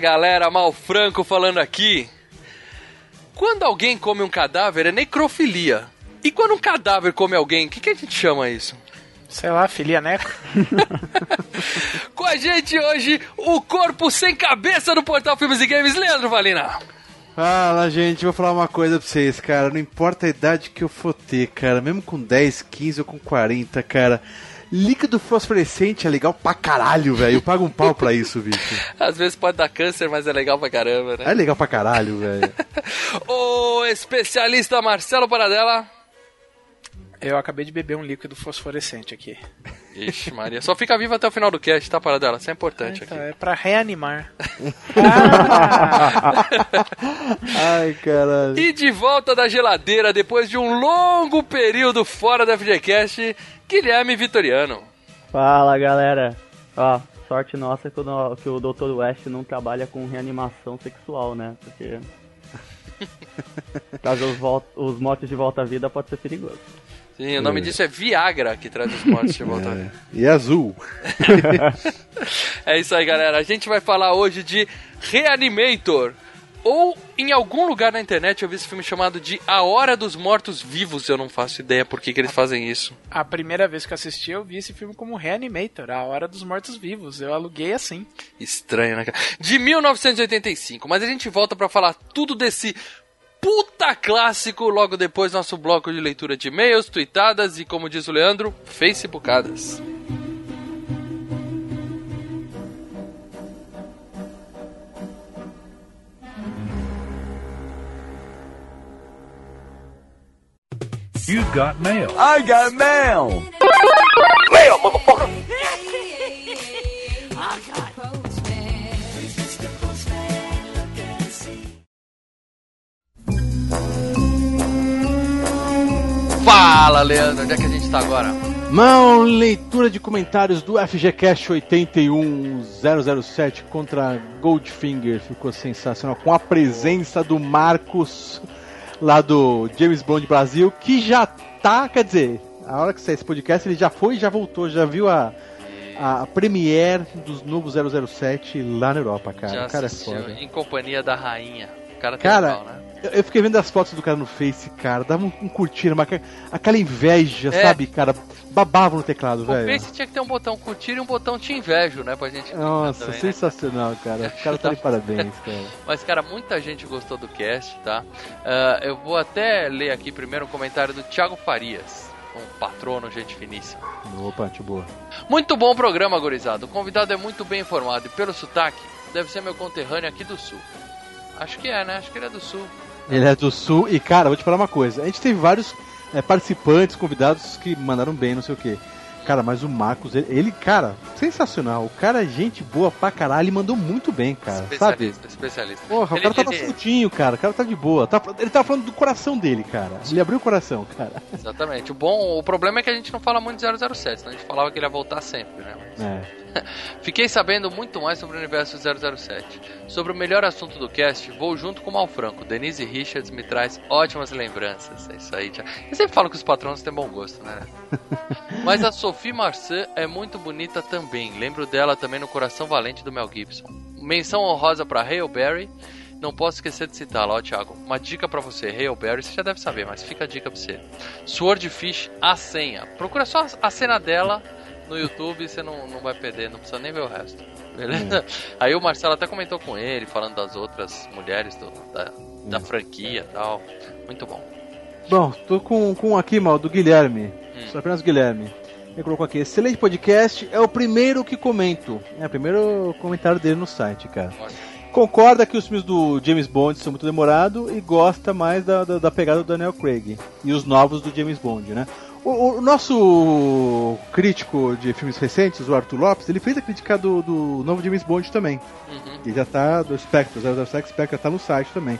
Galera, Mal Franco falando aqui. Quando alguém come um cadáver é necrofilia. E quando um cadáver come alguém, o que, que a gente chama isso? Sei lá, filia neco. Com a gente hoje, o corpo sem cabeça do Portal Filmes e Games, Leandro Valina. Fala, gente, vou falar uma coisa pra vocês, cara. Não importa a idade que eu for ter, cara, mesmo com 10, 15 ou com 40, cara. Líquido fosforescente é legal pra caralho, velho. Eu pago um pau pra isso, bicho. Às vezes pode dar câncer, mas é legal pra caramba, né? É legal pra caralho, velho. o especialista Marcelo Paradela. Eu acabei de beber um líquido fosforescente aqui. Ixi, Maria. Só fica vivo até o final do cast, tá, Paradela? Isso é importante Então, aqui. é pra reanimar. Ai, caralho. E de volta da geladeira, depois de um longo período fora da FGCast, Guilherme Vitoriano. Fala galera, ó, sorte nossa que o, que o Dr. West não trabalha com reanimação sexual, né? Porque. Caso os, os motos de volta à vida pode ser perigoso. Sim, o nome disso é Viagra, que traz os mortos de volta. à vida. E azul. É isso aí, galera. A gente vai falar hoje de Reanimator. Ou em algum lugar na internet eu vi esse filme chamado de A Hora dos Mortos Vivos. Eu não faço ideia por que, que eles fazem isso. A primeira vez que eu assisti, eu vi esse filme como Reanimator, A Hora dos Mortos Vivos. Eu aluguei assim. Estranho, né, cara? De 1985. Mas a gente volta pra falar tudo desse puta clássico logo depois nosso bloco de leitura de e-mails, tweetadas e, como diz o Leandro, facebookadas. You got mail. I got mail. Fala, Leandro, onde é que a gente tá agora? Mão, leitura de comentários do FGCast 81007 contra Goldfinger. Ficou sensacional. Com a presença do Marcos, lá do James Bond Brasil, que já tá, quer dizer, a hora que sair esse podcast, ele já foi e já voltou, já viu a, a premiere dos novos 007 lá na Europa, cara. Já o cara é assistiu foda. em companhia da rainha. O cara Cara, pau, né? Eu, fiquei vendo as fotos do cara no Face, cara. Dava um, um curtir, uma, aquela inveja, É. sabe, cara? Babava no teclado, O velho. Face tinha que ter um botão curtir e um botão te invejo, né? Pra gente. Nossa, também, né? sensacional, cara. O cara tá de parabéns, cara. Mas, cara, muita gente gostou do cast, tá? Ah, eu vou até ler aqui primeiro um comentário do Thiago Farias, um patrono, gente finíssima. Opa, de boa. Muito bom programa, gurizado. O convidado é muito bem informado e pelo sotaque, deve ser meu conterrâneo aqui do sul. Acho que é, né? Acho que ele é do sul. Ele é do sul e, cara, vou te falar uma coisa. A gente teve vários é, participantes, convidados que mandaram bem, não sei o quê. Cara, mas o Marcos, ele, ele, cara, sensacional. O cara é gente boa pra caralho e mandou muito bem, cara. Sabe? especialista, especialista. Porra, Ele- o cara tava ele- soltinho, cara. O cara tá de boa. Tá- ele tava falando do coração dele, cara. Ele abriu o coração, cara. Exatamente. O bom, o problema é que a gente não fala muito de 007, senão a gente falava que ele ia voltar sempre, né? Mas- É. Fiquei sabendo muito mais sobre o universo 007. Sobre o melhor assunto do cast, vou junto com o Malfranco. Denise Richards me traz ótimas lembranças. É isso aí, tia. Eu sempre falo que os patrões têm bom gosto, né? Mas a Sophie Marceau é muito bonita também. Lembro dela também no Coração Valente do Mel Gibson. Menção honrosa pra Hale Berry. Não posso esquecer de citá-la, ó, Thiago. Uma dica pra você, Hale Berry, você já deve saber, mas fica a dica pra você. Swordfish, a senha. Procura só a cena dela no YouTube, você não, não vai perder, não precisa nem ver o resto. Beleza? Aí o Marcelo até comentou com ele, falando das outras mulheres do- da, da franquia e tal. Muito bom. Bom, tô com, com aqui, mal, do Guilherme. Sou apenas o Guilherme. Ele colocou aqui, excelente podcast, é o primeiro que comento. É o primeiro comentário dele no site, cara. Ótimo. Concorda que os filmes do James Bond são muito demorados e gosta mais da, da, da pegada do Daniel Craig e os novos do James Bond, né? O, o nosso crítico de filmes recentes, o Arthur Lopes, ele fez a crítica do, do novo James Bond também. Uhum. E já tá do Spectre, 007 Spectre já tá no site também.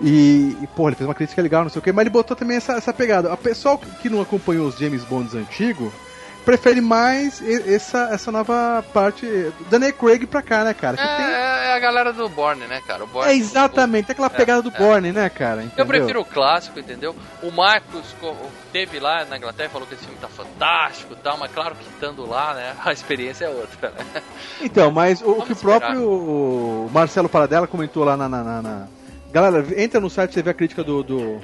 E, e, pô, ele fez uma crítica legal, não sei o que, mas ele botou também essa, essa pegada. A pessoal que não acompanhou os James Bonds antigos prefere mais e- essa, essa nova parte. do Daniel Craig pra cá, né, cara? É, tem- é a galera do Borne, né, cara? O Borne, é exatamente aquela pegada do é. Bourne, né, cara? Eu Entendeu? prefiro o clássico, entendeu? O Marcos co- teve lá na Inglaterra, falou que esse filme tá fantástico e tal, mas claro que estando lá, né, a experiência é outra, né? Então, mas o, o Vamos que o próprio Marcelo Paradela comentou lá na, na- na- na- Galera, entra no site e você vê a crítica do, do,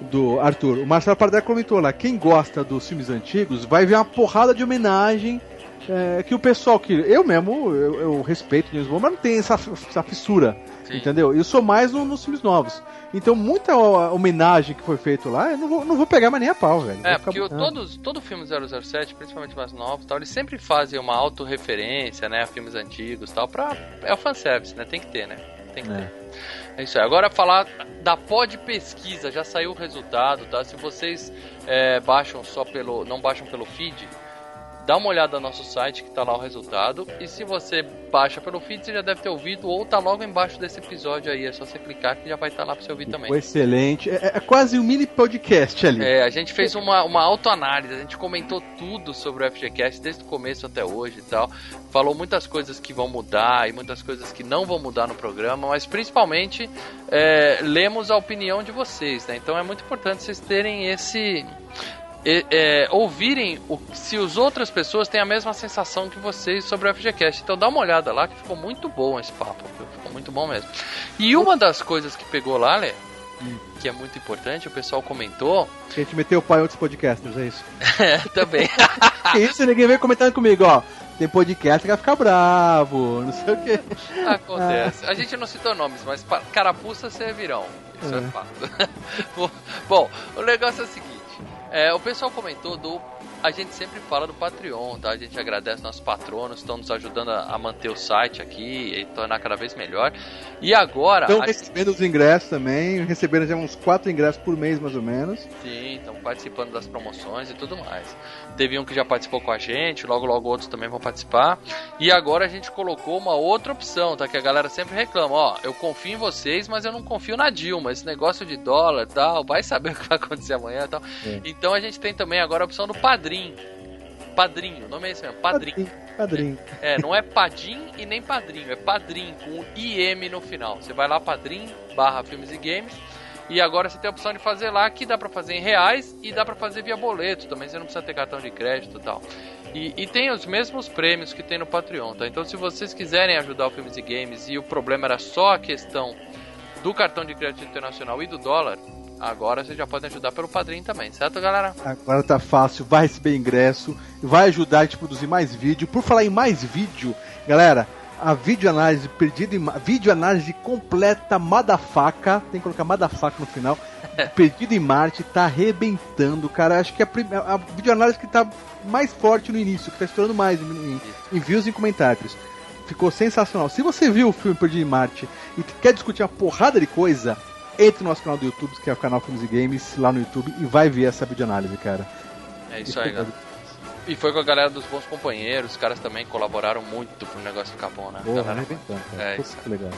do Arthur. O Marcelo Paradela comentou lá: quem gosta dos filmes antigos vai ver uma porrada de homenagem. é, que o pessoal que. Eu mesmo, eu, eu respeito o James Bond, mas não tem essa, essa fissura. Sim. Entendeu? Eu sou mais no- nos filmes novos. Então, muita homenagem que foi feito lá, eu não vou, não vou pegar mais nem a pau, velho. É, porque botando. todos, todo filme 007, principalmente mais novos, tal, eles sempre fazem uma autorreferência, né, a filmes antigos, tal, pra é o fanservice, né? Tem que ter, né? Tem que É. ter. É isso aí. Agora falar da pod pesquisa, já saiu o resultado, tá? Se vocês é, baixam só pelo, não baixam pelo feed, dá uma olhada no nosso site que tá lá o resultado. E se você baixa pelo feed, você já deve ter ouvido ou tá logo embaixo desse episódio aí, é só você clicar que já vai estar lá pra você ouvir também. Excelente. É, é quase um mini podcast ali. É, a gente fez uma, uma autoanálise, a gente comentou tudo sobre o FGCast desde o começo até hoje e tal. Falou muitas coisas que vão mudar e muitas coisas que não vão mudar no programa, mas principalmente é, lemos a opinião de vocês, né? Então é muito importante vocês terem esse. E- é, ouvirem o, se as outras pessoas têm a mesma sensação que vocês sobre o FGCast. Então dá uma olhada lá que ficou muito bom esse papo, ficou muito bom mesmo. E uma das coisas que pegou lá, Lê, que é muito importante, o pessoal comentou, A gente meteu o pai em outros podcasters, é isso. É, também. Que isso, ninguém veio comentando comigo, ó. Tem podcast que vai ficar bravo, não sei o quê. Acontece. A gente não citou nomes, mas carapuça servirão. Isso é, É. fato. Bom, o negócio é o seguinte. É, o pessoal comentou do. A gente sempre fala do Patreon, tá? A gente agradece nossos patronos, estão nos ajudando a, a manter o site aqui e tornar cada vez melhor. E agora. Estão a- recebendo os ingressos também, receberam já uns quatro ingressos por mês, mais ou menos. Sim, estão participando das promoções e tudo mais. Teve um que já participou com a gente, logo logo outros também vão participar. E agora a gente colocou uma outra opção, tá? Que a galera sempre reclama, ó, eu confio em vocês, mas eu não confio na Dilma. Esse negócio de dólar e tal, vai saber o que vai acontecer amanhã e tal. É. Então a gente tem também agora a opção do padrinho. Padrinho, o nome é esse mesmo, padrinho. Padrinho. É, não é padim e nem padrinho, é padrim com IM no final. Você vai lá, padrim, barra filmes e games. E agora você tem a opção de fazer lá, que dá pra fazer em reais e dá pra fazer via boleto também, você não precisa ter cartão de crédito e tal. E, e tem os mesmos prêmios que tem no Patreon, tá? Então se vocês quiserem ajudar o Filmes e Games e o problema era só a questão do cartão de crédito internacional e do dólar, agora vocês já podem ajudar pelo padrinho também, certo galera? Agora tá fácil, vai receber ingresso, vai ajudar a gente a produzir mais vídeo. Por falar em mais vídeo, galera, a videoanálise perdida em videoanálise completa Madafaca, tem que colocar Madafaca no final. Perdido em Marte tá arrebentando, cara. Acho que é a, prim- a videoanálise que tá mais forte no início, que tá estourando mais em, em- em views e em comentários. Ficou sensacional. Se você viu o filme Perdido em Marte e quer discutir uma porrada de coisa, entre no nosso canal do YouTube, que é o canal Filmes e Games, lá no YouTube, e vai ver essa videoanálise, cara. É isso aí, galera. E foi com a galera dos bons companheiros, os caras também colaboraram muito pro negócio ficar bom, né? Porra, Galera, arrebentando, cara. É isso. legal.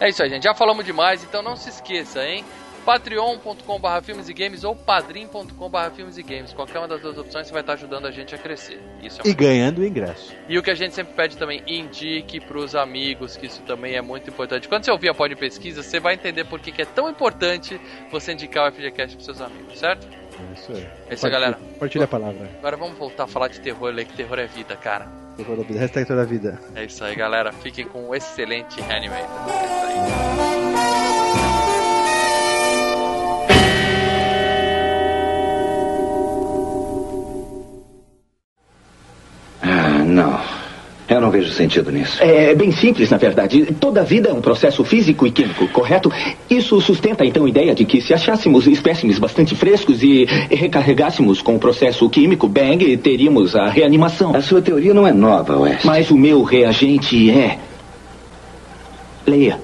É isso aí, gente. Já falamos demais, então não se esqueça, hein? patreon.com.br filmes e games ou padrim.com.br filmes e games. Qualquer uma das duas opções você vai estar ajudando a gente a crescer. Isso é E ganhando o ingresso. e o que a gente sempre pede também, indique pros amigos, que isso também é muito importante. Quando você ouvir a pod pesquisa, você vai entender por que que é tão importante você indicar o FGCast pros seus amigos, certo? É isso aí. É isso aí, galera. Compartilha a palavra. Agora vamos voltar a falar de terror, ler que terror é vida, cara. Terror da vida. Hashtag toda a vida. É isso aí, galera. Fiquem com um excelente Reanimator. É isso aí. No. Eu não vejo sentido nisso. É bem simples, na verdade. Toda vida é um processo físico e químico, correto? Isso sustenta então a ideia de que se achássemos espécimes bastante frescos e recarregássemos com o processo químico Bang, teríamos a reanimação. A sua teoria não é nova, West. Mas o meu reagente é. Leia.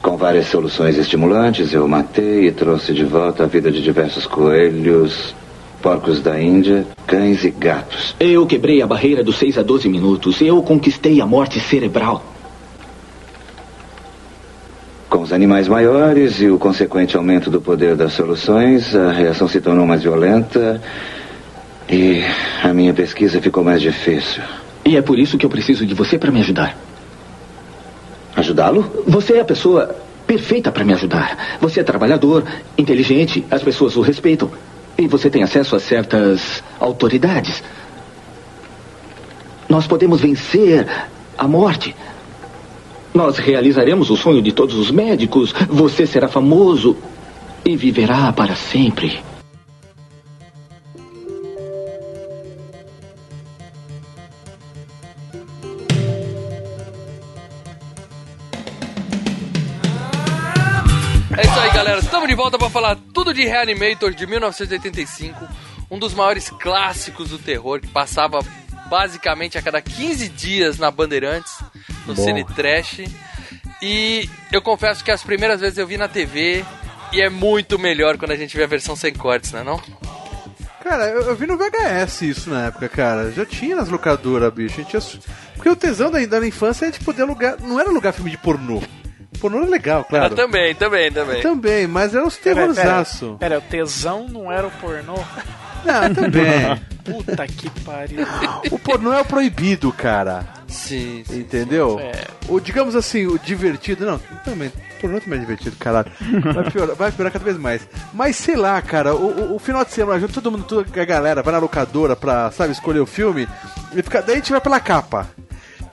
Com várias soluções estimulantes, eu matei e trouxe de volta a vida de diversos coelhos, porcos da Índia, cães e gatos. Eu quebrei a barreira dos 6 a 12 minutos. Eu conquistei a morte cerebral. Com os animais maiores e o consequente aumento do poder das soluções, a reação se tornou mais violenta e a minha pesquisa ficou mais difícil. E é por isso que eu preciso de você para me ajudar. Ajudá-lo? Você é a pessoa perfeita para me ajudar. Você é trabalhador, inteligente, as pessoas o respeitam. E você tem acesso a certas autoridades. Nós podemos vencer a morte. Nós realizaremos o sonho de todos os médicos. Você será famoso e viverá para sempre. Galera. Estamos de volta para falar tudo de Reanimator de 1985, um dos maiores clássicos do terror que passava basicamente a cada 15 dias na Bandeirantes, no Bom. Cine Trash. E eu confesso que as primeiras vezes eu vi na TV e é muito melhor quando a gente vê a versão sem cortes, né não? Cara, eu, eu vi no VHS isso na época, cara. Já tinha nas locadoras, bicho. A gente tinha... Porque o tesão da, da infância é de poder alugar. Não era alugar filme de pornô. Pornô era legal, claro. Ah, também, também, também. Também, mas era uns terrorzaço. pera, o tesão não era o pornô? Não, também. Puta que pariu. o pornô é o proibido, cara. Sim, sim. Entendeu? É. O, digamos assim, o divertido. Não, também. Pornô também é divertido, caralho. Vai piorar, vai piorar cada vez mais. Mas sei lá, cara, o, o- o final de semana, junto todo mundo, toda a galera, vai na locadora pra, sabe, escolher o filme. E fica, daí a gente vai pela capa.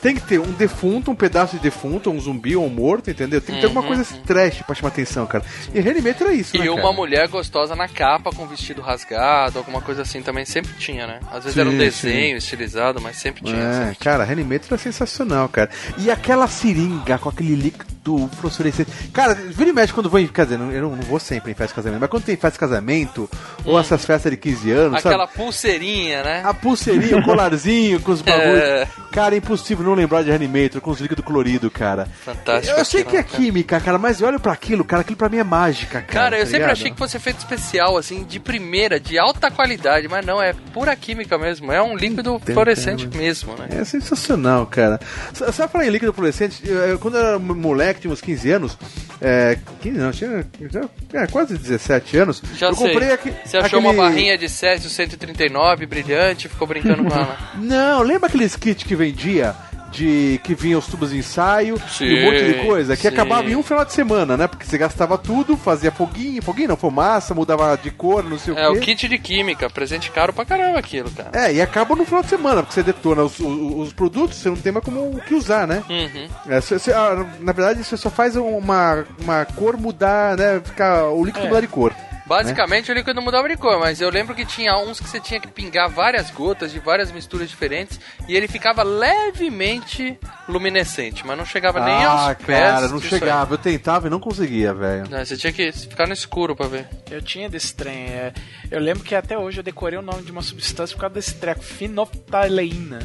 Tem que ter um defunto, um pedaço de defunto, um zumbi ou um morto, entendeu? Tem que ter alguma coisa trash pra chamar atenção, cara. E Reanimator é isso, Uhum. E né, uma cara? mulher gostosa na capa com vestido rasgado, alguma coisa assim também sempre tinha, né? Às vezes Sim, era um sim. desenho estilizado, mas sempre tinha. É, sempre cara, Reanimator é sensacional, cara. E aquela seringa com aquele líquido fluorescente. Cara, vira e mexe quando vou em. Quer dizer, eu não, não vou sempre em festa de casamento, mas quando tem festa de casamento, ou essas festas de 15 anos, Aquela sabe? pulseirinha, né? A pulseirinha, o colarzinho com os bagulhos. É. Cara, é impossível não lembrar de Reanimator com os líquidos coloridos, cara. Fantástico. Eu sei que é né, química, cara, mas eu olho pra aquilo, cara, aquilo pra mim é mágica, cara. Cara, eu tá sempre ligado? achei que fosse feito especial, assim, de primeira, de alta qualidade, mas não, é pura química mesmo. É um líquido fluorescente mesmo, né? É sensacional, cara. Sabe falar em líquido fluorescente? Eu, eu, quando eu era moleque, tinha uns 15 anos, é, 15 não, tinha já- é, quase 17 anos, Já eu sei. comprei aqui, Você achou aquele... uma barrinha de Césio 139 brilhante, ficou brincando com ela. Não, lembra aqueles kits que vendia? De que vinha os tubos de ensaio Sim, e um monte de coisa, que sim. acabava em um final de semana, né? Porque você gastava tudo, fazia foguinho, foguinho não, fumaça, mudava de cor, não sei É, o o quê. kit de química, presente caro pra caramba aquilo, cara. É, e acaba no final de semana, porque você detona os, os- os produtos, você não tem mais como o que usar, né? Uhum. É, você- você- ah, na verdade, você só faz uma, uma cor mudar, né? Ficar, o líquido É. mudar de cor. Basicamente o líquido mudava de cor, mas eu lembro que tinha uns que você tinha que pingar várias gotas de várias misturas diferentes e ele ficava levemente luminescente, mas não chegava nem ah, aos pés. cara, não disso aí. chegava. Eu tentava e não conseguia, velho. Não, você tinha que ficar no escuro pra ver. Eu tinha desse trem. é. eu lembro que até hoje eu decorei o nome de uma substância por causa desse treco. Fenolftaleína.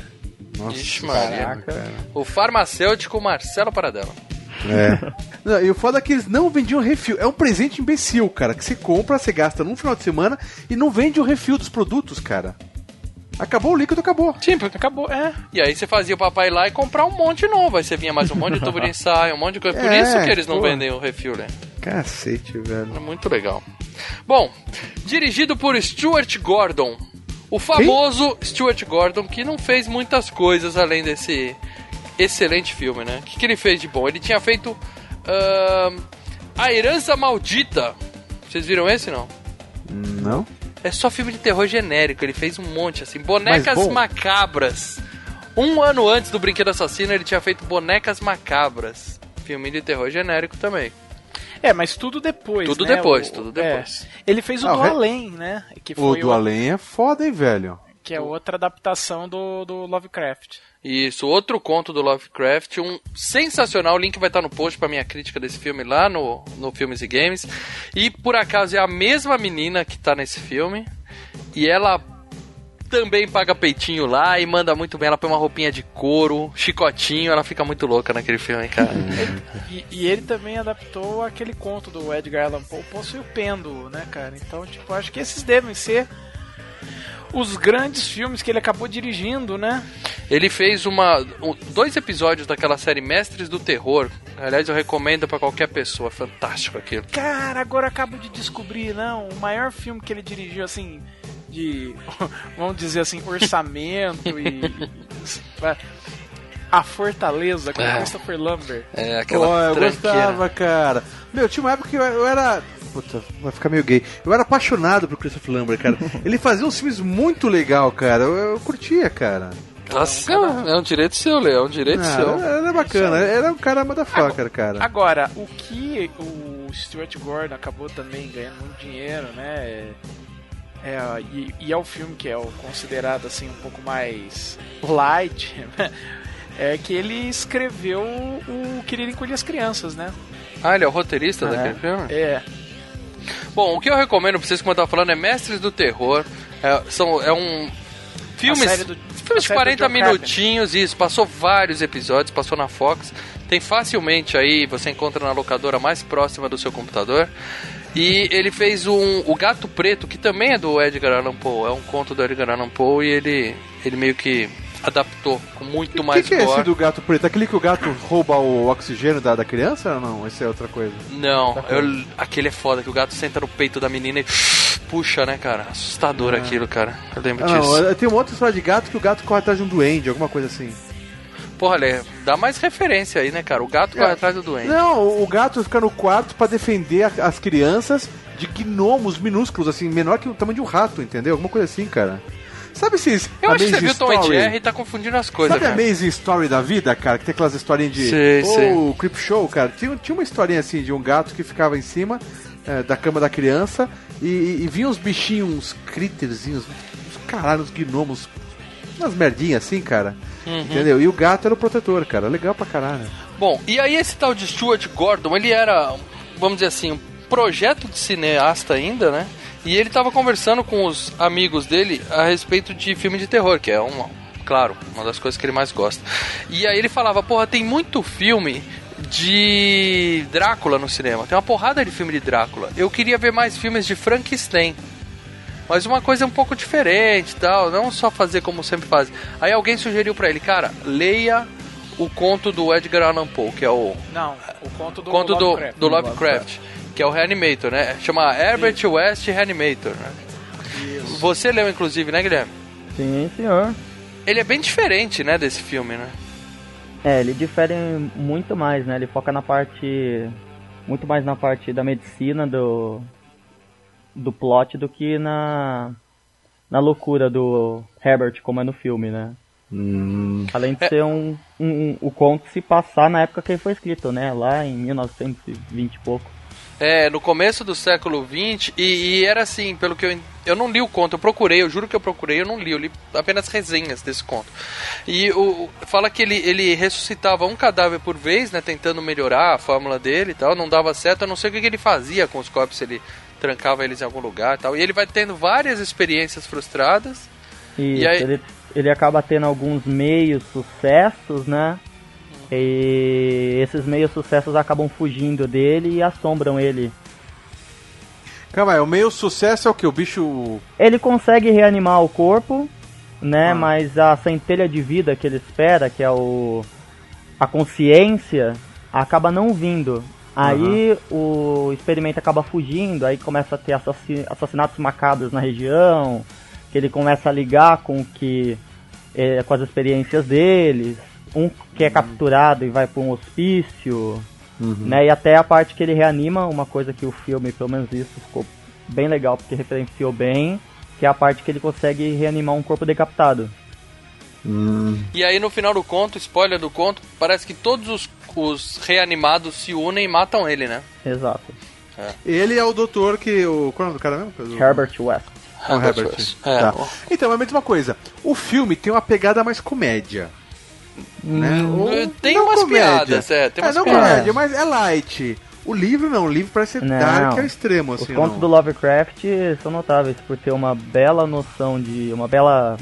Nossa, Ixi, Maria. caraca. O farmacêutico Marcelo Paradela. É. Não, e o foda é que eles não vendiam refil. É um presente imbecil, cara, que você compra, você gasta num final de semana e não vende o refil dos produtos, cara. Acabou o líquido, acabou. Sim, porque Acabou, é. E aí você fazia o papai ir lá e comprar um monte novo. Aí você vinha mais um monte de tubo de ensaio, um monte de coisa. Por É, isso que eles não pô. vendem o refil, né? Cacete, velho. É muito legal. Bom, dirigido por Stuart Gordon. O famoso Stuart Gordon, que não fez muitas coisas além desse excelente filme, né? O que, que ele fez de bom? Ele tinha feito ahn, A Herança Maldita. Vocês viram esse, não? Não? É só filme de terror genérico. Ele fez um monte, assim. Bonecas. Macabras. Um ano antes do Brinquedo Assassino, ele tinha feito Bonecas Macabras. Filme de terror genérico também. É, mas tudo depois. Tudo né? depois, O- tudo é. depois. Ele fez o Ah, do o Além, né? Que O do Além é foda, hein, velho. Que é outra adaptação do, do Lovecraft. Isso, outro conto do Lovecraft, um sensacional, o link vai estar no post para minha crítica desse filme lá no, no Filmes e Games. E por acaso é a mesma menina que tá nesse filme, e ela também paga peitinho lá e manda muito bem. Ela põe uma roupinha de couro, chicotinho, ela fica muito louca naquele filme, cara. E, e ele também adaptou aquele conto do Edgar Allan Poe, Poço e o Pêndulo, né, cara? Então, tipo, acho que esses devem ser os grandes filmes que ele acabou dirigindo, né? Ele fez uma um- dois episódios daquela série Mestres do Terror. Aliás, eu recomendo pra qualquer pessoa, fantástico aquilo. Cara, agora acabo de descobrir, não, o maior filme que ele dirigiu, assim, de, vamos dizer assim, orçamento e... a Fortaleza, com É. Christopher Lambert. É, aquela eu tranqueira. gostava, cara. Meu, tinha uma época que eu era. Puta, vai ficar meio gay. Eu era apaixonado por Christopher Lambert, cara. Ele fazia uns filmes muito legal, cara. Eu, eu curtia, cara. Nossa, é um direito seu, Leo, é um direito Ah, seu. era, bacana. Era um cara motherfucker, cara. Agora, o que o Stuart Gordon acabou também ganhando muito dinheiro, né? É, é, e, e é o filme que é o considerado assim um pouco mais light, é que ele escreveu o Querer Encolher as Crianças, né? Ah, ele é o roteirista É. daquele filme? É. Bom, o que eu recomendo pra vocês, como eu tava falando, é Mestres do Terror. É, são, é um. Filmes. Do- filmes de série do 40 John minutinhos, isso. Passou vários episódios, passou na Fox. Tem facilmente aí, você encontra na locadora mais próxima do seu computador. E ele fez um, o Gato Preto, que também é do Edgar Allan Poe. É um conto do Edgar Allan Poe e ele, ele meio que adaptou com muito O que, mais que é esse gore. do gato preto? Aquele que o gato rouba o oxigênio da, da criança ou não? Esse é outra coisa. Não, eu- aquele é foda, que o gato senta no peito da menina e puxa, né, cara? Assustador aquilo, cara. Eu lembro Ah, disso. não, tem uma outra história de gato que o gato corre atrás de um duende, alguma coisa assim. Porra, Lê, dá mais referência aí, né, cara? O gato corre É. atrás do doente. Não, o- o gato fica no quarto pra defender a- as crianças de gnomos minúsculos, assim, menor que o tamanho de um rato, entendeu? Alguma coisa assim, cara. Sabe esses Eu acho que você viu Tom Story? E tá confundindo as coisas, Sabe a cara. Amazing Story da vida, cara? Que tem aquelas historinhas de. Ou sei. o Creep Show, cara. Tinha, tinha uma historinha assim de um gato que ficava em cima eh, da cama da criança e, e, e vinha uns bichinhos, uns critterzinhos, uns caralho, uns gnomos, umas merdinhas assim, cara. Uhum. Entendeu? E o gato era o protetor, cara. Legal pra caralho. Bom, e aí esse tal de Stuart Gordon, ele era, vamos dizer assim, um projeto de cineasta ainda, né? E ele tava conversando com os amigos dele a respeito de filme de terror, que é uma, claro, uma das coisas que ele mais gosta. E aí ele falava, porra, tem muito filme de Drácula no cinema. Tem uma porrada de filme de Drácula. Eu queria ver mais filmes de Frankenstein. Mas uma coisa um pouco diferente e tal, não só fazer como sempre faz. Aí alguém sugeriu pra ele, cara, leia o conto do Edgar Allan Poe, que é o Não, o conto do conto do, Lovecraft. do Lovecraft, que é o Reanimator, né? Chama Herbert West Reanimator, né? Você leu inclusive, né, Guilherme? Sim, senhor. Ele é bem diferente, né, desse filme, né? É, ele difere muito mais, né? Ele foca na parte. Muito mais na parte da medicina do. do plot do que na. na loucura do Herbert, como é no filme, né? Além de É. ser um, um, um- O conto se passar na época que ele foi escrito, né? Lá em 1920 e pouco. É, no começo do século XX, e, e era assim, pelo que eu. Eu não li o conto, eu procurei, eu juro que eu procurei, eu não li, eu li apenas resenhas desse conto. E o, fala que ele, ele ressuscitava um cadáver por vez, né, tentando melhorar a fórmula dele e tal, não dava certo, eu não sei o que, que ele fazia com os corpos, ele trancava eles em algum lugar e tal. E ele vai tendo várias experiências frustradas. E, E aí- ele, ele acaba tendo alguns meios sucessos, né? E esses meios sucessos acabam fugindo dele e assombram ele. Calma aí, o meio sucesso é o que? O bicho. Ele consegue reanimar o corpo, né? Ah. Mas a centelha de vida que ele espera, que é o a consciência, acaba não vindo. Aí o experimento acaba fugindo, aí começa a ter assassina- assassinatos macabros na região, que ele começa a ligar com o que é, com as experiências deles, um que é capturado e vai para um hospício, né? E até a parte que ele reanima, uma coisa que o filme, pelo menos isso, ficou bem legal porque referenciou bem, que é a parte que ele consegue reanimar um corpo decapitado. E aí no final do conto, spoiler do conto, parece que todos os, os reanimados se unem e matam ele, né? Exato. Ele é o doutor que. O... Qual é o nome do cara mesmo? Herbert West. Com o Herbert Herbert. West. É, Tá. Então, é a mesma coisa. O filme tem uma pegada mais comédia. Né? Ou- Hum, tem não umas comédia. piadas, é, tem umas não piadas. comédia, mas é light. O livro não, o livro parece Não. dark ao extremo, Os assim. contos não. do Lovecraft são notáveis por ter uma bela noção de. uma bela.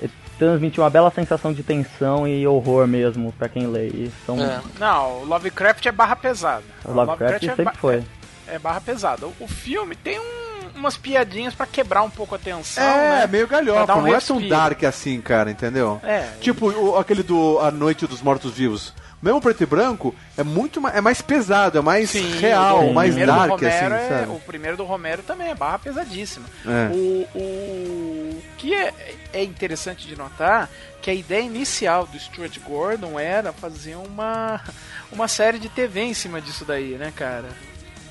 eh, transmitir uma bela sensação de tensão e horror mesmo pra quem lê. E são. É. Não, o Lovecraft é barra pesada. O Lovecraft é sempre ba- foi. É barra pesada. O filme tem um- umas piadinhas pra quebrar um pouco a tensão, É, né? meio galhofa, um não é tão respiro. dark assim, cara, entendeu? É. Tipo o- aquele do A Noite dos Mortos Vivos. Mesmo preto e branco, é muito ma- é mais pesado, é mais Sim, real, o mais dark, assim, é- sabe? O primeiro do Romero também é barra pesadíssima. É. O, o que é, é interessante de notar que a ideia inicial do Stuart Gordon era fazer uma, uma série de TV em cima disso daí, né, cara?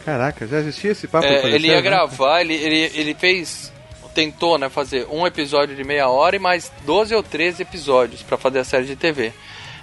Caraca, já existia esse papo? É, pra ele fazer ia né? gravar, ele, ele, ele fez. Tentou, né, fazer um episódio de meia hora e mais 12 ou 13 episódios pra fazer a série de TV.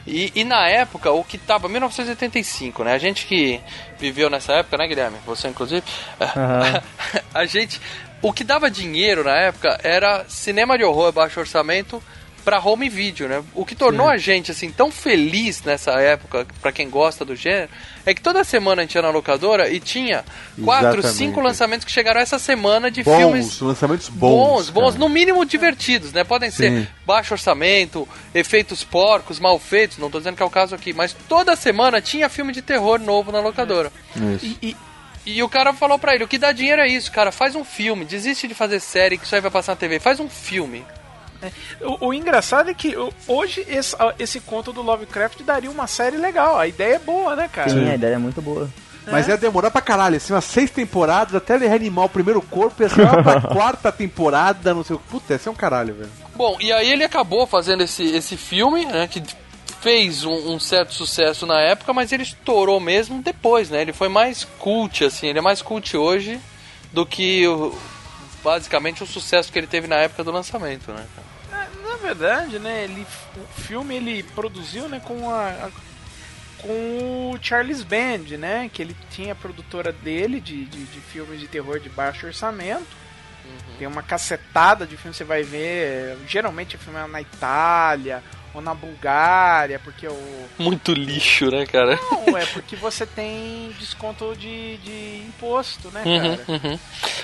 E, e na época, o que tava. 1985, né? A gente que viveu nessa época, né, Guilherme? Você, inclusive. Aham. a gente. O que dava dinheiro na época era cinema de horror baixo orçamento pra home video, né? O que tornou a gente assim tão feliz nessa época, pra quem gosta do gênero, é que toda semana a gente ia na locadora e tinha quatro, Exatamente. cinco lançamentos que chegaram essa semana de Bons, filmes lançamentos bons, bons. bons, no mínimo divertidos, né? Podem ser Sim. baixo orçamento, efeitos porcos, mal feitos, não tô dizendo que é o caso aqui, mas toda semana tinha filme de terror novo na locadora. Isso. E, e- E o cara falou pra ele, o que dá dinheiro é isso, cara, faz um filme, desiste de fazer série que isso aí vai passar na TV, faz um filme. O, o engraçado é que hoje esse, esse conto do Lovecraft daria uma série legal. A ideia é boa, né, cara? Sim, a ideia é muito boa. Mas ia demorar pra caralho, assim, umas seis temporadas até ele reanimar o primeiro corpo e assim, lá pra quarta temporada, não sei o que. Puta, esse é um caralho, velho. Bom, e aí ele acabou fazendo esse, esse filme, né, que fez um, um certo sucesso na época, mas ele estourou mesmo depois, né? Ele foi mais cult, assim, ele é mais cult hoje do que o- basicamente o sucesso que ele teve na época do lançamento, né? Na verdade, né, ele, o filme ele produziu, né, com a, a- com o Charles Band, né, que ele tinha a produtora dele de, de, de filmes de terror de baixo orçamento. Tem uma cacetada de filmes, você vai ver, geralmente é filme na Itália ou na Bulgária, porque o Muito lixo, né, cara? não é porque você tem desconto de, de imposto, né, Uhum, cara? uhum.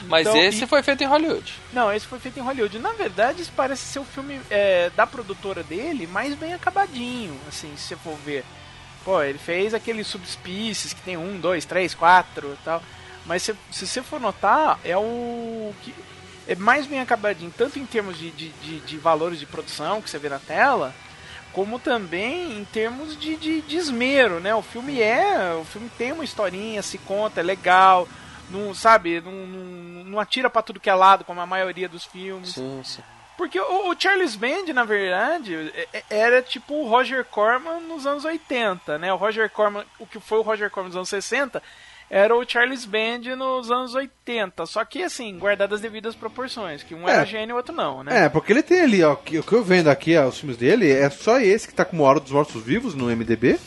Mas Então, esse e- foi feito em Hollywood. Não, esse foi feito em Hollywood. Na verdade, isso parece ser o filme é, da produtora dele mais bem acabadinho, assim, se você for ver. Pô, ele fez aqueles subspecies que tem um, dois, três, quatro e tal. Mas se, se você for notar, é o que é mais bem acabadinho, tanto em termos de, de, de, de valores de produção que você vê na tela, como também em termos de, de, de esmero, né? O filme é, o filme tem uma historinha, se conta, é legal, não sabe, não, não, não atira pra tudo que é lado como a maioria dos filmes. Sim, sim. Porque o, o Charles Band, na verdade, é- é- era tipo o Roger Corman nos anos 80, né? O Roger Corman, o que foi o Roger Corman nos anos 60, era o Charles Band nos anos 80. Só que, assim, guardadas as devidas proporções, que um É. era gênio e o outro não, né? É, porque ele tem ali, ó, que- o que eu vendo aqui, ó, os filmes dele, é só esse que tá com uma hora dos mortos vivos no MDB.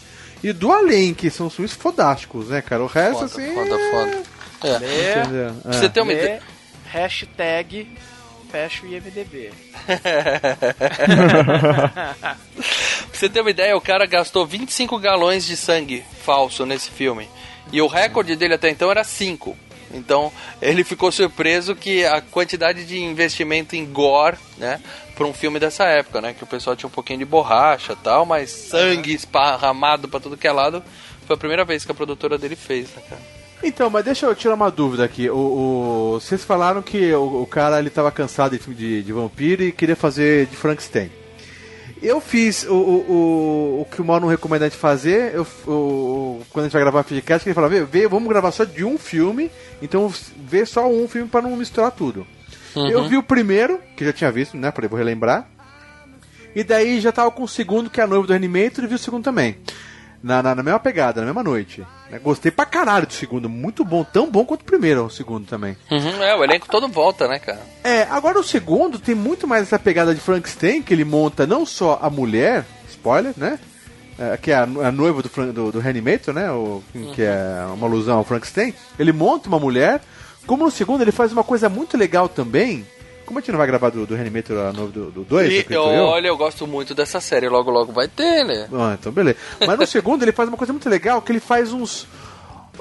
E do Além, que são filmes fodásticos, né, cara? O resto, Foda, assim. foda, foda. É. Lê, Entendeu? Pra você É. ter uma lê, ideia. hashtag fecha o IMDB. Pra você ter uma ideia, o cara gastou 25 galões de sangue falso nesse filme. E o recorde dele até então era 5. Então ele ficou surpreso que a quantidade de investimento em gore, né, para um filme dessa época, né, que o pessoal tinha um pouquinho de borracha, tal, mas sangue esparramado pra tudo que é lado, foi a primeira vez que a produtora dele fez, né, cara? Então, mas deixa eu tirar uma dúvida aqui. O, o- vocês falaram que o, o cara ele tava cansado de filme de, de vampiro e queria fazer de Frankenstein. Eu fiz o, o, o, que o Mal não recomenda a gente fazer. Eu, o, quando a gente vai gravar podcast, ele fala: vê, vê, vamos gravar só de um filme. Então vê só um filme para não misturar tudo. Eu vi o primeiro, que já tinha visto, né? Falei, vou relembrar. E daí já tava com o segundo, que é a noiva do Reanimator, e vi o segundo também. Na, na, na mesma pegada, na mesma noite. né? Gostei pra caralho do segundo, muito bom, tão bom quanto o primeiro, o segundo também. Uhum, é, o elenco todo volta, né, cara? É, agora o segundo tem muito mais essa pegada de Frankenstein, que ele monta não só a mulher, spoiler, né? É, que é a, a noiva do, do, do Reanimator, né? O, Que é uma alusão ao Frankenstein. Ele monta uma mulher Como no segundo ele faz uma coisa muito legal também. Como a gente não vai gravar do, do Reanimator novo do 2, E, olha, eu gosto muito dessa série, logo logo vai ter, né? Ah, então beleza. Mas no segundo ele faz uma coisa muito legal, que ele faz uns.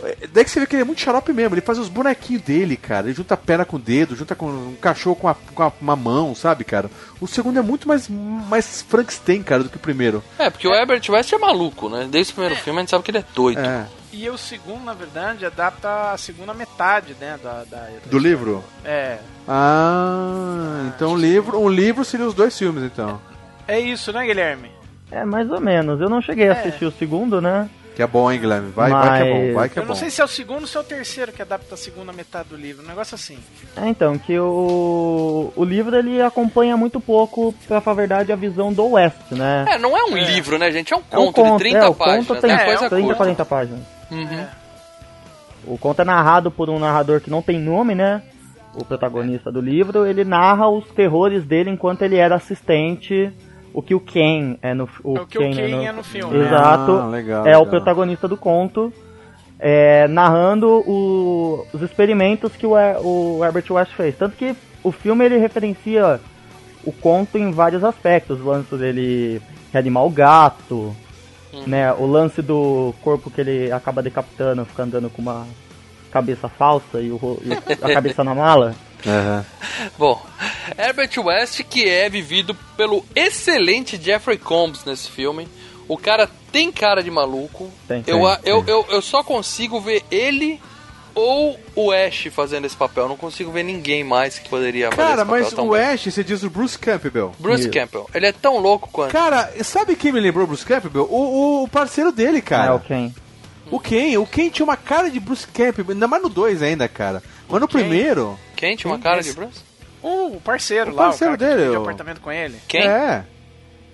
É, Daí que você vê que ele é muito xarope mesmo, ele faz os bonequinhos dele, cara. Ele junta a perna com o dedo, junta com um cachorro com, a, com a- uma mão, sabe, cara? O segundo é muito mais, mais Frankenstein, cara, do que o primeiro. É, porque o Herbert West é maluco, né? Desde o primeiro filme a gente sabe que ele é doido. É. E o segundo, na verdade, adapta a segunda metade, né? Da, da- Do livro? É. Ah, então um livro, um livro seria os dois filmes, então. É isso, né, Guilherme? É, mais ou menos. Eu não cheguei a É. assistir o segundo, né? Que é bom, hein, Guilherme? Vai, vai que é bom, Mas- vai que é Eu não bom. sei se é o segundo ou se é o terceiro que adapta a segunda metade do livro. Um negócio assim. É, então, que o, o livro ele acompanha muito pouco, pra falar a verdade, a visão do West, né? É, não é um livro, né, gente? É um É um conto, de 30 é, o páginas. conto tem né? coisa 30, curta. 40 páginas. Uhum. O conto é narrado por um narrador que não tem nome, né? O protagonista do livro, ele narra os terrores dele enquanto ele era assistente. O que o Ken é no o É o que o Ken, Ken né, é no filme, né? Exato. Ah, legal, é o legal. protagonista do conto. é, narrando o- os experimentos que o, o Herbert West fez. Tanto que o filme ele referencia o conto em vários aspectos. O lance dele reanimar o gato, né? O lance do corpo que ele acaba decapitando, fica andando com uma cabeça falsa e, o, e a cabeça na mala. Aham. Bom, Herbert West, que é vivido pelo excelente Jeffrey Combs nesse filme. O cara tem cara de maluco. Tem, eu, tem, eu, eu, eu só consigo ver ele ou o Ash fazendo esse papel. Eu não consigo ver ninguém mais que poderia fazer Cara, esse papel mas tão o bem. Ash, você diz o Bruce Campbell. Bruce Isso. Campbell, ele é tão louco quanto. Cara, sabe quem me lembrou Bruce Campbell? O, o parceiro dele, cara. É o Ken. O Ken, o Ken tinha uma cara de Bruce Campbell, ainda mais no 2 ainda, cara. Mas no Ken? primeiro, Quem tinha uma Quem? cara de Esse- Bruce? Uh, o parceiro O lá, parceiro o cara que dele, divide o- apartamento com ele. Quem? é.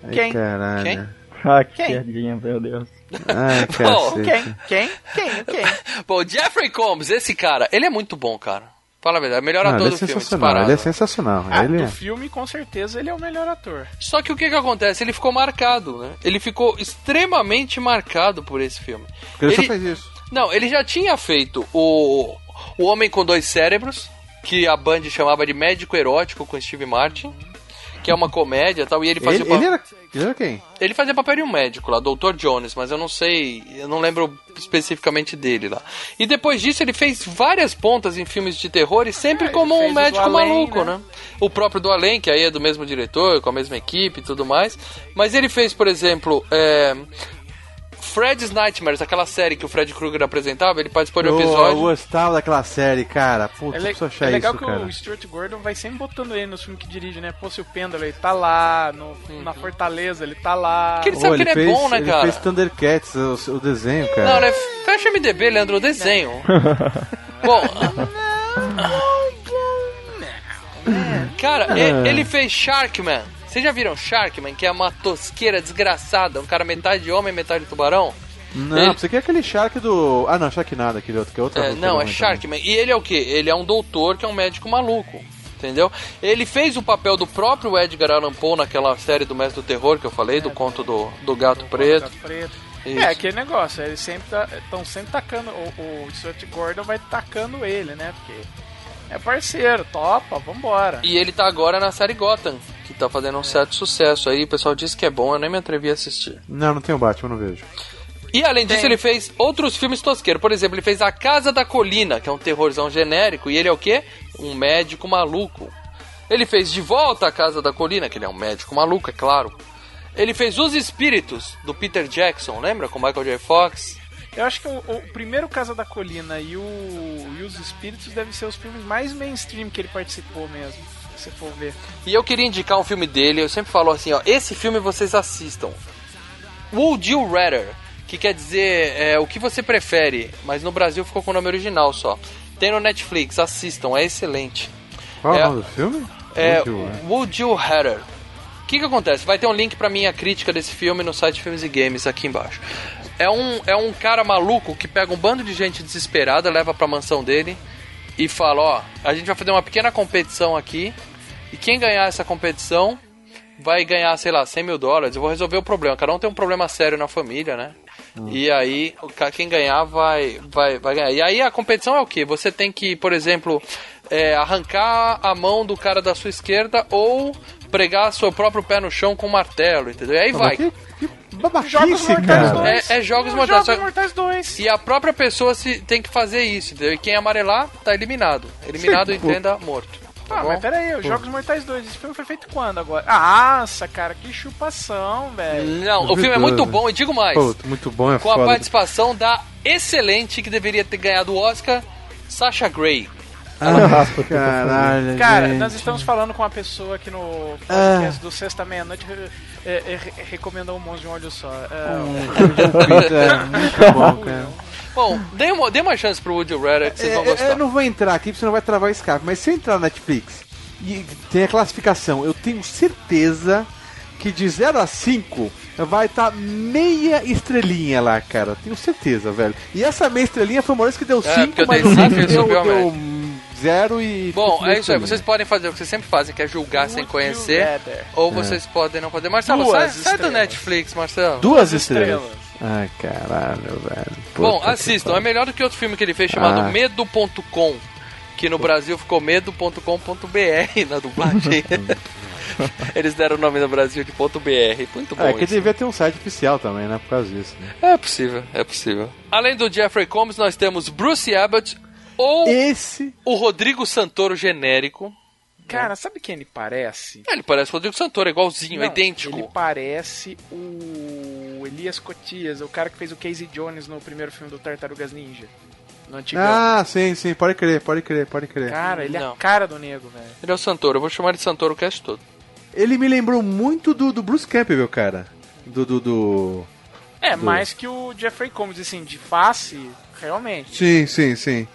Ai, Quem? caralho. Quem? Ah, que Quem? piadinha, meu Deus. Ai, Bom. Quem? Quem? Quem? Quem? Bom, Jeffrey Combs, esse cara, ele é muito bom, cara. Fala a verdade, melhor Não, ator é do filme, disparado. ele é sensacional. Ah, ele do é. filme, com certeza, ele é o melhor ator. Só que o que que acontece? Ele ficou marcado, né? Ele ficou extremamente marcado por esse filme. Porque ele, só Ele- fez isso. Não, ele já tinha feito o O Homem com Dois Cérebros, que a Band chamava de Médico Erótico com Steve Martin, que é uma comédia e tal, e ele fazia, Ele, o pa- ele era, ele era quem? ele fazia papel de um médico lá, Dr. Jones, mas eu não sei, eu não lembro especificamente dele lá. E depois disso ele fez várias pontas em filmes de terror e sempre É, como um médico Além, maluco, né? né? O próprio do Além, que aí é do mesmo diretor, com a mesma equipe e tudo mais. Mas ele fez, por exemplo, é, Fred's Nightmares, aquela série que o Fred Krueger apresentava, ele participou de um Eu, eu episódio. gostava daquela série, cara. Putz, É, eu le- preciso achar é legal isso, que cara. o Stuart Gordon vai sempre botando ele nos filmes que dirige, né? Pô, se o Pêndulo, ele tá lá, no, na Fortaleza, ele tá lá. Porque ele sabe Ô, que ele é fez, bom, né, ele cara? fez Thundercats, o, o desenho, cara. Não, né? Fecha MDB, Leandro, o desenho. Bom. Cara, e- ele fez Sharkman. Vocês já viram Sharkman, que é uma tosqueira desgraçada? Um cara metade homem, metade tubarão? Não, Ele- você quer aquele Shark do. Ah, não, Shark nada, aquele outro, que é outra É, não, é também. Sharkman. E ele é o quê? Ele é um doutor que é um médico maluco. Entendeu? Ele fez o papel do próprio Edgar Allan Poe naquela série do Mestre do Terror que eu falei, do conto do, do Gato Preto. Gato preto. Isso. É, aquele negócio, eles sempre estão sempre tacando, o, o Stuart Gordon vai tacando ele, né? Porque é parceiro, topa, vambora. E ele tá agora na série Gotham, que tá fazendo um certo sucesso aí. O pessoal diz que é bom, eu nem me atrevi a assistir. Não, não tem o Batman, não vejo. E além disso, Tem. ele fez outros filmes tosqueiros. Por exemplo, ele fez A Casa da Colina, que é um terrorzão genérico. E ele é o quê? Um médico maluco. Ele fez De Volta à Casa da Colina, que ele é um médico maluco, é claro. Ele fez Os Espíritos, do Peter Jackson, lembra? Com Michael J. Fox. Eu acho que o, o primeiro Casa da Colina e, o, e os Espíritos devem ser os filmes mais mainstream que ele participou mesmo, se você for ver. E eu queria indicar um filme dele, eu sempre falo assim, ó, esse filme vocês assistam. Would You Rather, que quer dizer é, o que você prefere, mas no Brasil ficou com o nome original só. Tem no Netflix, assistam, é excelente. Qual é o nome do filme? É Would You- Would You Rather. O que, que acontece? Vai ter um link pra minha crítica desse filme no site Filmes e Games aqui embaixo. É um, é um cara maluco que pega um bando de gente desesperada, leva pra mansão dele e fala: Ó, a gente vai fazer uma pequena competição aqui e quem ganhar essa competição vai ganhar, sei lá, 100 mil dólares. Eu vou resolver o problema. Cada um tem um problema sério na família, né? E aí, quem ganhar vai, vai, vai ganhar. E aí a competição é o quê? Você tem que, por exemplo, é, arrancar a mão do cara da sua esquerda ou pregar seu próprio pé no chão com um martelo, entendeu? E aí vai. Que, Jogos babaquice, Mortais cara. 2. É- é Jogos É, Mortais, Jogos Mortais 2. E a própria pessoa se, tem que fazer isso, entendeu? E quem amarelar, tá eliminado. Eliminado, Sim, pô. entenda, morto. Tá Ah, bom? mas peraí, os Jogos Mortais 2, esse filme foi feito quando agora? Ah, Nossa, cara, que chupação, velho. Não, o filme é muito bom, e digo mais. Pô, muito bom, é com a foda. participação da excelente, que deveria ter ganhado o Oscar, Sasha Grey. Ah, caralho, Cara, gente. nós estamos falando com uma pessoa aqui no podcast do Sexta Meia-Noite é, é, re- recomendou um monstro de um olho só. É, É, muito bom, cara. Bom, dê uma, dê uma chance pro Woody que vocês vão É, é, gostar. eu não vou entrar aqui, porque senão vai travar o escape. Mas se eu entrar na Netflix e tem a classificação, eu tenho certeza que de 0 a 5 vai estar meia estrelinha lá, cara. Tenho certeza, velho. E essa meia estrelinha foi o Maurício que deu É, 5, porque eu mas o deu, subiu a deu 0 e... Bom, é isso aí. Vocês podem fazer o que vocês sempre fazem, que é julgar sem conhecer. Ou vocês podem não fazer. Marcelo, Duas sai, sai do. Netflix, Marcelo. Duas estrelas. estrelas. Ai, caralho, velho. Bom, Puta assistam. É melhor do que outro filme que ele fez chamado Ah. Medo.com. Que no Brasil ficou medo.com.br na dublagem. Eles deram o nome no Brasil de ponto .br. Muito bom É, que isso. devia ter um site oficial também, né? Por causa disso. Né? É possível, é possível. Além do Jeffrey Combs, nós temos Bruce Abbott ou Esse. o Rodrigo Santoro genérico. Cara, sabe quem ele parece? É, Ele parece o Rodrigo Santoro, é igualzinho, é Não, idêntico. Ele parece o Elias Cotias, o cara que fez o Casey Jones no primeiro filme do Tartarugas Ninja. No antigão. Ah, sim, sim, pode crer, pode crer, pode crer. Cara, ele é Não. a cara do nego, velho. Ele é o Santoro, eu vou chamar de Santoro o cast todo. Ele me lembrou muito do, do Bruce Campbell, cara. Do. do, do... É, Do- mais que o Jeffrey Combs, assim, de face, realmente. Sim, sim, sim.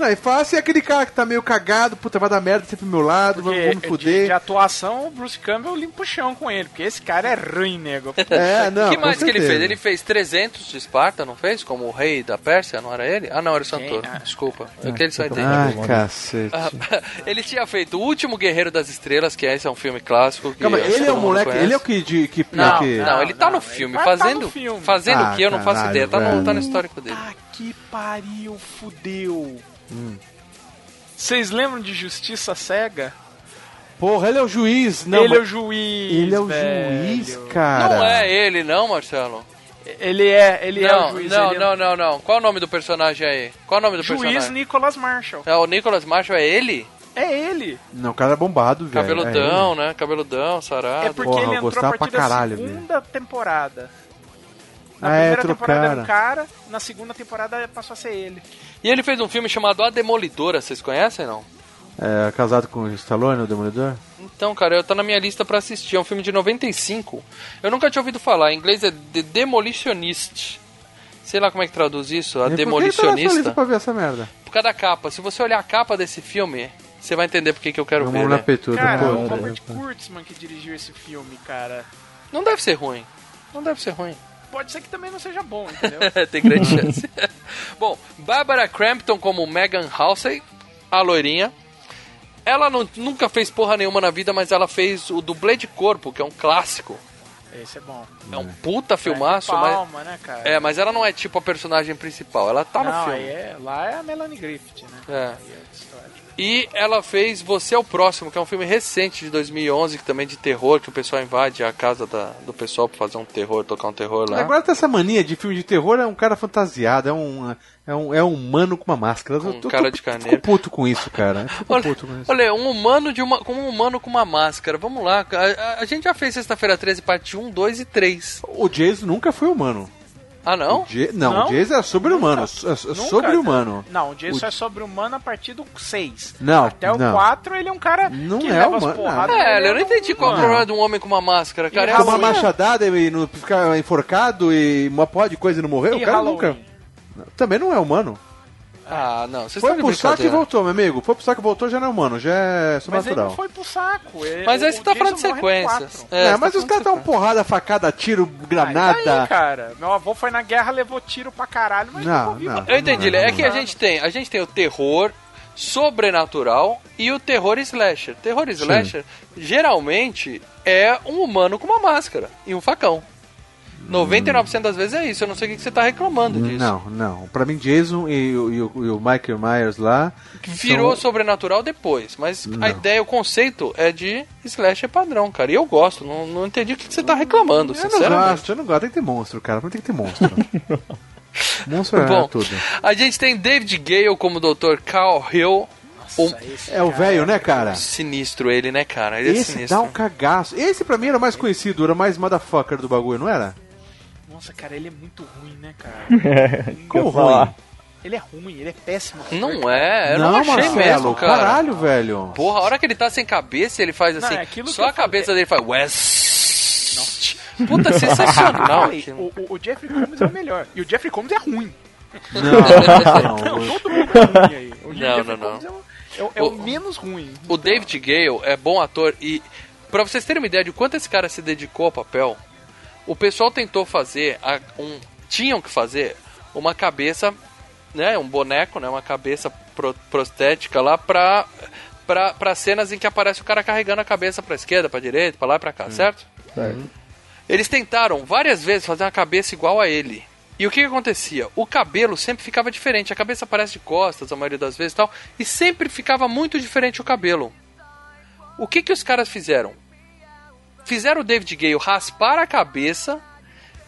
Não, é fácil é aquele cara que tá meio cagado, puta, vai dar merda sempre pro meu lado, vamos, Porque vamos me de, fuder. de atuação, o Bruce Campbell limpa o chão com ele, porque esse cara é ruim, nego. É, não, O que mais que ele fez? Ele fez 300 de Esparta, não fez? Como o rei da Pérsia, não era ele? Ah, não, era o Santoro. Ah. Desculpa. É que ele só entende. Ai, cacete. Ah, ele tinha feito O Último Guerreiro das Estrelas, que esse é um filme clássico. Calma, ele é o moleque, conhece. ele é o que. De, que, Não, que... não, ele tá não, no filme. vai tá Fazendo, no filme. fazendo Ah, o que eu não faço ideia. Tá no, tá no histórico dele. Tá que pariu, fudeu. Hum. Vocês lembram de Justiça Cega? Porra, ele é o juiz. Não, ele é o juiz. ele é o velho. juiz, cara. Não é ele, não, Marcelo? Ele é, ele é o Não, juiz. não, é não, não, não. Qual é o nome do personagem aí? Qual é o nome do Juiz personagem? Nicholas Marshall. É o Nicholas Marshall, é ele? É ele. Não, o cara é bombado, velho. Cabeludão, É né? Cabeludão, sarado. É porque Porra, ele entrou a partir da segunda temporada. Na Ah, é, primeira temporada era trocaram. um cara, na segunda temporada passou a ser ele. E ele fez um filme chamado A Demolidora, vocês conhecem, não? É, casado com o Stallone, o Demolidor? Então, cara, eu tá na minha lista pra assistir. É um filme de 95. Eu nunca tinha ouvido falar. Em inglês é The Demolitionist. Sei lá como é que traduz isso. A E por que tá Demolicionista. pra ver essa merda? Por causa da capa. Se você olhar a capa desse filme, você vai entender por que que eu quero Vamos ver. na Né? peituda, Cara, pô. o Robert Kurtzman que dirigiu esse filme, cara. Não deve ser ruim. Não deve ser ruim. Pode ser que também não seja bom, entendeu? Tem grande chance. Bom, Barbara Crampton como Megan Halsey, a loirinha. Ela não- nunca fez porra nenhuma na vida, mas ela fez o dublê de corpo, que é um clássico. Esse é bom. É um puta filmaço, mas. Palma, né, cara? É, mas ela não é tipo a personagem principal, ela tá no não, filme. aí é, lá é a Melanie Griffith, né? É. E ela fez Você é o Próximo, que é um filme recente de 2011, que também é de terror, que o pessoal invade a casa da- do pessoal pra fazer um terror, tocar um terror lá. Agora tá essa mania de filme de terror, é um cara fantasiado, é um, é um, é um humano com uma máscara. Tô- cara tô- de Fico carneiro. puto com isso, cara. Fico Olha, puto com isso. olha, um humano de uma, com um humano com uma máscara. Vamos lá, a, a- a gente já fez sexta-feira 13, parte 1, 2 e 3. O Jason nunca foi humano. Ah, não? O Ja- não, Não? o Jason é sobre-humano. Nunca. é- é Nunca, sobre-humano. Não, o Jason O- é sobre-humano a partir do 6. Não, Até o não. 4 ele é um cara Não que é leva as humano, porradas. É, ele eu não entendi qual é o problema de um homem com uma máscara, cara. É E Com uma machadada e não ficar enforcado e uma porra de coisa e não morreu, E o cara Halloween. nunca. Também não é humano. Ah, não, vocês Foi pro saco e voltou, meu amigo. Foi pro saco e voltou, já não é humano, já é Mas ele sobrenatural. não foi pro saco. ele- Mas aí você tá falando de sequências. É, É, mas tá os caras dão porrada, facada, tiro, Ah, granada. daí, cara? Meu avô foi na guerra, levou tiro pra caralho, mas Não, ficou vivo não. Eu entendi, Não, é não, que não. a gente tem, a gente tem o terror sobrenatural e o terror slasher. Terror slasher geralmente é um humano com uma máscara e um facão. 99% das vezes é isso. Eu não sei o que que você tá reclamando disso. Não, não. Pra mim, Jason e, o- e o, e o Michael Myers lá. Que Virou são- sobrenatural depois. Mas Não. a ideia, o conceito é de slasher padrão, cara. E eu gosto. Não, não entendi o que que você tá reclamando, Eu não sinceramente. gosto, eu não gosto. Tem que ter monstro, cara. Não tem que ter monstro. monstro é Bom, tudo. a gente tem David Gale como Dr. Carl Hill. Um É o velho, né, cara? sinistro ele, né, cara? Ele é Esse sinistro. dá um cagaço. Esse pra mim era o mais conhecido, era o mais motherfucker do bagulho, não era? Nossa, cara, ele é muito ruim, né, cara? Como eu falar. ruim? Ele é ruim, ele é péssimo. Não é, eu não, não, achei Marcelo, mesmo, cara. caralho, velho. Porra, a hora que ele tá sem cabeça, ele faz Não, assim. é aquilo que só a cabeça dele faz. West. Puta, sensacional. Falei, o, o, o Jeffrey Combs é o melhor. E o Jeffrey Combs é ruim. Não, não. Não, todo mundo é ruim aí. O Não, Jeffrey não, não. Combs é o, é o- é o O- menos ruim. O David Gale é bom ator e pra vocês terem uma ideia de quanto esse cara se dedicou ao papel, o pessoal tentou fazer a- um tinham que fazer uma cabeça, né, um boneco, né, uma cabeça pro- prostética lá pra pra pra cenas em que aparece o cara carregando a cabeça pra esquerda, pra direita, pra lá e pra cá, certo? Eles tentaram várias vezes fazer uma cabeça igual a ele. E o que, que acontecia? O cabelo sempre ficava diferente. A cabeça aparece de costas, a maioria das vezes e tal. E sempre ficava muito diferente o cabelo. O que, que os caras fizeram? Fizeram o David Gale raspar a cabeça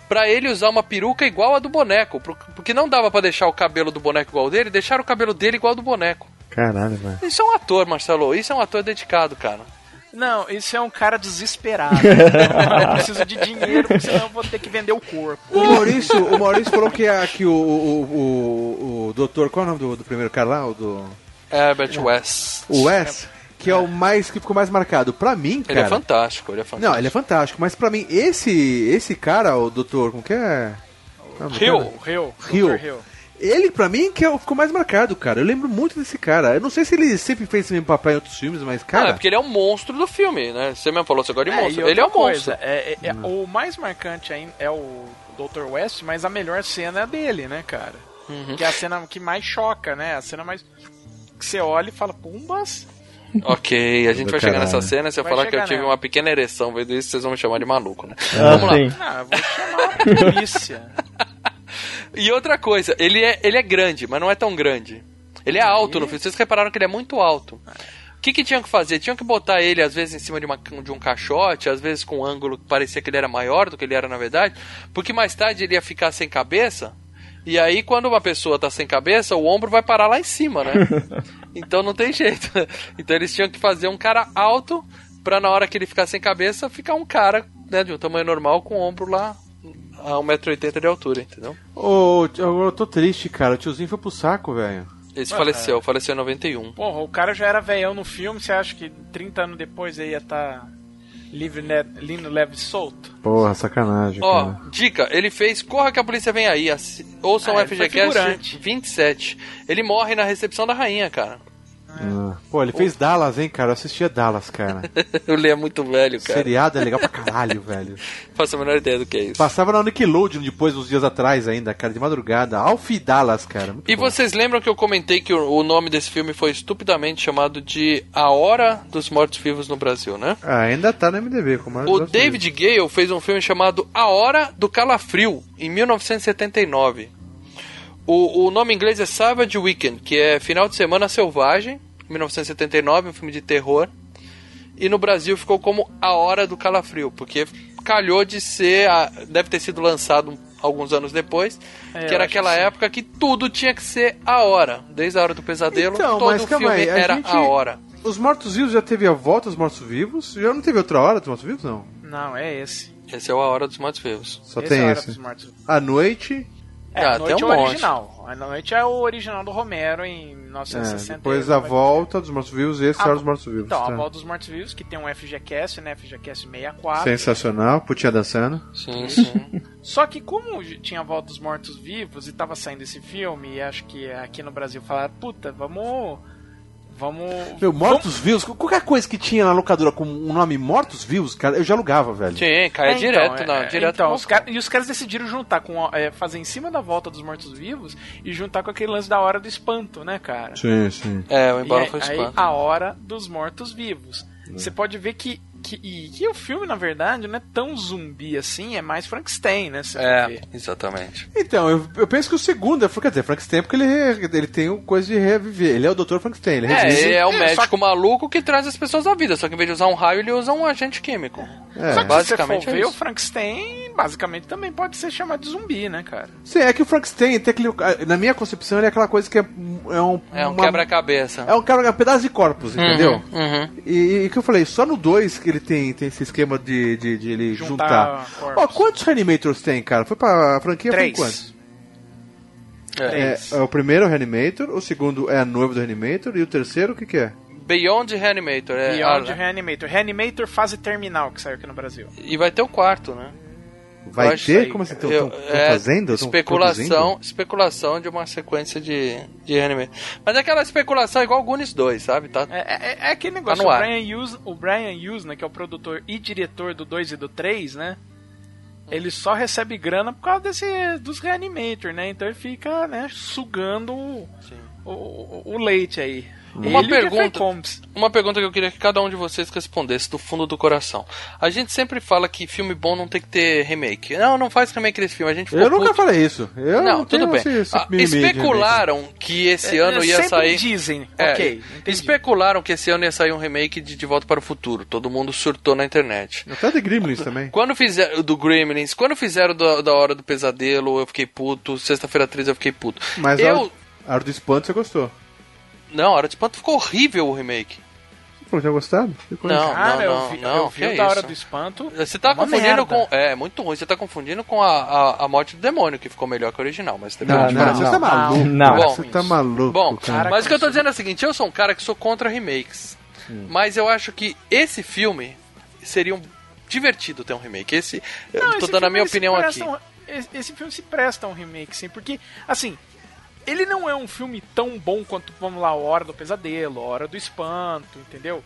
pra ele usar uma peruca igual a do boneco. por- Porque não dava pra deixar o cabelo do boneco igual dele, deixaram o cabelo dele igual ao do boneco. Caralho, velho. Isso é um ator, Marcelo. Isso é um ator dedicado, cara. Não, isso é um cara desesperado. eu preciso de dinheiro, porque senão eu vou ter que vender o corpo. O Maurício, o Maurício falou que, a, que o, o, o, o doutor. Qual é o nome do, do primeiro cara lá? O do. Herbert West. O Wes, que é o mais que ficou mais marcado. Pra mim, Ele é cara. fantástico, ele é fantástico. Não, ele é fantástico, mas pra mim, esse esse cara, o doutor, como que é? Qual é o nome do Hill. cara? O Hill. Hill. Dr. Hill. Ele, pra mim, que é o- ficou mais marcado, cara. Eu lembro muito desse cara. Eu não sei se ele sempre fez esse mesmo papel em outros filmes, mas, Ah, cara. é porque ele é um monstro do filme, né? Você mesmo falou, você gosta de É, monstro. ele é um monstro. é- é- é- o mais marcante ainda é o Dr. West, mas a melhor cena é a dele, né, cara? Uhum. Que é a cena que mais choca, né? A cena mais. Que você olha e fala, pumbas. Ok, a gente vai chegar nessa cena. Se eu Vai falar que eu tive nela. uma pequena ereção vendo isso, vocês vão me chamar de maluco, né? Ah, Vamos lá. sim. Ah, eu vou chamar a polícia. E outra coisa, ele é, ele é grande, mas não é tão grande. Ele é alto no filme. Vocês repararam que ele é muito alto. O que, que tinham que fazer? Tinham que botar ele, às vezes, em cima de, uma, de um caixote, às vezes com um ângulo que parecia que ele era maior do que ele era na verdade, porque mais tarde ele ia ficar sem cabeça. E aí, quando uma pessoa tá sem cabeça, o ombro vai parar lá em cima, né? Então não tem jeito. Então eles tinham que fazer um cara alto pra na hora que ele ficar sem cabeça, ficar um cara né, de um tamanho normal com o ombro lá a 1,80m de altura, entendeu? Ô, eu tô triste, cara. O tiozinho foi pro saco, velho. Esse faleceu, faleceu em 91. Porra, o cara já era velhão no filme, você acha que 30 anos depois ele ia estar livre, né, lindo, leve e solto? Porra, sacanagem, Ó, cara. dica, ele fez Corra que a polícia vem aí, ouçam Ah, o FGCast figurante. 27. Ele morre na recepção da rainha, cara. Ah. Pô, ele fez Dallas, hein, cara. Eu assistia Dallas, cara. o Lê é muito velho, cara. Seriado é legal pra caralho, velho. Faço a menor ideia do que é isso. Passava na Nickelodeon depois, uns dias atrás ainda, cara, de madrugada. Alf Dallas, cara. Muito E bom. vocês lembram que eu comentei que o, o nome desse filme foi estupidamente chamado de A Hora dos Mortos-Vivos no Brasil, né? Ah, ainda tá no MDB, como O David Gale fez um filme chamado A Hora do Calafrio, em 1979. O, o nome em inglês é Savage Weekend, que é Final de Semana Selvagem, 1979, um filme de terror. E no Brasil ficou como A Hora do Calafrio, porque calhou de ser. a- deve ter sido lançado alguns anos depois, É, que era aquela que época que tudo tinha que ser a hora. Desde a hora do pesadelo, Então, todo mas filme aí, a era gente- a hora. Os Mortos-Vivos já teve a volta dos Mortos-Vivos? Já não teve outra hora dos Mortos-Vivos, não? Não, é esse. Esse é o A Hora dos Mortos-Vivos. Só esse tem é a Hora esse. dos Mortos. A Noite, É, Ah, a noite tem é um o monte. original. A noite é o original do Romero em é, 1960. depois a volta dos Mortos-Vivos e esse é a A- Hora dos Mortos-Vivos. Então, tá. a volta dos mortos-vivos, que tem um FGCast, né? FGCast 64. Sensacional, putinha dançando. Sim, sim. Só que como tinha a volta dos mortos-vivos e tava saindo esse filme, e acho que aqui no Brasil falaram, puta, vamos. Vamos. Meu, Mortos-Vivos, qualquer coisa que tinha na locadora com o nome Mortos-Vivos, cara, eu já alugava, velho. Sim, cai É, direto, então, não, é, direto então, os cara- e os caras decidiram juntar com é, fazer em cima da volta dos mortos-vivos e juntar com aquele lance da hora do espanto, né, cara? Sim, sim. É, o E aí, foi aí, espanto. a hora dos mortos-vivos. Você pode ver que que, e, que o filme, na verdade, não é tão zumbi assim, é mais Frankenstein, né? É, exatamente. Então, eu, eu penso que o segundo é, quer dizer, Frankenstein, porque ele, ele tem o coisa de reviver. Ele é o Dr. Frankenstein, ele É, ele é o É, médico só- maluco que traz as pessoas à vida, só que em vez de usar um raio, ele usa um agente químico. É. Só que basicamente se você é for ver, o. Frankenstein, basicamente, também pode ser chamado de zumbi, né, cara? Sim, é que o Frankenstein tem aquele. Na minha concepção, ele é aquela coisa que é, é um. É um quebra-cabeça. É um quebra um pedaço de corpos, entendeu? Uhum. E, e que eu falei, só no 2 que ele tem, tem esse esquema de, de, de ele Juntar juntar. Ó, quantos Reanimators tem, cara? Foi pra franquia Três. foi quantos? É. É, é, o primeiro é o Reanimator, o segundo é a noiva do Reanimator e o terceiro o que que é? Beyond Reanimator. É, Beyond a- Reanimator. Reanimator fase terminal, que saiu aqui no Brasil. E vai ter o quarto, né? Vai ter? Como assim? Estão é, fazendo? Especulação, produzindo? especulação de uma sequência de, de Reanimator. Mas é aquela especulação igual o Goonies 2, sabe? Tá, É, é- é aquele negócio, no o. Brian Hughes, o Brian Hughes, né, que é o produtor e diretor do 2 e do 3, né? Ele só recebe grana por causa desse, dos Reanimator, né? Então ele fica, né, sugando o, o, o leite aí. Uma Ele pergunta. Uma pergunta que eu queria que cada um de vocês respondesse do fundo do coração. A gente sempre fala que filme bom não tem que ter remake. Não, não faz remake desse filme. A gente Eu nunca puto. falei isso. Eu Não, não tudo bem. esse- esse Ah, especularam que esse ano É, ia sempre sair. dizem, É, ok, entendi. especularam que esse ano ia sair um remake de De Volta para o Futuro. Todo mundo surtou na internet. Até de Gremlins também. Quando fizeram do Gremlins, quando fizeram do- da Hora do Pesadelo, eu fiquei puto. Sexta-feira 13 eu fiquei puto. Mas eu. a hora do espanto você gostou. Não, a Hora do Espanto ficou horrível o remake. Você falou que tinha gostado? Coisa. Não, Cara, não, eu não, vi, não, eu vi da Hora isso? do Espanto. Você tá confundindo merda. com. É, muito ruim. Você tá confundindo com a, a, a morte do demônio, que ficou melhor que o original. Mas Não, depende não, de- você tá maluco. Não. cara, Você tá maluco. Bom, cara. mas o que eu tô dizendo é o seguinte: eu sou um cara que sou contra remakes. Mas eu acho que esse filme seria um divertido ter um remake. Esse. Não, eu tô esse dando a minha opinião aqui. um- esse, esse filme se presta a um remake, sim, porque, assim, ele não é um filme tão bom quanto, vamos lá, Hora do Pesadelo, Hora do Espanto, entendeu?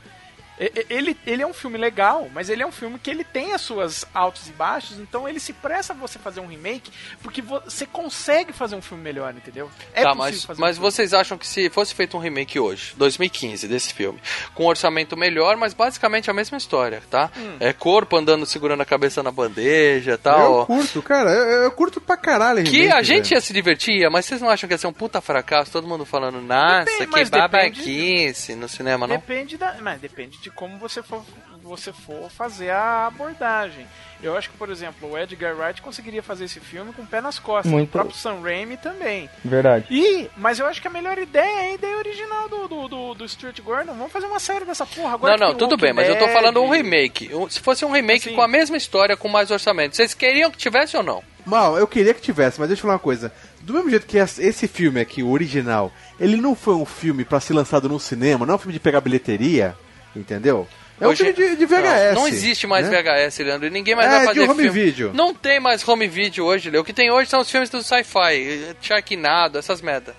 Ele, ele é um filme legal, mas ele é um filme que ele tem as suas altos e baixos, então ele se presta a você fazer um remake, porque você consegue fazer um filme melhor, entendeu? É tá, possível mas, fazer mas um filme. vocês acham que se fosse feito um remake hoje, 2015, desse filme, com um orçamento melhor, mas basicamente a mesma história, tá? Hum. É corpo andando segurando a cabeça na bandeja e Eu tal. curto, cara. Eu, eu curto pra caralho. Que remake, a gente velho. ia se divertir, mas vocês não acham que ia ser um puta fracasso? Todo mundo falando, nossa, Depende, que mas depende- babaquice no cinema, não? Depende da, mas depende de como você for, você for fazer a abordagem. Eu acho que, por exemplo, o Edgar Wright conseguiria fazer esse filme com o pé nas costas. Muito. O próprio Sam Raimi também. Verdade. E, mas eu acho que a melhor ideia é a ideia original do, do, do, do Stuart Gordon. Vamos fazer uma série dessa porra agora. Não, não, tudo bem, mas eu tô falando um remake. Se fosse um remake Assim. com a mesma história, com mais orçamento, vocês queriam que tivesse ou não? Mal, eu queria que tivesse, mas deixa eu falar uma coisa. Do mesmo jeito que es- esse filme aqui, o original, ele não foi um filme pra ser lançado no cinema, não é um filme de pegar bilheteria, entendeu? É um Hoje- filme de, de VHS. Não, não existe mais né? VHS, Leandro, e ninguém mais É, vai de fazer home filme. video. Não tem mais home video hoje, Leo. O que tem hoje são os filmes do sci-fi, Sharknado, essas merda.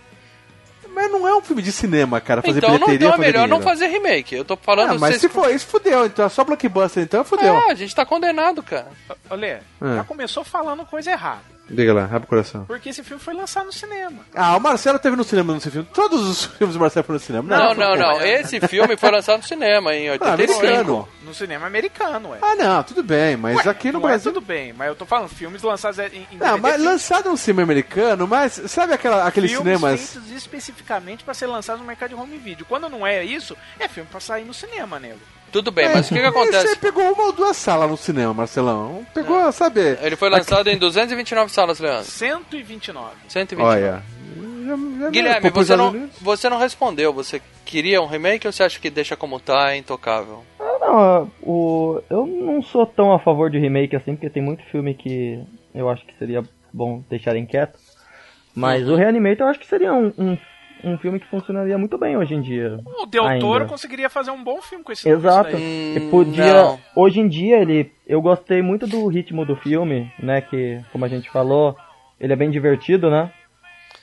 Mas não é um filme de cinema, cara, fazer Então, não, bilheteria então é melhor não dinheiro. fazer remake. Eu tô falando... Ah, mas se for isso, fudeu. Então é só blockbuster, então fudeu. É, a gente tá condenado, cara. Olha, É. já começou falando coisa errada. Diga lá, abre o coração. Porque esse filme foi lançado no cinema. Ah, o Marcelo teve no cinema nesse filme. Todos os filmes do Marcelo foram no cinema. Não, foi- não, não. Esse filme foi lançado no cinema em Ah, 85. americano. No cinema americano, ué. Ah, não, tudo bem, mas Ué, aqui no não Brasil. É tudo bem, mas eu tô falando filmes lançados em, em Não, mas filmes- lançado no cinema americano, mas sabe aquela, aqueles filmes cinemas. feitos especificamente para ser lançados no mercado de home video. Quando não é isso, é filme para sair no cinema, nego. Tudo bem, mas o que que Você acontece? pegou uma ou duas salas no cinema, Marcelão. Pegou, sabe? Ele foi lançado em 229 salas, Leandro. 129. 129. Olha. já- já- Guilherme, você não, você não respondeu. Você queria um remake ou você acha que deixa como tá, é intocável? Ah, Não, o, eu não sou tão a favor de remake assim, porque tem muito filme que eu acho que seria bom deixarem quieto. Mas o Reanimator eu acho que seria um, um, um filme que funcionaria muito bem hoje em dia. O Del ainda. Toro conseguiria fazer um bom filme com esse Exato. E Hum, podia. não. Hoje em dia ele. Eu gostei muito do ritmo do filme, né? Que, como a gente falou, ele é bem divertido, né?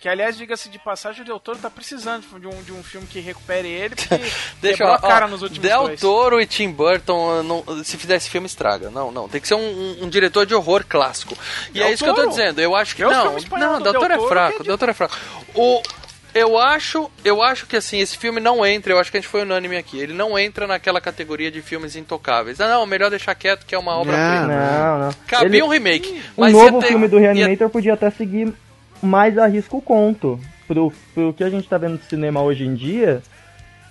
Que, aliás, diga-se de passagem, o Del Toro tá precisando de um, de um filme que recupere ele, porque Deixa quebrou eu a cara ó, nos últimos Del dois. Toro e Tim Burton, não- se fizer esse filme, estraga. Não, não. Tem que ser um, um- um diretor de horror clássico. E Del é isso que eu tô Toro? dizendo. Eu acho que. É o não, não, Del Del Toro é Toro fraco. é de- Del Toro é fraco. O. Eu acho, eu acho que assim, esse filme não entra, eu acho que a gente foi unânime aqui. Ele não entra naquela categoria de filmes intocáveis. Ah, não, melhor deixar quieto que é uma obra-prima. Não, não. Cabia Ele- um remake. Um novo ia ter- filme do ia- Reanimator podia até seguir mais a risco o conto. Pro, pro que a gente tá vendo no cinema hoje em dia,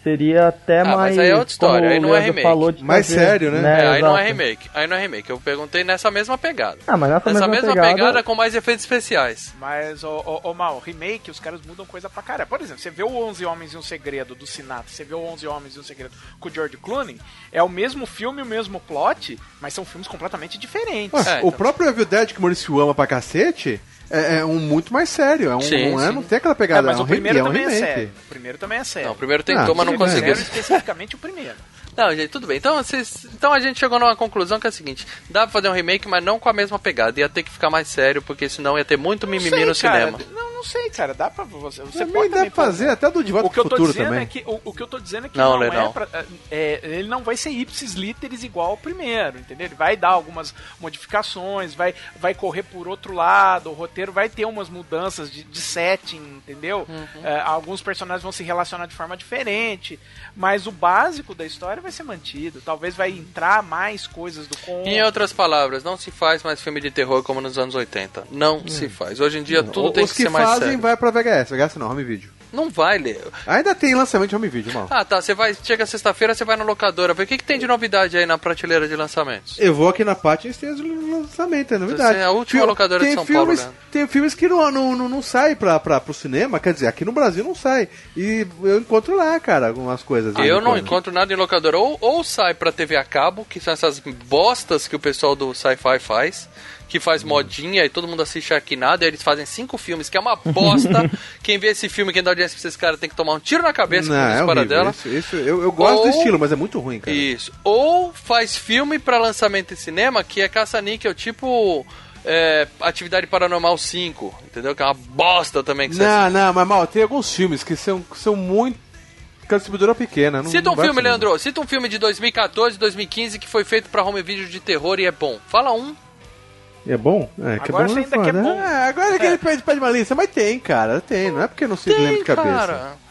seria até Ah, mas mais. aí é outra história, aí o não é remake. Falou de Mais fazer, sério, né? É, aí não é exato. remake. Aí não é remake. Eu perguntei nessa mesma pegada. Ah, mas nessa, Nessa mesma, mesma pegada... pegada com mais efeitos especiais. Mas, ô, ô, ô Mal, remake, os caras mudam coisa pra caralho. Por exemplo, você vê o 11 Homens e um Segredo do Sinatra, você vê o 11 Homens e um Segredo com o George Clooney, é o mesmo filme, o mesmo plot, mas são filmes completamente diferentes. Ué, É, o então. próprio Evil Dead que o Maurício ama pra cacete é, é um muito mais sério. É um, Sim, não, é, sim. não tem aquela É, pegada. mas é um o primeiro remake, também é um é sério. O primeiro também é sério. Não, o primeiro tentou, Ah, mas não é conseguiu. sério especificamente o primeiro. Não, gente, tudo bem. Então, vocês, então a gente chegou numa conclusão que é a seguinte: dá pra fazer um remake, mas não com a mesma pegada. Ia ter que ficar mais sério, porque senão ia ter muito mimimi Não no sei, cara. cinema. Não, não sei, cara. Dá pra você. Você Também pode dá também pra fazer, até do De Volta O que eu tô Futuro dizendo também. é que o, o que eu tô dizendo é que Não, não, Lê, é não. pra- é, ele não vai ser ipsis literis igual ao primeiro, entendeu? Ele vai dar algumas modificações, vai, vai correr por outro lado, o roteiro vai ter umas mudanças de, de setting, entendeu? É, alguns personagens vão se relacionar de forma diferente, mas o básico da história vai ser mantido. Talvez vai entrar mais coisas do conto. Em outras palavras, não se faz mais filme de terror como nos anos 80. Não se faz. Hoje em dia tudo O- tem Os que que ser mais fazem sério. vai pra VHS, VHS não, home video. Não vai, Leo. Ainda tem lançamento de home video, mal. Ah, tá. Você vai. Chega sexta-feira, você vai na locadora. Vê o que, que tem de novidade aí na prateleira de lançamentos. Eu vou aqui na Pátio e tem os lançamentos, é novidade. Você é a última Fil- locadora de tem São Paulo, filmes, né? Tem filmes que não, não, não, não saem pra, pra, pro cinema, quer dizer, aqui no Brasil não sai. E eu encontro lá, cara, algumas coisas. Eu não encontro. encontro nada em locadora. Ou, ou sai pra TV a cabo, que são essas bostas que o pessoal do sci-fi faz, que faz modinha e todo mundo assiste Sharknado, e eles fazem cinco filmes, que é uma bosta. quem vê esse filme, quem dá audiência pra esses caras, tem que tomar um tiro na cabeça Não, com é horrível. dela. Isso, isso- eu, eu gosto Ou- do estilo, mas é muito ruim, cara. Isso. Ou faz filme pra lançamento em cinema, que é caça-níquel, tipo é, Atividade Paranormal 5, entendeu? Que é uma bosta também que você Não, não, mas mal, tem alguns filmes que são, que são muito. Que a distribuidora pequena. Não, Cita um não filme. Leandro. Cita um filme de 2014, 2015 que foi feito pra home video de terror e é bom. Fala um. É bom? É, que Agora é bom você é ainda quer foda. bom. É, agora que ele pede, pede uma lista, mas tem, cara, tem. Não é porque não se lembro de cabeça. cara.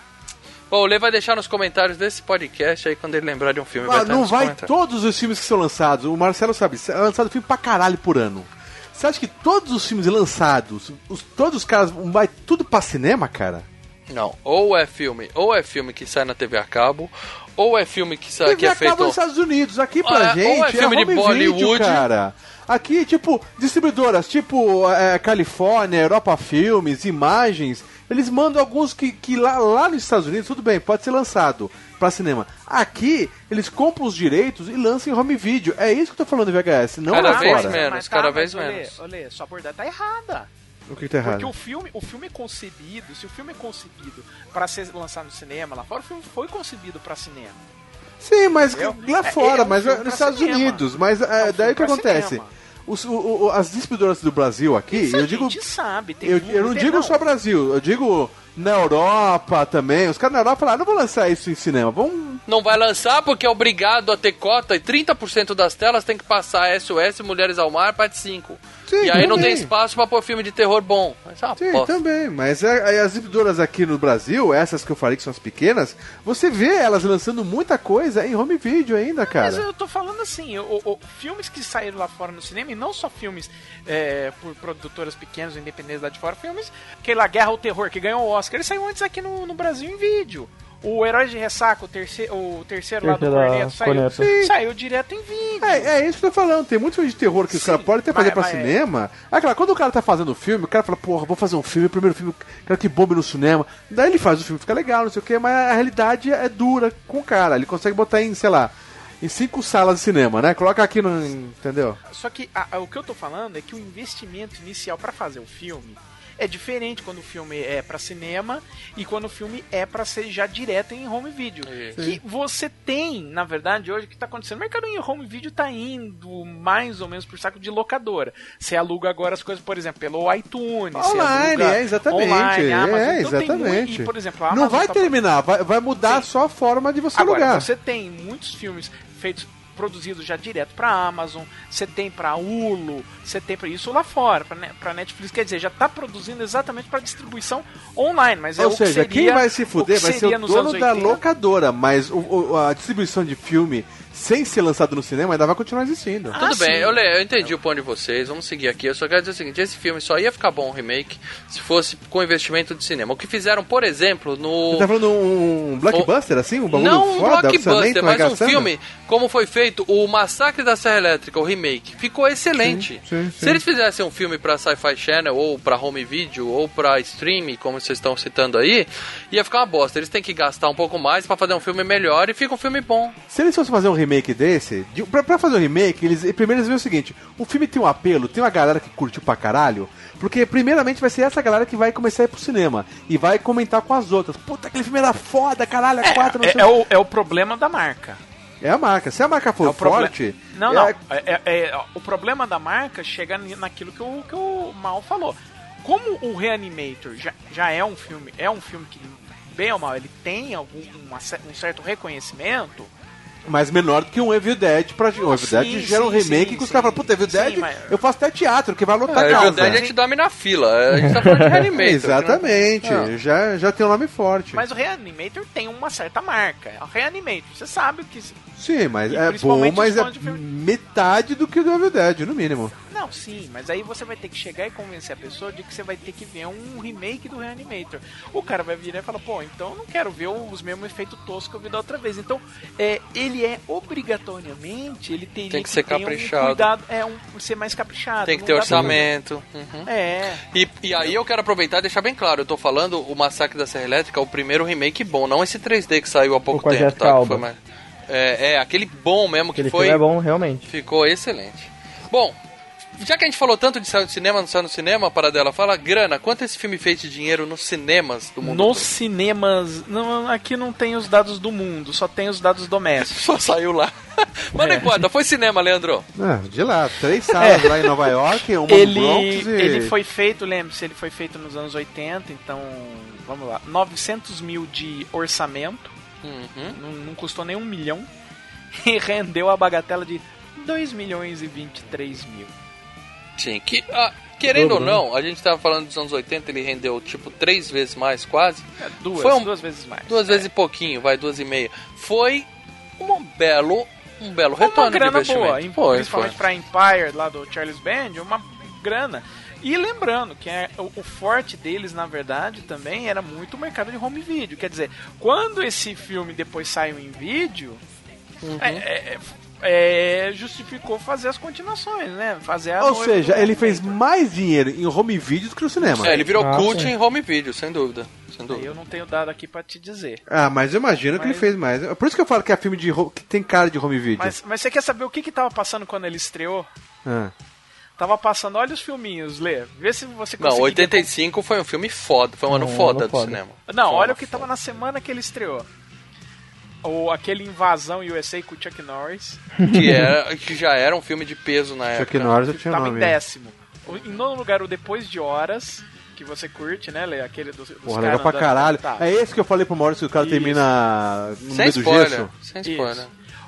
Bom, o Lê vai deixar nos comentários desse podcast aí quando ele lembrar de um filme. Ah, vai estar não vai todos os filmes que são lançados. O Marcelo sabe, é lançado filme pra caralho por ano. Você acha que todos os filmes lançados, os, todos os caras, vai tudo pra cinema, cara? Não, ou é filme, ou é filme que sai na TV a cabo, ou é filme que, sai, que TV é acaba feito. nos Estados Unidos. Aqui pra Ah, é, gente ou é filme de home Bollywood. video, cara. Aqui, tipo, distribuidoras, tipo é, Califórnia, Europa Filmes, Imagens, eles mandam alguns que, que lá, lá nos Estados Unidos, tudo bem, pode ser lançado pra cinema. Aqui, eles compram os direitos e lançam em home video. É isso que eu tô falando do VHS, não Cada lá vez fora. menos. cada vez olê, menos. Olê, sua abordagem tá errada. O que, que tá errado? Porque o filme, o filme é concebido, se o filme é concebido pra ser lançado no cinema lá fora, o filme foi concebido pra cinema. Sim, mas Entendeu? lá É- fora, é um mas filme nos Estados cinema. Unidos. Mas é, É um daí o que acontece? cinema. Os- o- o- as distribuidoras do Brasil aqui, Isso eu a digo. gente sabe. Tem Eu, eu não digo só Brasil, eu digo na Europa também. Os caras na Europa falaram, não vou lançar isso em cinema, vamos. Não vai lançar porque é obrigado a ter cota e 30% das telas tem que passar SOS, Mulheres ao Mar, parte 5. Sim, e aí não também. tem espaço pra pôr filme de terror bom. Mas uma Sim, bosta. também, mas é- as distribuidoras aqui no Brasil, essas que eu falei que são as pequenas, você vê elas lançando muita coisa em home video ainda, Mas cara. eu tô falando assim, o, o- filmes que saíram lá fora no cinema, e não só filmes é, por produtoras pequenas independentes lá de fora, filmes que lá Guerra ao Terror, que ganhou o Oscar, ele saiu antes aqui no, no Brasil em vídeo. O Herói de Ressaca, o terceiro, o terceiro lá do Corneto, saiu, saiu direto em vídeo. É, é isso que eu tô falando. Tem muito filme de terror que os Sim, caras podem até fazer mas- pra mas- cinema. É claro, quando o cara tá fazendo o filme, o cara fala, porra, vou fazer um filme, o primeiro filme, quero que bombe no cinema. Daí ele faz o filme, fica legal, não sei o que, mas a realidade é dura com o cara. Ele consegue botar em, sei lá, em cinco salas de cinema, né? Coloca aqui no. Entendeu? Só que a- a- o que eu tô falando é que o investimento inicial pra fazer o filme é diferente quando o filme é pra cinema e quando o filme é pra ser já direto em home video. Que você tem, na verdade, hoje o que tá acontecendo? O mercado em home video tá indo mais ou menos por saco de locadora. Você aluga agora as coisas, por exemplo, pelo iTunes. Online, é, exatamente. Online, Amazon. é, Então tem muito- exatamente. e, por exemplo, a não Amazon vai tá- terminar, vai, vai mudar Sim. só a forma de você Agora, alugar. você tem muitos filmes feitos produzido já direto pra Amazon, você tem pra Hulu, você tem pra isso lá fora, pra Netflix, quer dizer, já tá produzindo exatamente pra distribuição online, mas é Ou o que seja, seria, quem vai se fuder vai ser o dono da 80. locadora, mas o- o- a distribuição de filme sem ser lançado no cinema ainda vai continuar existindo. Ah, Tudo bem, sim. eu, le- eu entendi o ponto de vocês, vamos seguir aqui. Eu só quero dizer o seguinte: esse filme só ia ficar bom o remake se fosse com investimento de cinema. O que fizeram, por exemplo, no. Você tá falando um blockbuster assim? Um bagulho Não um foda, blockbuster, mas um filme como foi feito o Massacre da Serra Elétrica, o remake. Ficou excelente. Sim, sim, Se eles fizessem um filme pra Sci-Fi Channel, ou pra Home Video, ou pra Stream, como vocês estão citando aí, ia ficar uma bosta. Eles têm que gastar um pouco mais pra fazer um filme melhor e fica um filme bom. Se eles fossem fazer um remake desse, de, pra, pra fazer um remake, eles primeiro eles veem o seguinte: o filme tem um apelo, tem uma galera que curtiu pra caralho, porque primeiramente vai ser essa galera que vai começar a ir pro cinema e vai comentar com as outras. Puta, aquele filme era foda, caralho, é, quatro, não É, sei é o é o problema da marca. É a marca. Se a marca for É o proble- forte. Não, é- não. É, é- é- o problema da marca chega naquilo que o, que o Mal falou. Como o Reanimator já, já é um filme, é um filme que, bem ou mal, ele tem algum, um certo reconhecimento. Mas menor do que um Evil Dead pra. O Evil Sim, Dead gera um sim, remake sim, que os sim. caras falam, puta, Evil Sim, Dead, mas- eu faço até teatro, que vai lotar É, casa. Evil Dead a gente dorme na fila. A gente tá falando de Reanimator. Exatamente, né? já, já tem um nome forte. Mas o Reanimator tem uma certa marca. É o Reanimator, você sabe o que. Sim, mas E é bom, mas é filme- metade do que o do Evil Dead, no mínimo. Não, sim, mas aí você vai ter que chegar e convencer a pessoa de que você vai ter que ver um remake do Reanimator. O cara vai virar e falar, pô, então eu não quero ver os mesmos efeitos toscos que eu vi da outra vez. Então, é, ele é obrigatoriamente, ele teria Tem que ser ter caprichado. Um cuidado, é um ser mais caprichado. Tem que ter orçamento. Uhum. É. E, e aí eu quero aproveitar e deixar bem claro, eu tô falando o Massacre da Serra Elétrica, o primeiro remake bom, não esse 3D que saiu há pouco tempo, Jessica tá? Que foi mais- É, é, aquele bom mesmo que Aquele foi. filme é bom, realmente. Ficou excelente. Bom, já que a gente falou tanto de sair do cinema, não saiu no cinema, para dela, fala, grana, quanto esse filme fez de dinheiro nos cinemas do mundo? Nos todo? cinemas, não, aqui não tem os dados do mundo, só tem os dados domésticos. Só saiu lá. Mas não É. importa, foi cinema, Leandro. Ah, de lá, três salas lá em Nova York, uma no É. ele, Bronx e... ele foi feito, lembre-se, ele foi feito nos anos 80, então, vamos lá, 900 mil de orçamento, Uhum. não, não custou nem um milhão, e rendeu a bagatela de 2 milhões e 23 mil. Sim, que, ah, querendo ou né? não, a gente tava falando dos anos 80, ele rendeu tipo três vezes mais, quase. É, duas, Foi um- duas vezes mais. Duas vezes e pouquinho, vai, duas e meia. Foi um belo, um belo retorno uma grana de investimento. boa, foi, principalmente pra Empire, lá do Charles Band, uma grana. E lembrando que é, o, o forte deles, na verdade, também era muito o mercado de home video. Quer dizer, quando esse filme depois saiu em vídeo, Uhum. é, é, é, justificou fazer as continuações, né? Fazer a Ou seja, ele fez mais dinheiro em home video do que no cinema. É, ele virou Ah, cult sim. em home video, sem dúvida. Sem Aí dúvida. Eu não tenho dado aqui pra te dizer. Ah, mas eu imagino que ele Mas- fez mais. Por isso que eu falo que é filme de que tem cara de home video. Mas, mas você quer saber o que que tava passando quando ele estreou? Ah. Tava passando, olha os filminhos, Lê. Vê se você Não, conseguir 85 foi um filme foda, foi um ano Um foda ano do foda. cinema. Não, um olha o que foda. tava na semana que ele estreou. Ou aquele Invasão USA com o Chuck Norris. Que, era, que já era um filme de peso na Chuck época. Norris eu tinha tava nome. em décimo. O- Em nono lugar, o Depois de Horas, que você curte, né, Lê? Aquele dos, dos Porra, caras legal pra caralho. Tá. É esse que eu falei pro Maurício que o cara Isso. termina no Sem meio do spoiler. gesso. Sem Isso. spoiler.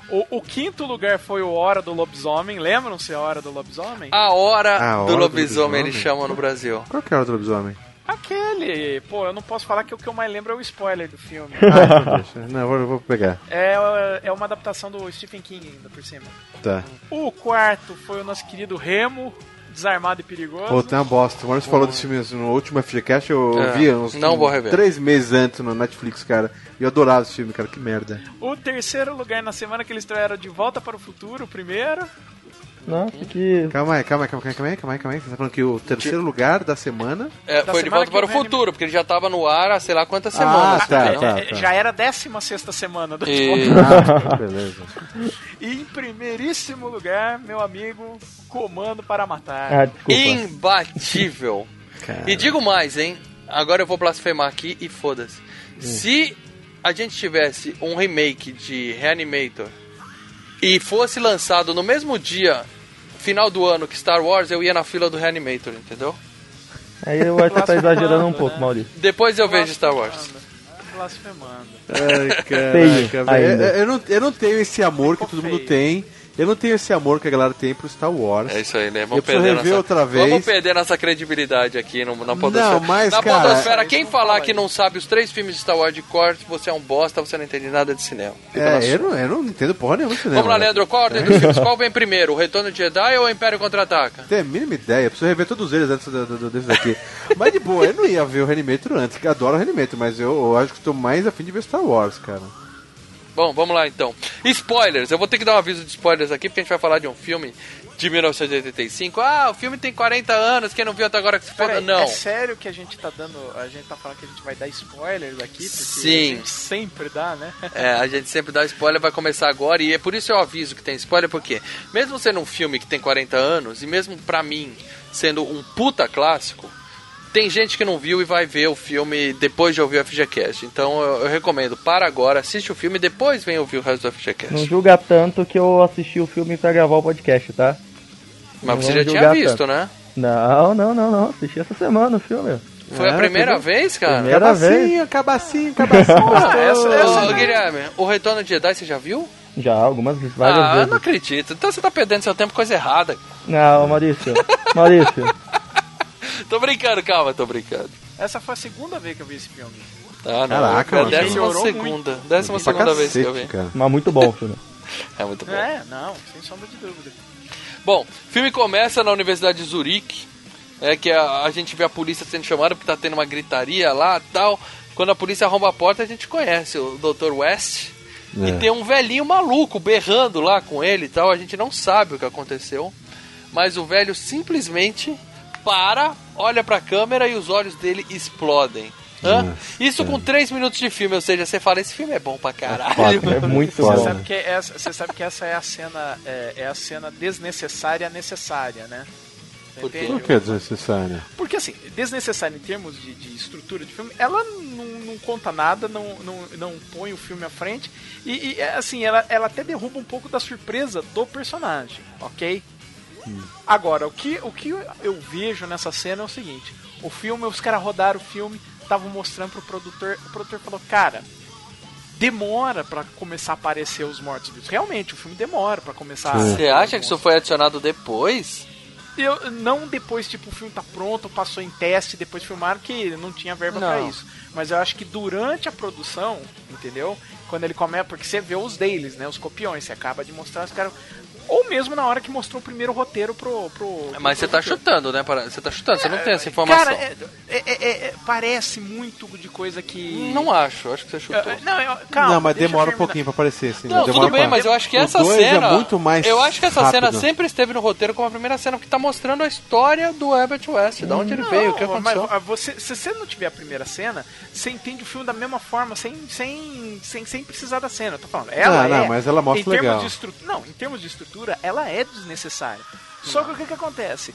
O, o quinto lugar foi o Hora do Lobisomem. Lembram-se a Hora do Lobisomem? A hora, A Hora do do lobisomem, Lobisomem? eles chamam no Brasil. Qual que era o do lobisomem? Aquele. Pô, eu não posso falar que o que eu mais lembro é o spoiler do filme. Ah, então deixa. Não, eu vou, eu vou pegar. é, é uma adaptação do Stephen King ainda por cima. Tá. O quarto foi o nosso querido Remo, Desarmado e Perigoso. Pô, tem uma bosta. O Maurício falou desse filme no último FGCast, eu É, vi uns não vou rever. três meses antes no Netflix, cara. E eu adorava esse filme, cara. Que merda. O terceiro lugar na semana que eles estrearam era De Volta para o Futuro, o primeiro. Nossa, que. Calma aí, calma aí, calma aí, calma aí, calma aí, calma aí. Você tá falando que o terceiro lugar da semana. É, Da foi de volta para o Reanimator- futuro, porque ele já tava no ar há sei lá quantas semanas. Ah, tá, entendeu? tá. É, Já era a 16 semana do E-. Ah, beleza. E em primeiríssimo lugar, meu amigo, Comando para Matar. Ah, imbatível. E digo mais, hein? Agora eu vou blasfemar aqui e foda-se. Se a gente tivesse um remake de Reanimator e fosse lançado no mesmo dia, final do ano, que Star Wars, eu ia na fila do Reanimator, entendeu? Aí eu acho que você tá exagerando um pouco, Maurício. Depois eu vejo Star Wars. Blasfemando. Ai, caraca, velho. ainda. Eu, eu não, eu não tenho esse amor que todo mundo tem Eu não tenho esse amor que a galera tem pro Star Wars. É isso aí, né? Eu Vamos preciso perder rever nossa... outra vez. Vamos perder nossa credibilidade aqui no, na podosfera. Não, mas, na cara- podosfera, quem falar que não sabe os três filmes de Star Wars de corte, você é um bosta, você não entende nada de cinema. Fica É, eu não, eu não entendo porra nenhuma de cinema. Vamos lá, né? Leandro, qual a ordem dos filmes? Qual vem primeiro, o Retorno de Jedi ou o Império Contra-Ataca? Não tenho a mínima ideia, preciso rever todos eles antes do, do, do- desse daqui. mas de boa, eu não ia ver o Reanimator antes, que eu adoro o Reanimator, mas eu, eu acho que estou mais afim de ver Star Wars, cara. Bom, vamos lá então. Spoilers, eu vou ter que dar um aviso de spoilers aqui, porque a gente vai falar de um filme de 1985. Ah, o filme tem 40 anos, quem não viu até agora que se foda. Peraí, Não. É sério que a gente tá dando. A gente tá falando que a gente vai dar spoilers aqui? Porque Sim. a gente sempre dá, né? É, a gente sempre dá spoiler, vai começar agora, e é por isso eu aviso que tem spoiler, porque mesmo sendo um filme que tem 40 anos, e mesmo pra mim sendo um puta clássico, tem gente que não viu e vai ver o filme depois de ouvir o FGCast. Então eu, eu recomendo, para agora, assiste o filme e depois vem ouvir o resto do FGCast. Não julga tanto que eu assisti o filme pra gravar o podcast, tá? Mas não você já tinha visto, tanto. né? Não, não, não, não. Assisti essa semana o filme. Foi a É, primeira tudo- vez, cara? Primeira vez. cabacinho, cabacinho. Ah, essa- essa- Ô, Guilherme, o Retorno de Jedi você já viu? Já, algumas várias ah, eu vezes. não acredito. Então você tá perdendo seu tempo com coisa errada. Não, Maurício. Maurício. Tô brincando, calma, tô brincando. Essa foi a segunda vez que eu vi esse filme. Ah, não. Caraca, é a décima segunda. Décima Pra segunda vez que eu cacete, vi. cara. Mas muito bom o filme. É muito bom. É, não, sem sombra de dúvida. Bom, o filme começa na Universidade de Zurique, é que a, a gente vê a polícia sendo chamada porque tá tendo uma gritaria lá tal. Quando a polícia arromba a porta, a gente conhece o Dr. West. E É. tem um velhinho maluco berrando lá com ele e tal. A gente não sabe o que aconteceu. Mas o velho simplesmente para, olha pra câmera e os olhos dele explodem. Hã? Nossa, Isso com 3 minutos de filme, ou seja, você fala, esse filme é bom pra caralho. Foda, é muito Você bom. sabe, que essa, você sabe que essa é a cena é, é a cena desnecessária necessária, né? Você Por? Por que é desnecessário? Porque assim, desnecessária em termos de, de estrutura de filme, ela não, não conta nada, não, não, não põe o filme à frente. E, e, é, assim, ela, ela até derruba um pouco da surpresa do personagem, ok? Agora, o que, o que eu vejo nessa cena é o seguinte: o filme, os caras rodaram o filme, estavam mostrando pro produtor, o produtor falou, cara. Demora pra começar a aparecer os mortos-vivos. Realmente, o filme demora pra começar a Você acha que isso foi adicionado depois? eu, não depois, tipo, o filme tá pronto, passou em teste, depois filmaram que não tinha verba Não. pra isso. Mas eu acho que durante a produção, entendeu? Quando ele começa, porque você vê os dailies, né? Os copiões, você acaba de mostrar os caras. Ou mesmo na hora que mostrou o primeiro roteiro pro. pro Mas você tá chutando, né? para- Você tá chutando, você não tem essa informação. Cara, é- é- é- é- parece muito de coisa que. Não acho, acho que você chutou. É, Não, eu- calma, não, mas demora um pouquinho pra aparecer, assim. Não, demora tudo bem, pra- mas eu acho que essa cena. é muito mais eu acho que essa rápido. cena sempre esteve no roteiro como a primeira cena, porque tá mostrando a história do Herbert West, da onde ele veio, o que Não, aconteceu. Mas você, se você não tiver a primeira cena, você entende o filme da mesma forma, sem, sem, sem, sem precisar da cena. Eu tô falando, ela Não, não, é, mas ela mostra em termos legal. De estru... Não, em termos de estrutura, ela é desnecessária. Só que o que que acontece?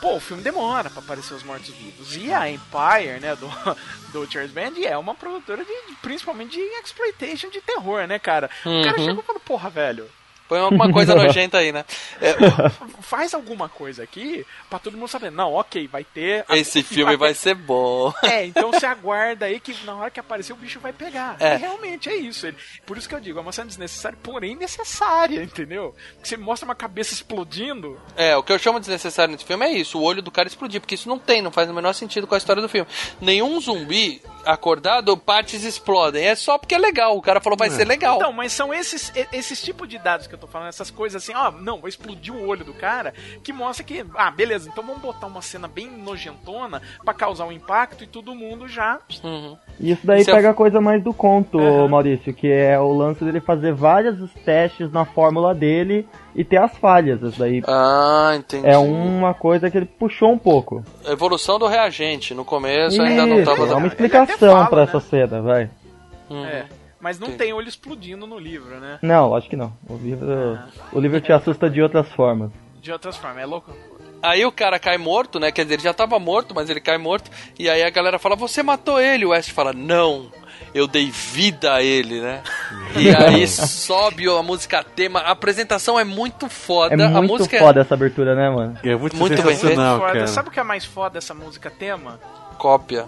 Pô, o filme demora pra aparecer os mortos-vivos. E a Empire, né, do, do Charles Band, é uma produtora de, de- principalmente de exploitation de terror, né, cara? O cara Uhum. chegou e falou, porra, velho, Põe alguma coisa nojenta aí, né? É, faz alguma coisa aqui pra todo mundo saber. Não, ok, vai ter... esse filme vai ser bom. É, então você aguarda aí que na hora que aparecer o bicho vai pegar. É. E realmente é isso. Ele- Por isso que eu digo, é uma cena desnecessária, porém necessária, entendeu? Porque você mostra uma cabeça explodindo. É, o que eu chamo de desnecessário nesse filme é isso, o olho do cara explodir, porque isso não tem, não faz o menor sentido com a história do filme. Nenhum zumbi acordado, partes explodem. É só porque é legal, o cara falou vai ser legal. Então, mas são esses, esses tipos de dados que eu tô falando, essas coisas assim, ó, não, vai explodir o olho do cara, que mostra que, ah, beleza, então vamos botar uma cena bem nojentona pra causar um impacto e todo mundo já. Uhum. E isso daí Isso é- pega a coisa mais do conto, Aham. Maurício, que é o lance dele fazer vários testes na fórmula dele e ter as falhas. Isso daí Ah, entendi. é uma coisa que ele puxou um pouco. Evolução do reagente. No começo ainda não Isso, tava é dando. uma explicação pra né? essa cena, vai. Uhum. É. Mas não tem olho explodindo no livro, né? Não, acho que não. O livro, o livro te assusta de outras formas. De outras formas, é louco? Aí o cara cai morto, né? Quer dizer, ele já tava morto, mas ele cai morto. E aí a galera fala: Você matou ele. O West fala: Não, eu dei vida a ele, né? E aí sobe a música tema. A apresentação é muito foda. É a muito música foda essa abertura, né, mano? É muito, Muito bem sensacional, Foda. cara. Sabe o que é mais foda dessa música tema? é cópia.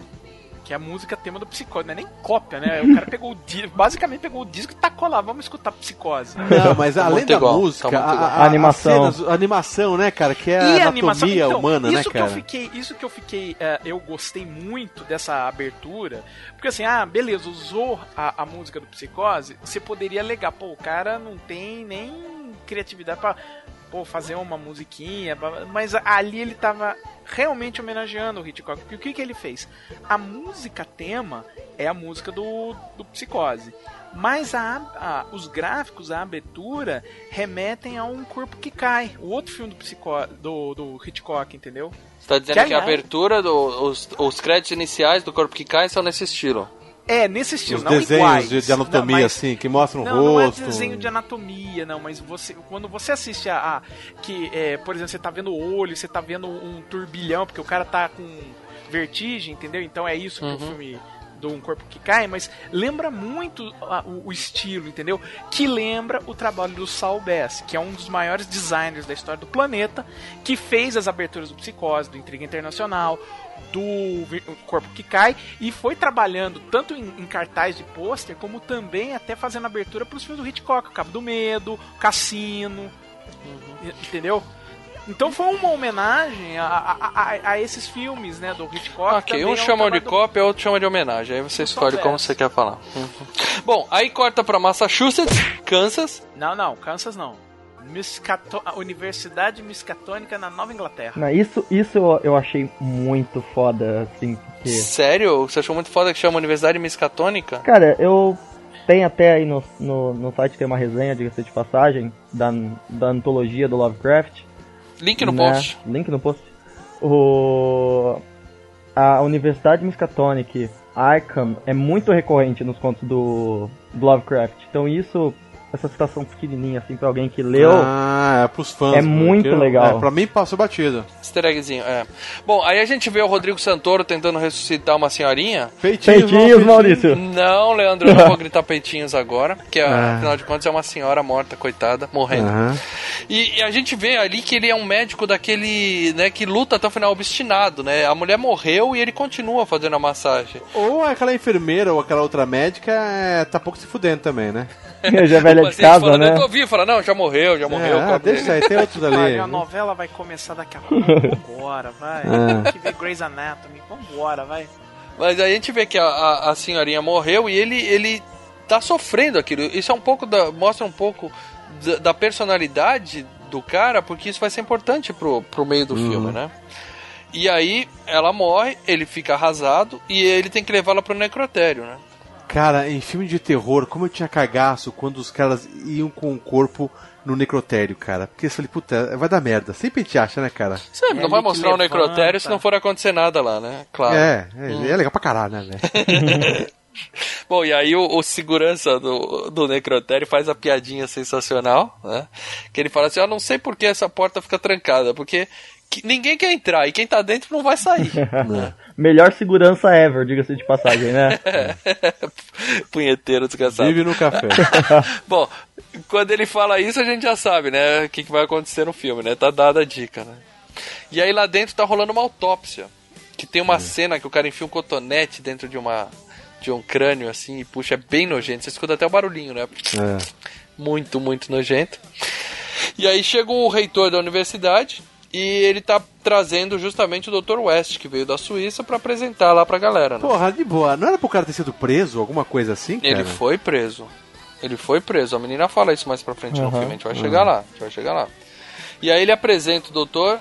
Que é a música tema do Psicose. Não é nem cópia, né? O cara pegou o disco, basicamente pegou o disco e tacou lá. Vamos escutar Psicose. Não, mas Tá além da igual, música, tá muito a, a- a Animação. cenas- a animação, né, cara? Que é E a anatomia animação então, humana, isso né, que cara? eu fiquei, isso que eu fiquei, é, eu gostei muito dessa abertura, porque assim, ah, beleza, usou a, a música do Psicose, você poderia alegar, pô, o cara não tem nem criatividade pra pô, fazer uma musiquinha, mas ali ele tava realmente homenageando o Hitchcock. Porque o que, que ele fez? A música tema é a música do, do Psicose. Mas a, a- os gráficos, a abertura, remetem a um corpo que cai. O outro filme do, Psico, do, do Hitchcock, entendeu? Você tá dizendo Que, que, a abertura, do, os, os créditos iniciais do Corpo que Cai são nesse estilo. É, nesse estilo, Os não desenhos iguais. de, de anatomia, Não, mas- assim, que mostram o Não, não é rosto. desenho de anatomia, não, mas você, quando você assiste a, a- que, é, por exemplo, você tá vendo o olho, você tá vendo um turbilhão, porque o cara tá com vertigem, entendeu? Então é isso que o filme do Um Corpo que Cai, mas lembra muito a- o, o estilo, entendeu? Que lembra o trabalho do Saul Bass, que é um dos maiores designers da história do planeta, que fez as aberturas do Psicose, do Intriga Internacional, do Corpo que Cai e foi trabalhando tanto em, em cartaz de pôster como também até fazendo abertura para os filmes do Hitchcock, o Cabo do Medo, Cassino, e- entendeu? Então foi uma homenagem a, a- a- a esses filmes, né, do Hitchcock. Ok, um é um chamam de do- cópia, outro chama de homenagem. Aí você Eu escolhe como você quer falar. Uhum. Bom, aí corta pra Massachusetts, Kansas. Não, não, Kansas não. Miskato... a Universidade Miskatônica na Nova Inglaterra. Não, isso, isso eu, eu achei muito foda, assim, porque... Sério? Você achou muito foda que chama Universidade Miskatônica? Cara, eu tenho até aí no, no, no site tem uma resenha, diga-se de passagem, da, da antologia do Lovecraft. Link no né? post. Link no post. O... A Universidade Miskatonic, Arkham, é muito recorrente nos contos do, do Lovecraft. Então isso, essa citação pequenininha, assim, pra alguém que leu... Ah, é pros fãs. É porque muito legal. É, pra mim passou batido. Easter eggzinho, é. Bom, aí a gente vê o Rodrigo Santoro tentando ressuscitar uma senhorinha. Peitinhos, Peitinhos, Maurício! Não, Leandro, eu não vou gritar peitinhos agora, porque Ah. afinal de contas é uma senhora morta, coitada, morrendo. E, e a gente vê ali que ele é um médico daquele, né, que luta até o final, obstinado, né? A mulher morreu e ele continua fazendo a massagem. Ou aquela enfermeira ou aquela outra médica é, tá pouco se fudendo também, né? Já é velha de paciente casa, falando, né? Eu tô vivo, fala, não, já morreu, já morreu. é, ah, acabou. deixa aí, tem outros ali. A novela vai começar daqui a pouco. Vambora, vai. Ah. Tem que ver Grey's Anatomy. Vambora, vai. Mas aí a gente vê que a, a, a senhorinha morreu e ele, ele tá sofrendo aquilo. Isso é um pouco da, mostra um pouco da, da personalidade do cara, porque isso vai ser importante pro, pro meio do filme, né? E aí ela morre, ele fica arrasado e ele tem que levá-la pro necrotério, né? Cara, em filme de terror, como eu tinha cagaço quando os caras iam com o corpo no necrotério, cara. Porque eu falei, puta, vai dar merda. Sempre a gente acha, né, cara? Você É não vai ali que mostrar o necrotério se não for acontecer nada lá, né? Claro. É, é, é legal pra caralho, né, velho? Bom, e aí o, o segurança do, do necrotério faz a piadinha sensacional, né? Que ele fala assim, eu não sei por que essa porta fica trancada, porque que- ninguém quer entrar e quem tá dentro não vai sair. Melhor segurança ever, diga-se de passagem, né? Punheteiro desgraçado. Vive no café. Bom, quando ele fala isso, a gente já sabe, né? O que, que vai acontecer no filme, né? Tá dada a dica, né? E aí lá dentro tá rolando uma autópsia. Que tem uma cena que o cara enfia um cotonete dentro de uma. de um crânio assim e puxa, é bem nojento. Você escuta até o barulhinho, né? É. Muito, muito nojento. E aí chega o reitor da universidade e ele tá trazendo justamente o Dr. West, que veio da Suíça, pra apresentar lá pra galera, né? Porra, de boa. Não era pro cara ter sido preso, alguma coisa assim, cara? Ele foi preso. Ele foi preso. A menina fala isso mais pra frente no Aham. filme. A gente vai chegar lá. A gente vai chegar lá. E aí ele apresenta o doutor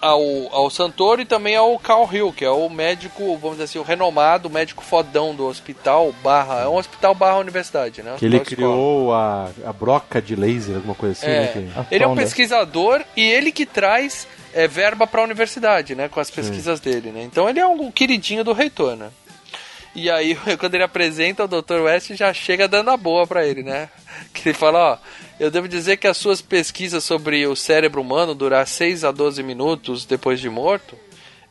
ao, ao Santoro e também ao Carl Hill, que é o médico, vamos dizer assim, o renomado médico fodão do hospital barra. É um hospital barra universidade, né? Que ele criou a, a broca de laser, alguma coisa assim, É. né? que- A Ele é um sonda. pesquisador e ele que traz é, verba para a universidade, né? Com as pesquisas dele, né? Então ele é um queridinho do reitor, né? E aí, quando ele apresenta o Dr. West, já chega dando a boa para ele, né? Que ele fala, ó, eu devo dizer que as suas pesquisas sobre o cérebro humano durar 6 a 12 minutos depois de morto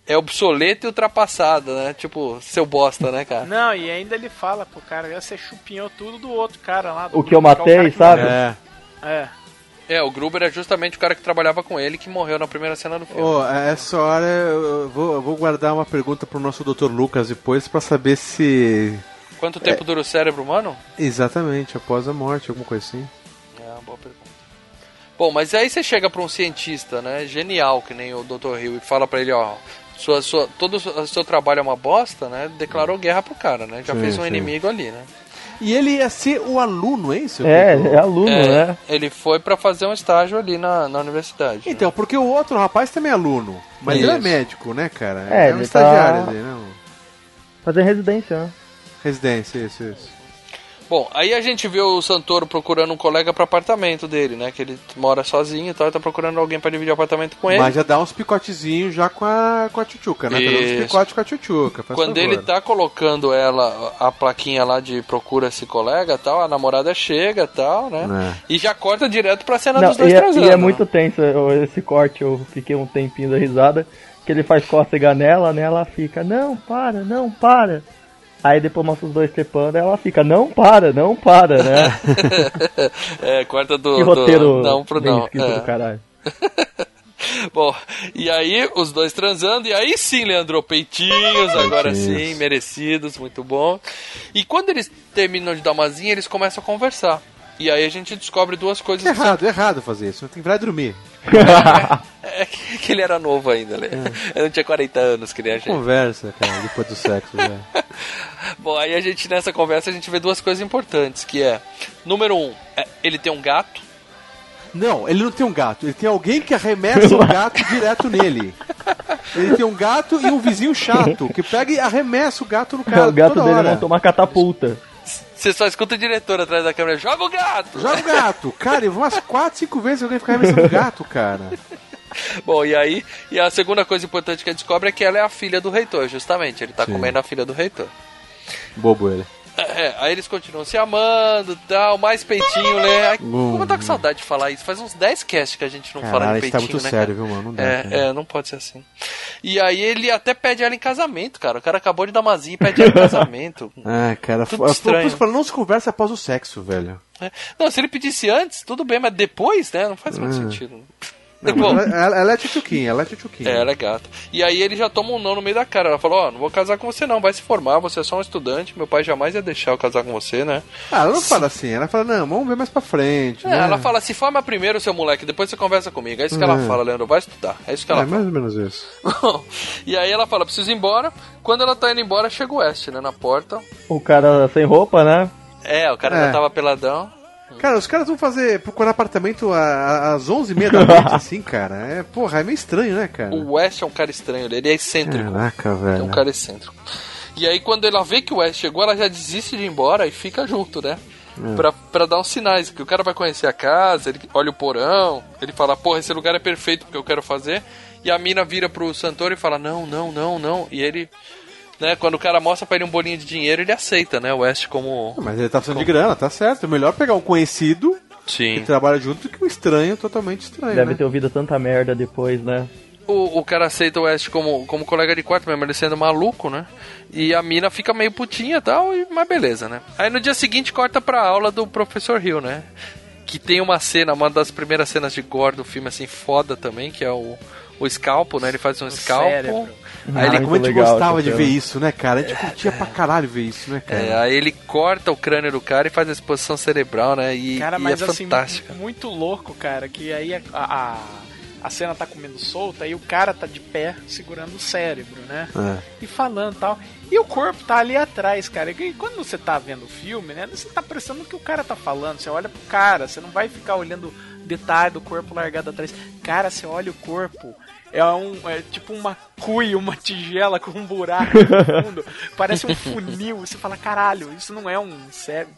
é obsoleta e ultrapassada, né? Tipo, seu bosta, né, cara? Não, e ainda ele fala pro cara, você chupinhou tudo do outro cara lá. do O que eu é matei, que sabe? É. É. É, o Gruber é justamente o cara que trabalhava com ele que morreu na primeira cena do filme. A essa hora eu vou, eu vou guardar uma pergunta pro nosso Dr. Lucas depois pra saber se. Quanto tempo dura o cérebro humano? Exatamente, após a morte, alguma coisa assim. É uma boa pergunta. Bom, mas aí você chega pra um cientista, né, genial, que nem o Dr. Hill, e fala pra ele, ó, sua, sua, todo o seu trabalho é uma bosta, né? Declarou guerra pro cara, né? Já Sim, fez um sim. inimigo ali, né? E ele ia ser o aluno, é isso? É, é aluno, É, né? Ele foi pra fazer um estágio ali na, na universidade. né? Então, porque o outro rapaz também é aluno. Mas ele é Isso. médico, né, cara? É, um ele estagiário tá- ali, não. Fazer residência, né? Residência, isso, isso. Bom, aí a gente vê o Santoro procurando um colega pro apartamento dele, né? Que ele mora sozinho e tal, e tá procurando alguém pra dividir o apartamento com ele. Mas já dá uns picotezinhos já com a, com a tchutchuca, né? Tá dando uns Isso. picotes com a tchutchuca. Quando favor. ele tá colocando ela, a plaquinha lá de procura esse colega tal, a namorada chega tal, né? E já corta direto pra cena Não, dos dois e, é, e é né? muito tenso esse corte, eu fiquei um tempinho da risada, que ele faz cócega nela, né? Ela fica, não, para, não, para. Aí depois mostra os dois trepando, ela fica, não para, não para, né? é, corta do, que do roteiro não pro não. é. do caralho. Bom, e aí os dois transando, e aí sim, Leandro, peitinhos, agora sim, merecidos, muito bom. E quando eles terminam de dar uma zinha, eles começam a conversar. E aí a gente descobre duas coisas que Errado, errado fazer isso. Tem que virar e dormir. É que que ele era novo ainda, né? Eu não tinha 40 anos, que nem a gente. Conversa, cara, depois do sexo já. Bom, aí a gente, nessa conversa, a gente vê duas coisas importantes, que é, número um, é, ele tem um gato, Não, ele não tem um gato. Ele tem alguém que arremessa o gato direto nele. Ele tem um gato e um vizinho chato que pega e arremessa o gato no cara o gato toda dele hora. montou uma catapulta. Você só escuta o diretor atrás da câmera, joga o gato! Joga o gato. Cara, eu vou umas 4, 5 vezes alguém fica arremessando o gato, cara. Bom, e aí, e a segunda coisa importante que ele descobre é que ela é a filha do reitor, justamente, ele tá Sim. comendo a filha do reitor. Bobo ele. É, aí eles continuam se amando tal, mais peitinho, né? Ai, Hum. como eu tô com saudade de falar isso? Faz uns 10 casts que a gente não fala Caralho, de isso tá peitinho, muito né? sério, cara? viu, mano? Não dá, É, é, não pode ser assim. E aí ele até pede ela em casamento, cara. O cara acabou de dar uma zinha e pede ela em casamento. Ah, cara, Tudo f- estranho. por não se conversa após o sexo, velho. É. Não, se ele pedisse antes, tudo bem, mas depois, né? Não faz muito Hum. sentido. Não, Bom, ela, ela é tchutchuquinha, ela é tchutchuquinha. É, ela é gata. E aí ele já toma um não no meio da cara. Ela falou, ó, não vou casar com você não, vai se formar, você é só um estudante, meu pai jamais ia deixar eu casar com você, né? Ah, ela não fala assim, ela fala, não, vamos ver mais pra frente. É, né? ela fala, se forma primeiro, seu moleque, depois você conversa comigo. É isso que ela É. fala, Leandro, vai estudar. É isso que ela É, mais ou menos isso. fala. e aí ela fala, preciso ir embora. Quando ela tá indo embora, chega o West, né, na porta. O cara sem roupa, né? É, o cara É. já tava peladão. Cara, os caras vão fazer, procurar apartamento às 11h30 da noite, assim, cara. É, porra, é meio estranho, né, cara? O West é um cara estranho, ele é excêntrico. Caraca, É velho. um cara excêntrico. E aí, quando ela vê que o West chegou, ela já desiste de ir embora e fica junto, né? É. Pra, pra dar uns sinais, que o cara vai conhecer a casa, ele olha o porão, ele fala, porra, esse lugar é perfeito porque eu quero fazer. E a mina vira pro Santoro e fala, não, não, não, não. E ele, né, quando o cara mostra pra ele um bolinho de dinheiro, ele aceita, né, o West como... Mas ele tá precisando de grana, tá certo. É melhor pegar um conhecido Sim. que trabalha junto do que um estranho, totalmente estranho, Deve né? ter ouvido tanta merda depois, né? O, o cara aceita o West como, como colega de quarto mesmo, ele sendo maluco, né? E a mina fica meio putinha e tal, e, mas beleza, né? Aí no dia seguinte corta pra aula do Professor Hill, né? Que tem uma cena, uma das primeiras cenas de gore do filme, assim, foda também, que é o, o escalpo, né? Ele faz um scalpo. cérebro. Aí ele, como a gente gostava de ver isso, né, cara? A gente curtia pra caralho ver isso, né, cara? É, aí ele corta o crânio do cara e faz a exposição cerebral, né? E, Cara, e mas é assim, fantástica. muito louco, cara, que aí a, a, a cena tá comendo solta e o cara tá de pé segurando o cérebro, né? É. E falando e tal. E o corpo tá ali atrás, cara. E quando você tá vendo o filme, né? Você tá prestando no que o cara tá falando. Você olha pro cara, você não vai ficar olhando detalhe do corpo largado atrás. Cara, você olha o corpo. É, um, é tipo uma cuia, uma tigela com um buraco no fundo. Parece um funil. Você fala, caralho, isso não é um cérebro.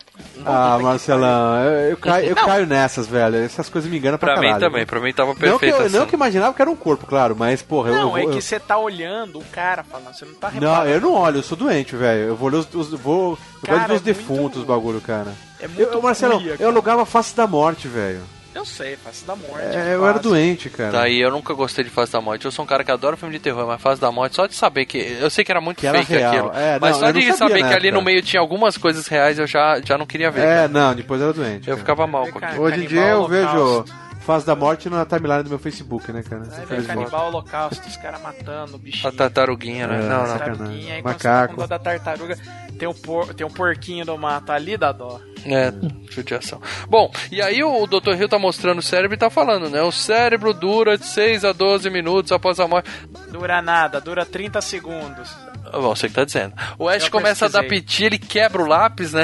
Ah, Puta que Marcelão, eu, eu caio, eu Não. caio nessas, velho. Essas coisas me enganam pra, Pra mim caralho. também, pra mim tava Não que, perfeito eu, assim. não que eu imaginava que era um corpo, claro, mas, porra, eu- Não, eu, é que você tá olhando o cara falando, você não tá Não, reparando. eu não olho, eu sou doente, velho. Eu vou ler os. os- vou, eu Cara, gosto de ver os é defuntos, muito- os bagulho, cara. É muito Eu, Marcelo, cuia, eu cara. alugava a face da morte, velho. Eu sei, face da morte. É, eu era doente, cara. Tá aí, eu nunca gostei de Face da Morte. Eu sou um cara que adora filme de terror, mas Face da Morte, só de saber que. Eu sei que era muito Que era fake real. aquilo. É, mas não, só de sabia saber que ali no meio tinha algumas coisas reais, eu já, já não queria ver. É, cara. não, depois eu era doente. Eu cara. ficava mal com. Hoje em dia eu vejo. Fase da morte na timeline do meu Facebook, né, cara? Aí vem canibal holocausto, os caras matando o bichinho. A tartaruguinha, né? É, não, não. sacanagem. tartaruguinha, aí quando Macaco. tá com dó da tartaruga, tem um, por, tem um porquinho no mato ali, dá dó. É, judiação. Bom, e aí o Dr. Hill tá mostrando o cérebro e tá falando, né? O cérebro dura de 6 a 12 minutos após a morte. Dura nada, dura 30 segundos. Bom, você que tá dizendo. O Ash Eu começa a dar pesquisei. piti, ele quebra o lápis, né?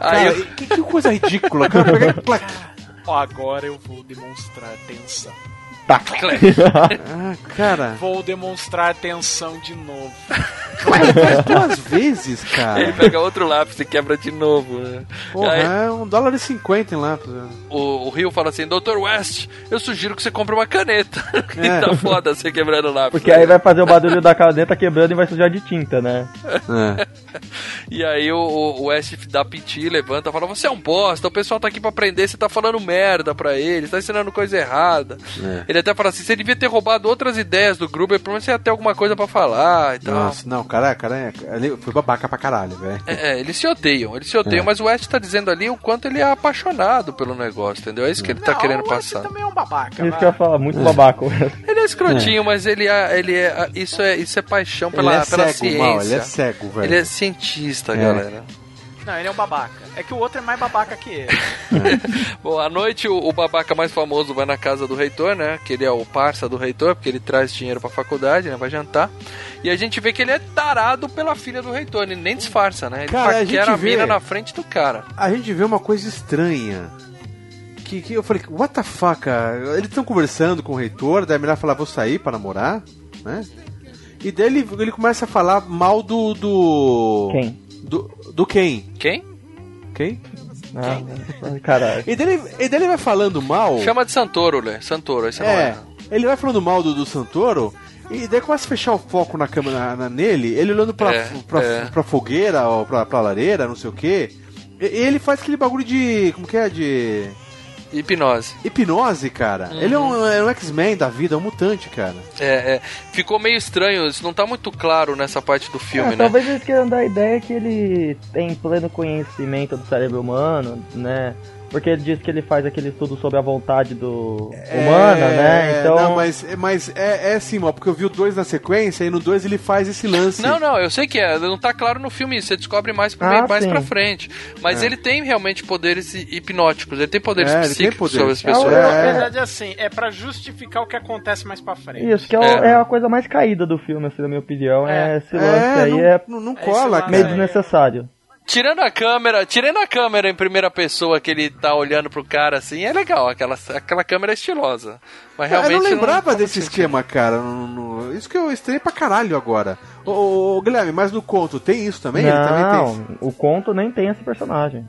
Aí Cara, eu- que, que coisa ridícula, cara. Pegar agora eu vou demonstrar tensão. Ah, cara. Vou demonstrar tensão de novo. Ele faz duas vezes, ele cara. pega outro lápis e quebra de novo, né? Porra, Aí- é um dólar e cinquenta em lápis. né? O, o Hill fala assim, Dr. West, eu sugiro que você compre uma caneta. que É. tá foda você quebrando o lápis. Porque aí vai fazer o barulho da caneta quebrando e vai sujar de tinta, né? É. E aí o, o West dá piti, levanta, fala, você é um bosta, o pessoal tá aqui pra aprender, você tá falando merda pra eles, tá ensinando coisa errada. É. Ele até fala assim, você devia ter roubado outras ideias do Gruber, pelo menos você ia ter alguma coisa pra falar e tal. Nossa, não, cara, cara, é- ele foi babaca pra caralho, velho. É, é, eles se odeiam, eles se odeiam, É. mas o West tá dizendo ali o quanto ele é apaixonado pelo negócio, entendeu? É isso que ele tá Não, querendo o West passar. também é um babaca. Isso vai. que eu ia falar, muito babaca. Ele é escrotinho, mas ele é, ele é. Isso é, isso é paixão pela, ele é pela cego, ciência. mal, ele é cego, velho. Ele é cientista, É. galera. Não, ele é um babaca. É que o outro é mais babaca que ele. Bom, à noite o, o babaca mais famoso vai na casa do reitor, né? Que ele é o parça do reitor, porque ele traz dinheiro pra faculdade, né? Vai jantar. E a gente vê que ele é tarado pela filha do reitor, ele nem disfarça, né? Ele Cara, a paquera gente a mina vê- na frente do cara. A gente vê uma coisa estranha. Que, que eu falei, what the fuck, cara? Eles estão conversando com o reitor, daí a mulher fala, vou sair pra namorar, né? E daí ele, ele começa a falar mal do. do. Quem? Do, do quem? Quem? Quem? Ah, caralho. E daí, ele- e daí ele vai falando mal. Chama de Santoro, Lê. Santoro, aí você não É, erra. ele vai falando mal do, do Santoro. E daí começa a fechar o foco na câmera na- nele, ele olhando pra, É, pra, é. pra fogueira, ou pra, pra lareira, não sei o que. ele faz aquele bagulho de. Como que é? De. Hipnose. Hipnose, cara. Uhum. Ele é um, é um X-Men da vida, é um mutante, cara. É, é. Ficou meio estranho, isso não tá muito claro nessa parte do filme, É, né? Talvez eles queiram dar a ideia que ele tem pleno conhecimento do cérebro humano, né? Porque ele diz que ele faz aquele estudo sobre a vontade do humana, É, né? Então. Não, mas, mas é, é assim, ó, porque eu vi o 2 na sequência e no 2 ele faz esse lance. Não, não, eu sei que é, não tá claro no filme isso, você descobre mais, pra, Ah, mais sim. pra frente. Mas É. ele tem realmente poderes hi- hipnóticos, ele tem poderes É, ele tem psíquicos poderes. sobre as pessoas. É, Na É. verdade, assim, é pra justificar o que acontece mais pra frente. Isso, que é, É. é a coisa mais caída do filme, assim, na minha opinião. É, É. esse lance É, aí não, é não, não É cola, cara. meio aí. desnecessário. Tirando a câmera, tirando a câmera em primeira pessoa que ele tá olhando pro cara assim, é legal, aquela, aquela câmera é estilosa. Mas Eu realmente não lembrava faz desse esquema, cara. no- no- Isso que eu estranhei pra caralho agora. Ô, ô, ô, Guilherme, mas no conto tem isso também? Ele também não, tem. o conto nem tem esse personagem.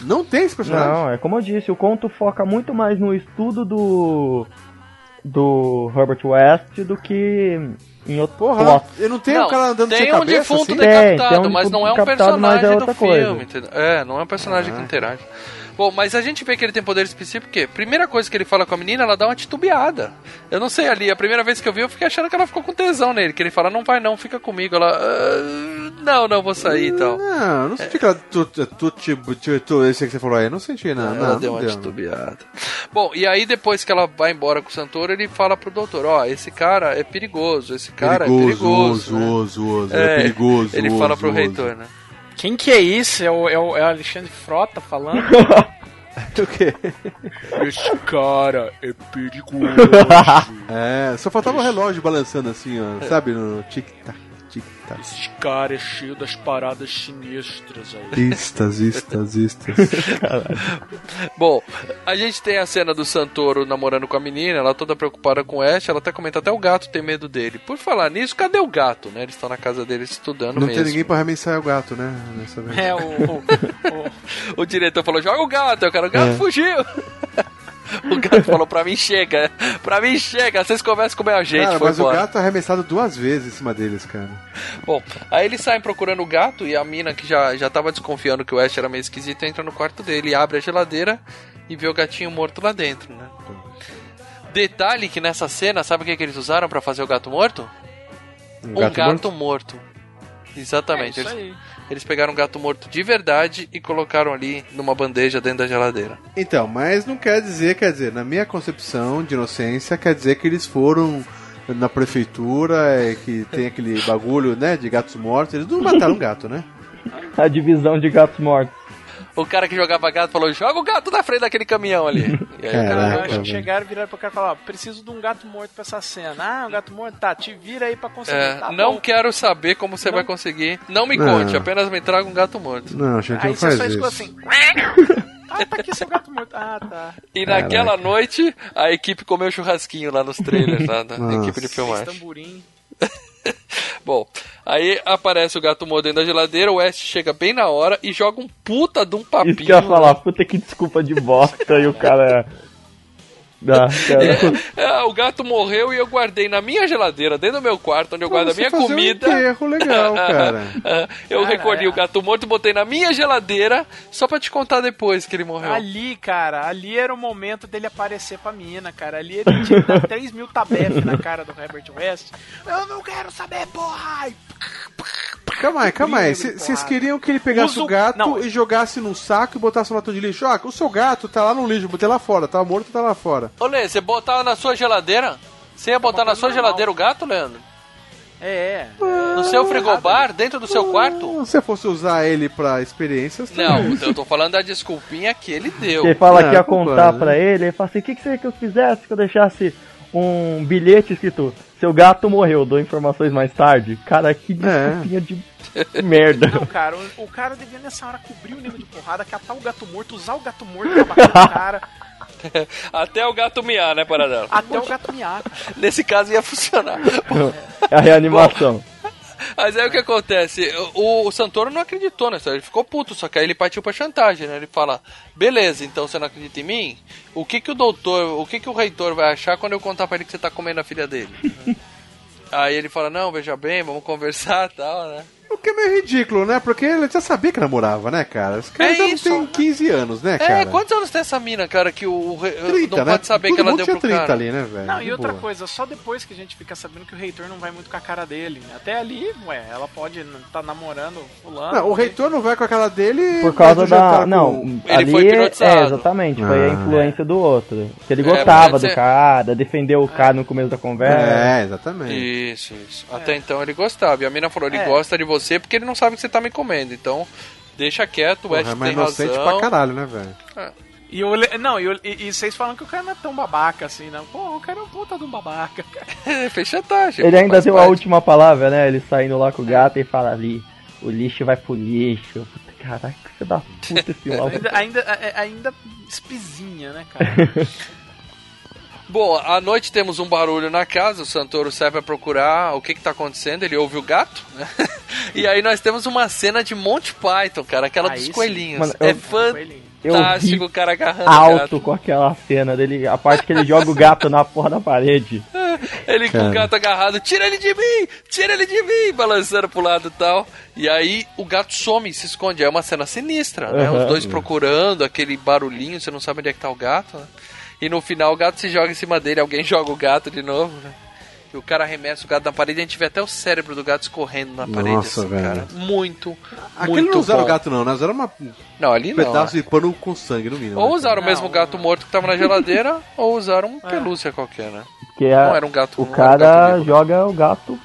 Não tem esse personagem? Não, é como eu disse, o conto foca muito mais no estudo do do Herbert West do que em outro Porra, plot. eu não tenho Não, o cara andando tem sem um cabeça, defunto assim? Tem, decapitado, tem um mas não é um defunto decapitado, mas é personagem do filme, entendeu? É, não é um personagem que interage. Bom, mas a gente vê que ele tem poder específico porque primeira coisa que ele fala com a menina, ela dá uma titubeada. Eu não sei ali, a primeira vez que eu vi, eu fiquei achando que ela ficou com tesão nele, que ele fala, não vai não, fica comigo. Ela, "Ah, não, não vou sair e tal. Não, não senti que ela. Tu, tu, tu, tu, tu, tu, esse que você falou aí, não senti, não. ela não, deu não uma titubeada. Bom, e aí depois que ela vai embora com o Santoro, ele fala pro doutor, ó, esse cara é perigoso, esse cara perigoso, é perigoso. né? oso, oso, é, perigoso. Ele oso, fala pro oso. reitor, né? Quem que é isso? É o, é o, é o Alexandre Frota falando? O quê? Esse cara é perigoso. É, só faltava o relógio balançando assim, ó, sabe? No tic-tac, tic-tac. Esse cara é cheio das paradas sinistras aí. Istas, istas, istas. Bom, a gente tem a cena do Santoro namorando com a menina, ela toda preocupada com o Ash, ela até comenta até o gato tem medo dele. Por falar nisso, cadê o gato, né? Eles estão na casa deles estudando Não mesmo. tem ninguém pra remensar o gato, né? É o. o, O diretor falou, joga o gato, eu quero o gato É. fugiu. o gato falou, pra mim chega, pra mim chega, vocês conversam com o meu gente, Cara, foi mas embora. o gato é arremessado duas vezes em cima deles, cara. Bom, aí eles saem procurando o gato e a mina que já, já tava desconfiando que o Ash era meio esquisito entra no quarto dele, abre a geladeira e vê o gatinho morto lá dentro, né? Detalhe que nessa cena, sabe o que, que eles usaram pra fazer o gato morto? Um gato, gato morto. Exatamente. É eles, aí. Eles pegaram um gato morto de verdade e colocaram ali numa bandeja dentro da geladeira. Então, mas não quer dizer, quer dizer, na minha concepção de inocência, quer dizer que eles foram na prefeitura, é, que tem aquele bagulho, né, de gatos mortos. Eles não mataram um gato, né? A divisão de gatos mortos. O cara que jogava gato falou: joga o gato na frente daquele caminhão ali. E aí o cara Caraca, Eu jogou. acho que chegaram e viraram pro cara e falaram: ó, preciso de um gato morto pra essa cena. Ah, um gato morto? Tá, te vira aí pra conseguir. É, Tá não bom. quero saber como você Não. vai conseguir. Não me Não. conte, apenas me traga um gato morto. Não, gente, Aí não você faz só isso. escuta assim. ah, tá aqui seu gato morto. Ah, tá. E naquela noite, a equipe comeu churrasquinho lá nos trailers, lá da Nossa. equipe de Fez filmagem. tamborim. Bom, aí aparece o gato morto dentro da geladeira, o West chega bem na hora e joga um puta de um papinho. Isso que eu ia falar, puta que desculpa de bosta e o cara. Dá, cara. É, o gato morreu e eu guardei na minha geladeira, dentro do meu quarto, onde eu guardo a minha comida. Um enterro legal, cara. Ah, eu Cara, recolhi é. o gato morto, botei na minha geladeira, só pra te contar depois que ele morreu. Ali, cara, ali era o momento dele aparecer pra mina, cara. Ali ele tinha que dar 3 mil tabef na cara do Herbert West. Eu não quero saber, porra! Calma aí, calma aí. Vocês queriam que ele pegasse Usa o- gato não. e jogasse num saco e botasse no latão de lixo? Ah, o seu gato tá lá no lixo, botei lá fora, tá morto, tá lá fora. Ô, Lê, você botava na sua geladeira? Você ia botar na sua normal. geladeira o gato, Leandro? É, No seu frigobar, dentro do seu quarto? Se você fosse usar ele pra experiências, Não, eu tô falando da desculpinha que ele deu. Você fala Não, que ia contar né? pra ele, ele fala assim, o que, que você que eu fizesse que eu deixasse um bilhete escrito Seu gato morreu, dou informações mais tarde. Cara, que desculpinha de merda. Não, cara, o, o cara devia nessa hora cobrir o nível de porrada, catar o gato morto, usar o gato morto pra bater no cara, Até o gato miar, né, Paradela? até o gato miar. cara. Nesse caso ia funcionar. É a reanimação. Mas aí o que acontece? O, o Santoro não acreditou nessa, ele ficou puto, só que aí ele partiu pra chantagem, né? Ele fala: beleza, então você não acredita em mim? O que que o doutor, o que que o reitor vai achar quando eu contar pra ele que você tá comendo a filha dele? aí ele fala: não, veja bem, vamos conversar e tal, né? O que é meio ridículo, né? Porque ele já sabia que namorava, né, cara? Os caras É já isso. não tem 15 anos, né, cara? É, quantos anos tem essa mina, cara, que o, o rei- 30, não né? pode saber Todo que ela deu tinha pro 30 cara? ali, né, velho? Não, e outra boa. coisa, só depois que a gente fica sabendo que o reitor não vai muito com a cara dele. né? Até ali, ué, ela pode estar tá namorando fulano. Não, o reitor não vai com a cara dele Por causa da. Não, com- Ele ali foi é, hipnotizado. é, exatamente, foi a Ah. influência do outro. Que ele É, gostava pode do ser. cara, defendeu o cara no começo da conversa. É, exatamente. Isso, isso. Até então ele gostava. E a mina falou: ele É. gosta de você porque ele não sabe que você tá me comendo. Então, deixa quieto, o West Porra, tem inocente razão. pra caralho, né, velho? E o Le- não, e, o- e- e vocês falam que o cara não é tão babaca assim, não. Pô, o cara é um puta de um babaca. cara. Fez chantagem. Ele ainda faz deu a parte. última palavra, né? Ele saindo lá com o gato e fala ali, o lixo vai pro lixo. Puta, Caraca, você dá puta esse. Ainda, ainda, é- ainda espizinha, né, cara? Bom, à noite temos um barulho na casa, o Santoro sai pra procurar o que que tá acontecendo, ele ouve o gato, né? E aí nós temos uma cena de Monty Python, cara, aquela Aí dos sim. coelhinhos. Mano, é eu-. Eu fantástico o cara agarrando o alto gato. com aquela cena dele, a parte que ele joga o gato na porra da parede. Ele com o Cara. gato agarrado, tira ele de mim, tira ele de mim, balançando pro lado e tal. E aí o gato some, se esconde. É uma cena sinistra, né? Aham. Os dois procurando, aquele barulhinho, você não sabe onde é que tá o gato, né? E no final o gato se joga em cima dele, alguém joga o gato de novo, né? E o cara arremessa o gato na parede e a gente vê até o cérebro do gato escorrendo na parede, Nossa, assim, velho. cara. Muito, Aquele muito não usaram bom. o gato, não, né? Usaram uma- um Não, ali não. pedaço né? de pano com sangue, no mínimo. Ou né, usaram o Não, mesmo gato não. morto que tava na geladeira, ou usaram um pelúcia qualquer, né? Que é, Não era um gato o um gato cara vivo. joga o gato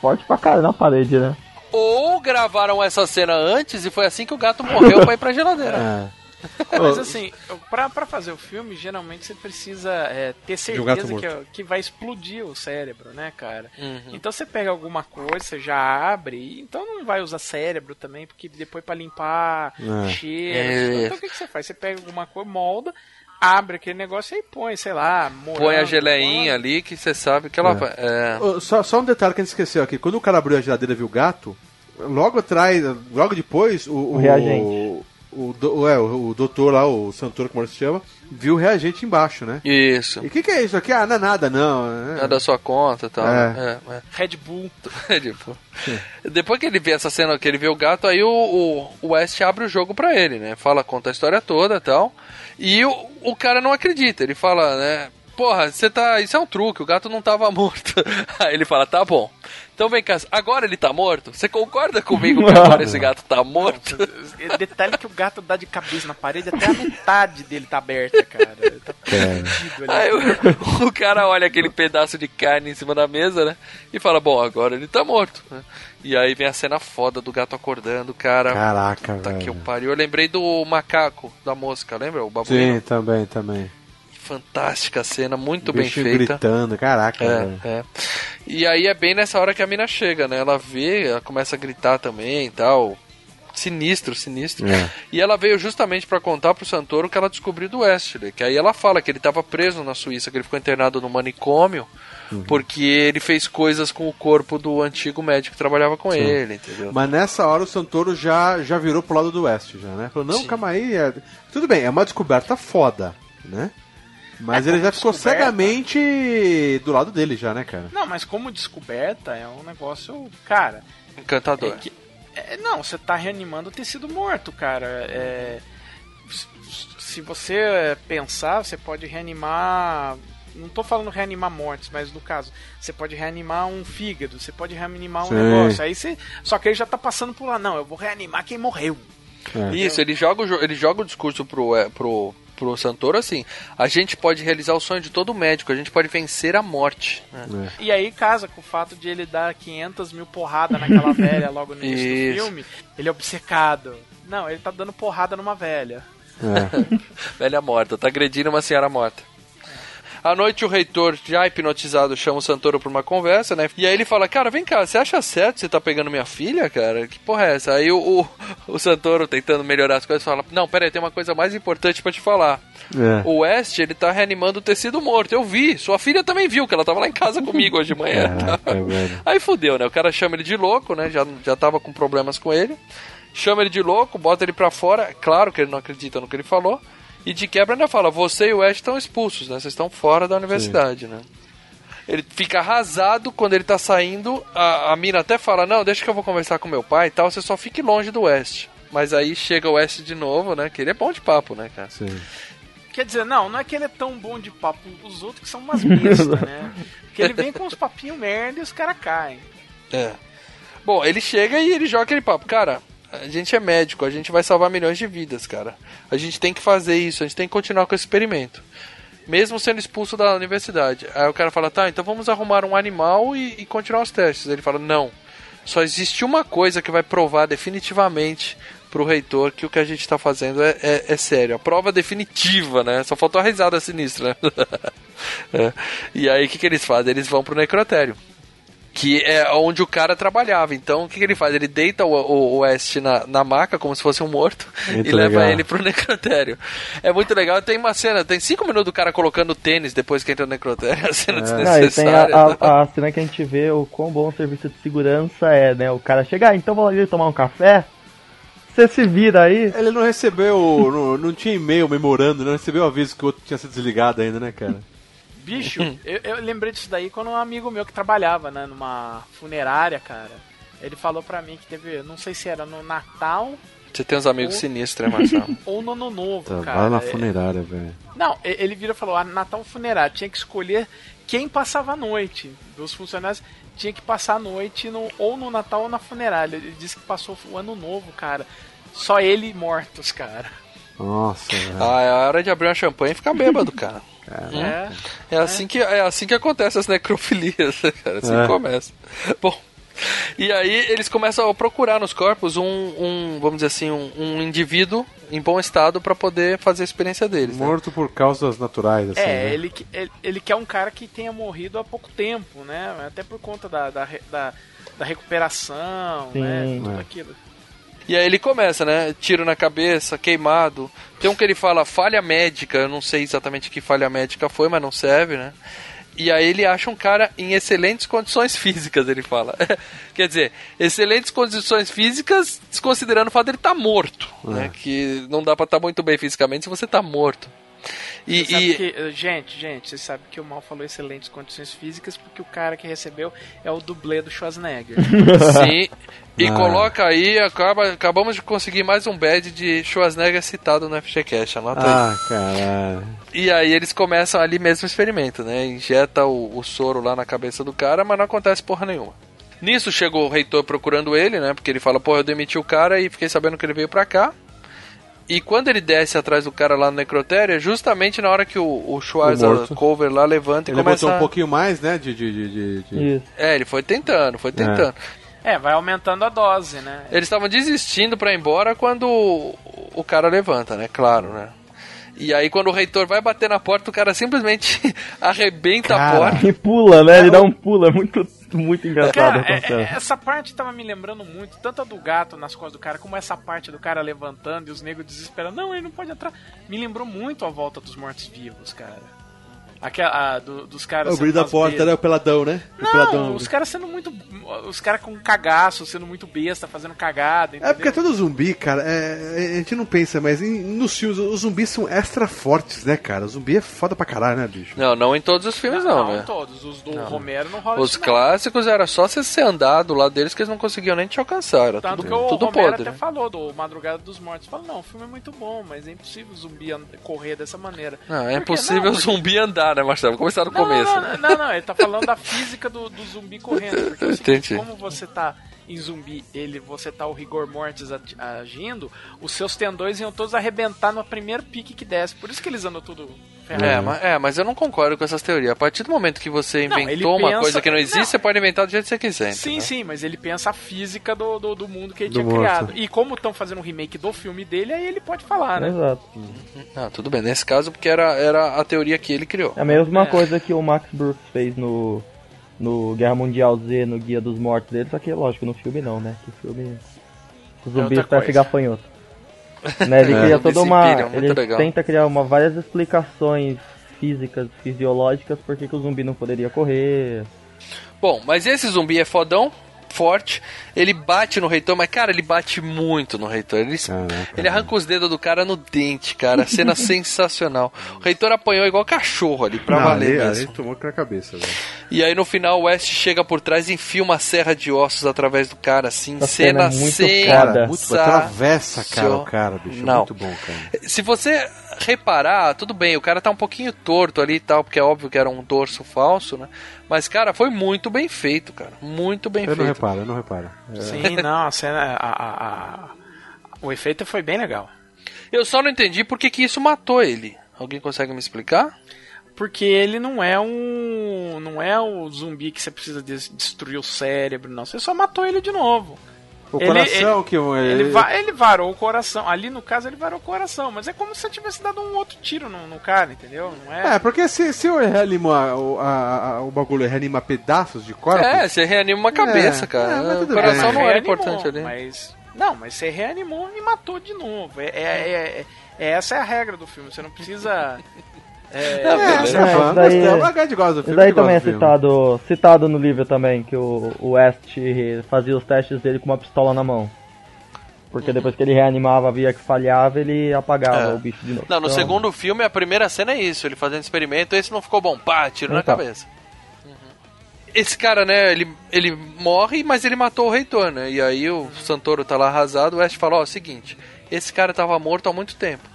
forte pra caralho na parede, né? Ou gravaram essa cena antes e foi assim que o gato morreu pra ir pra geladeira. É. Mas assim, pra, pra fazer o filme, geralmente você precisa é, ter certeza que, morto. que vai explodir o cérebro, né, cara? Uhum. Então você pega alguma coisa, você já abre, então não vai usar cérebro também, porque depois pra limpar É. cheiro. É. Então o que, que você faz? Você pega alguma coisa, molda, abre aquele negócio e aí põe, sei lá, morango, Põe a geleinha ali que você sabe que ela É. É. Só, só um detalhe que a gente esqueceu aqui. Quando o cara abriu a geladeira e viu o gato, logo atrás, logo depois, o. O, reagente. O, do- é, o, o doutor lá, o Santoro, como ele se chama, viu o reagente embaixo, né? Isso. E o que, que é isso aqui? Ah, não é nada, não. É. É da sua conta e tal. É. É, é. Red Bull. É, tipo, Depois que ele vê essa cena, que ele vê o gato, aí o, o, o West abre o jogo pra ele, né? Fala, conta a história toda e tal. E o, o cara não acredita. Ele fala, né? porra, você tá. Isso é um truque, o gato não tava morto. Aí ele fala, tá bom. Então vem cá, agora ele tá morto? Você concorda comigo que agora esse gato tá morto? Detalhe que o gato dá de cabeça na parede, até a metade dele tá aberta, cara. Ele tá perdido ali. Aí o, o cara olha aquele pedaço de carne em cima da mesa, né? E fala, bom, agora ele tá morto. né? E aí vem a cena foda do gato acordando, cara. Caraca, Puta que eu velho. pariu. Eu lembrei do macaco, da mosca, lembra? O babuíno. Sim, também, também. Fantástica cena, muito bem feita. gritando, caraca. É, é. E aí é bem nessa hora que a mina chega, né? Ela vê, ela começa a gritar também e tal. Sinistro, sinistro. É. E ela veio justamente pra contar pro Santoro que ela descobriu do Wesley. Que aí ela fala que ele tava preso na Suíça, que ele ficou internado no manicômio, Uhum. porque ele fez coisas com o corpo do antigo médico que trabalhava com ele, entendeu? Mas nessa hora o Santoro já, já virou pro lado do oeste, já, né? Falou, não, Sim. calma aí. é- Tudo bem, é uma descoberta foda, né? Mas ele já ficou descoberta. cegamente do lado dele já, né, cara? Não, mas como descoberta é um negócio, cara. Encantador. É que- é, não, você tá reanimando o tecido morto, cara. É, se você pensar, você pode reanimar. Não tô falando reanimar mortes, mas no caso, você pode reanimar um fígado, você pode reanimar um Sim. negócio. Aí você. Só que ele já tá passando por lá. Não, eu vou reanimar quem morreu. É. Isso, ele joga, o ele joga o discurso pro, é, pro, pro Santoro assim: a gente pode realizar o sonho de todo médico, a gente pode vencer a morte. né? E aí casa com o fato de ele dar 500 mil porrada naquela velha logo no início Isso. do filme. Ele é obcecado. Não, ele tá dando porrada numa velha. É. Velha morta, tá agredindo uma senhora morta. À noite, o reitor, já hipnotizado, chama o Santoro pra uma conversa, né? E aí ele fala: Cara, vem cá, você acha certo você tá pegando minha filha, cara? Que porra é essa? Aí o, o, o Santoro, tentando melhorar as coisas, fala: Não, pera aí, tem uma coisa mais importante pra te falar. É. O West, ele tá reanimando o tecido morto. Eu vi. Sua filha também viu, que ela tava lá em casa comigo hoje de manhã. Velho. Aí fudeu, né? O cara chama ele de louco, né? Já, já tava com problemas com ele. Chama ele de louco, bota ele pra fora. Claro que ele não acredita no que ele falou. E de quebra ainda fala: Você e o West estão expulsos, né? Vocês estão fora da universidade, né? Ele fica arrasado quando ele tá saindo. A, a mina até fala: Não, deixa que eu vou conversar com meu pai e tal. Você só fique longe do West. Mas aí chega o West de novo, né? Que ele é bom de papo, né, cara? Sim. Quer dizer, não, não é que ele é tão bom de papo, os outros que são umas bestas, né? Porque ele vem com uns papinhos merda e os caras caem. É. Bom, ele chega e ele joga aquele papo. Cara, a gente é médico, a gente vai salvar milhões de vidas, cara. A gente tem que fazer isso, a gente tem que continuar com esse experimento. Mesmo sendo expulso da universidade. Aí o cara fala, tá, então vamos arrumar um animal e, e continuar os testes. Ele fala, não. Só existe uma coisa que vai provar definitivamente pro reitor que o que a gente tá fazendo é, é, é sério. A prova definitiva, né? Só faltou a risada sinistra, né? É. E aí o que, que eles fazem? Eles vão pro necrotério que é onde o cara trabalhava. Então, o que, que ele faz? Ele deita o, o, o West na, na maca, como se fosse um morto, Muito e leva legal. ele pro necrotério. É muito legal. Tem uma cena, tem cinco minutos do cara colocando tênis depois que entra no necrotério. A cena Não, e tem desnecessária. a, a- a cena que a gente vê o quão bom o serviço de segurança é, né? O cara chega, ah, então vou ali tomar um café. Você se vira aí. Ele não recebeu, não, não tinha e-mail memorando, não recebeu o aviso que o outro tinha sido desligado ainda, né, cara? Bicho, eu, eu lembrei disso daí quando um amigo meu que trabalhava, né, numa funerária, cara. Ele falou pra mim que teve, não sei se era no Natal Você tem uns amigos sinistros, né, Marcelo? ou no Ano Novo, Tá cara. lá na É- funerária, velho. Não, ele vira e falou: ah, Natal funerário, tinha que escolher quem passava a noite. Dos funcionários tinha que passar a noite no, ou no Natal ou na funerária. Ele disse que passou o ano novo, cara. Só ele e mortos, cara. Nossa, velho. ah, é a hora de abrir uma champanhe e ficar bêbado, cara. É. É assim, que, é assim que acontece as necrofilias, né, cara. Assim É. que começa. Bom, e aí eles começam a procurar nos corpos um, um vamos dizer assim, um, um indivíduo em bom estado pra poder fazer a experiência deles. né? Morto por causas naturais, assim, É, né? ele, que- ele, ele quer um cara que tenha morrido há pouco tempo, né? Até por conta da, da, da, da recuperação, né? Sim. Tudo É. aquilo. E aí ele começa, né? Tiro na cabeça, queimado. Tem um que ele fala falha médica, eu não sei exatamente que falha médica foi, mas não serve, né? E aí ele acha um cara em excelentes condições físicas, ele fala. Quer dizer, excelentes condições físicas, desconsiderando o fato dele estar morto, né? Que não dá pra estar muito bem fisicamente se você tá morto. E, e- que- eh, gente, gente, vocês sabem que o Mal falou excelentes condições físicas porque o cara que recebeu é o dublê do Schwarzenegger. Sim. E Ah. coloca aí, acaba, acabamos de conseguir mais um badge de Schwarzenegger citado no FGCast, anota aí. Ah, caralho. E aí eles começam ali mesmo o experimento, né? Injeta o, o soro lá na cabeça do cara, mas não acontece porra nenhuma. Nisso chegou o reitor procurando ele, né? Porque ele fala, pô, eu demiti o cara e fiquei sabendo que ele veio pra cá. E quando ele desce atrás do cara lá no necrotério, é justamente na hora que o, o. Cover lá levanta e Ele começa... botou um a- pouquinho mais, né? De. de, de, de-. É, ele foi tentando, foi tentando. é, vai aumentando a dose, né? Eles estavam desistindo pra ir embora quando o, o cara levanta, né? Claro, né? E aí quando o reitor vai bater na porta, o cara simplesmente arrebenta a Cara. porta. E pula, né? Ele dá um pulo, é muito, muito engraçado Cara, essa é- é- essa parte tava me lembrando muito, tanto a do gato nas costas do cara, como essa parte do cara levantando e os negros desesperando. Não, ele não pode entrar. Me lembrou muito a volta dos mortos-vivos, cara. Aquela, a, do- dos caras. O brilho da porta, besta. né? O peladão, né? O Não, peladão. os caras sendo muito. Os caras com cagaço, sendo muito besta, fazendo cagada. É porque entendeu? todo zumbi, cara, é- a gente não pensa, mas em- nos filmes os zumbis são extra fortes, né, cara? O zumbi é foda pra caralho, né, bicho? Não, não em todos os filmes não, não, né? todos. Os do Romero não rola Os não. clássicos era só você ser andar do lado deles que eles não conseguiam nem te alcançar. Era Tanto tudo, que o tudo Romero podre. até né? falou do Madrugada dos Mortos. Falou, não, o filme é muito bom, mas é impossível o zumbi correr dessa maneira. Não, é impossível Não, o zumbi andar, né, Marcelo? Vamos começar do Não, começo. não, né? não, não, ele tá falando da física do, do zumbi correndo. Porque seguinte, Entendi. como você tá em zumbi, ele, você tá o rigor mortis agindo, os seus tendões iam todos arrebentar no primeiro pique que desce. Por isso que eles andam tudo. É, mas, é, mas eu não concordo com essas teorias. A partir do momento que você Não, inventou ele uma pensa- coisa que não existe, não. você pode inventar do jeito que você quiser. Sim, entendeu? sim, mas ele pensa a física do, do, do mundo que ele Do tinha morto. criado. E como estão fazendo um remake do filme dele, aí ele pode falar, né? Exato. Ah, tudo bem. Nesse caso, porque era, era a teoria que ele criou. É a mesma É. coisa que o Max Brooks fez no, no Guerra Mundial Z, no Guia dos Mortos dele, só que lógico, no filme não, né? Que o filme. Os zumbis outra parecem coisa. gafanhoto. né? Ele É, cria zumbi toda uma. muito ele legal. tenta criar uma, várias explicações físicas, fisiológicas, por que que o zumbi não poderia correr. Bom, mas esse zumbi é fodão, forte. Ele bate no reitor, mas, cara, ele bate muito no reitor. Ele, Caraca. ele arranca os dedos do cara no dente, cara. Cena sensacional. O reitor apanhou igual cachorro ali, pra Não, valer ali, mesmo. ali tomou na cabeça, velho. E aí no final o West chega por trás e enfia uma serra de ossos através do cara, assim. Essa cena cena é muito sem. foda. Muito, atravessa, cara, o cara, bicho. Não. Muito bom, cara. Se você reparar, tudo bem, o cara tá um pouquinho torto ali e tal, porque é óbvio que era um dorso falso, né? Mas, cara, foi muito bem feito, cara. Muito bem Eu não feito. reparo, eu não reparo. É. Sim, não, a cena. A, a- a- o efeito foi bem legal. Eu só não entendi por que, que isso matou ele. Alguém consegue me explicar? Porque ele não é um. Não é o zumbi que você precisa des- destruir o cérebro, não. Você só matou ele de novo. O Ele- coração que Ele, va- ele varou o coração. Ali no caso ele varou o coração. Mas é como se você tivesse dado um outro tiro no, no cara, entendeu? Não é. É, porque se, se eu reanimar o, a- a- o bagulho reanimar pedaços de corpo. É, você reanima uma cabeça, É, cara. é, mas o coração bem. não era Reanimou, importante ali. Mas. Não, mas você reanimou e matou de novo. É, é- é- é- essa é a regra do filme. Você não precisa. É, É, É, fã, daí- gente gosta do filme. daí também é citado, citado no livro também, que o, o West fazia os testes dele com uma pistola na mão. Porque depois que ele reanimava, via que falhava, ele apagava É. o bicho de novo. Não, no Então, segundo filme, a primeira cena é isso, ele fazendo experimento, esse não ficou bom, pá, tiro na Então. cabeça. Uhum. Esse cara, né, ele, ele morre, mas ele matou o reitor, né? E aí o Santoro tá lá arrasado, o West fala, ó, seguinte, esse cara tava morto há muito tempo.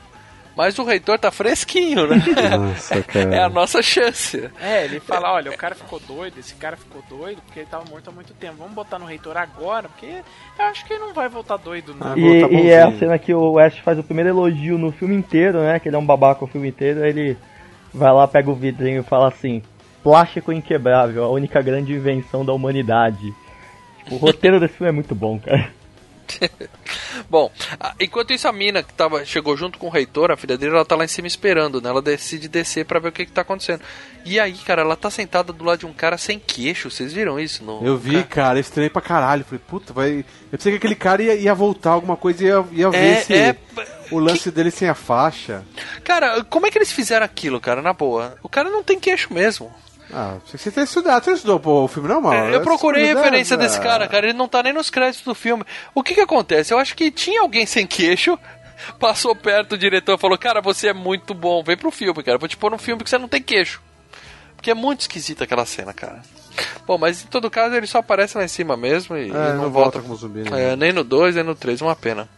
Mas o reitor tá fresquinho, né? Nossa, cara. é a nossa chance. É, ele fala, olha, o cara ficou doido, esse cara ficou doido porque ele tava morto há muito tempo. Vamos botar no reitor agora, porque eu acho que ele não vai voltar doido, não. Ah, E, tá e é a cena que o West faz o primeiro elogio no filme inteiro, né? Que ele é um babaca o filme inteiro. Aí ele vai lá, pega o vidrinho e fala assim: Plástico inquebrável, a única grande invenção da humanidade. Tipo, o roteiro desse filme é muito bom, cara. Bom, enquanto isso a mina que tava, chegou junto com o reitor, a filha dele, ela tá lá em cima esperando, né? Ela decide descer pra ver o que que tá acontecendo. E aí, cara, ela tá sentada do lado de um cara sem queixo, vocês viram isso? No, Eu vi, cara, estranho pra caralho. Falei, puta, vai. Eu pensei que aquele cara ia, ia voltar alguma coisa e ia, ia ver É, se é, o lance dele sem a faixa. Cara, como é que eles fizeram aquilo, cara, na boa? O cara não tem queixo mesmo. Ah, você tem estudado. Você estudou pô, o filme, não, mano? eu procurei referência desse cara, cara, ele não tá nem nos créditos do filme. O que que acontece? Eu acho que tinha alguém sem queixo Passou perto o diretor falou: Cara, você é muito bom, vem pro filme, cara. Vou te pôr num filme que você não tem queixo. Porque é muito esquisita aquela cena, cara. Bom, mas em todo caso ele só aparece lá em cima mesmo e, e É, não, não volta. volta como zumbi, né? É, nem no 2, nem no 3, uma pena.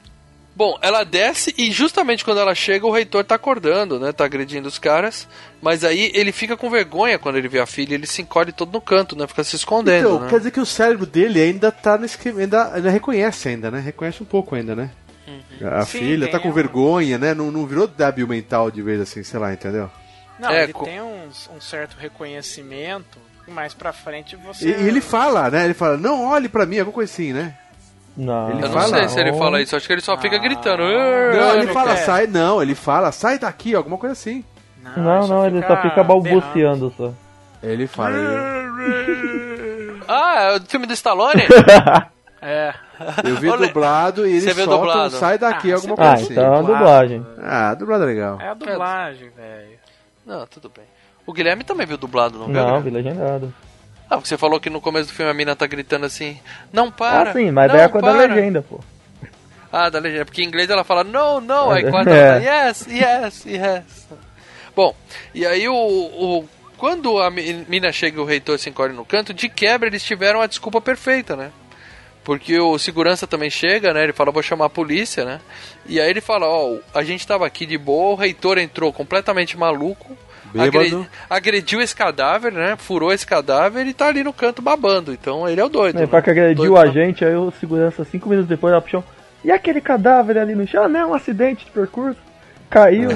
Bom, ela desce e justamente quando ela chega, o reitor tá acordando, né? Tá agredindo os caras. Mas aí ele fica com vergonha quando ele vê a filha, ele se encolhe todo no canto, né? Fica se escondendo, Então, né? quer dizer que o cérebro dele ainda tá nesse ainda, ainda reconhece ainda, né? Reconhece um pouco ainda, né? Uhum. A Sim, filha tá com um- vergonha, né? Não, não virou débil mental de vez assim, sei lá, entendeu? Não, É, ele co- tem um, um certo reconhecimento. E mais pra frente você. e ele fala, né? Ele fala, não olhe pra mim, alguma coisa assim, né? Não. Ele Eu não fala, sei se ele não. fala isso, acho que ele só fica Ah. gritando. Não, "Ah, ele não fala, quero." sai, não, ele fala, sai daqui, alguma coisa assim. Não, não, ele só fica balbuciando só. Ele fala, Ah, é o filme do Stallone? É. eu, vi Olha, dublado e ele viu solta dublado? sai daqui, Ah, alguma coisa Ah, assim. então é a dublagem. Ah, dublado é legal. É a dublagem, velho. não, tudo bem. O Guilherme também viu dublado, não viu? Não, Guilherme? vi legendado. Ah, porque você falou que no começo do filme a mina tá gritando assim, não para. Ah, sim, mas daí é a coisa da para." legenda, pô. Ah, da legenda. Porque em inglês ela fala no, no, aí quando É. ela fala yes, yes, yes. Bom, e aí o, o- quando a mi- mina chega e o reitor se encolhe no canto, de quebra eles tiveram a desculpa perfeita, né? Porque o segurança também chega, né? Ele fala, vou chamar a polícia, né? E aí ele fala, ó, a gente tava aqui de boa, o reitor entrou completamente maluco, Bêbado. agre- agrediu esse cadáver, né? Furou esse cadáver e tá ali no canto babando. Então ele é o doido. Né, né? pra que agrediu Doido a gente, aí o segurança, cinco minutos depois, lá pro chão. E aquele cadáver ali no chão? Ah, não, é um acidente de percurso. Caiu.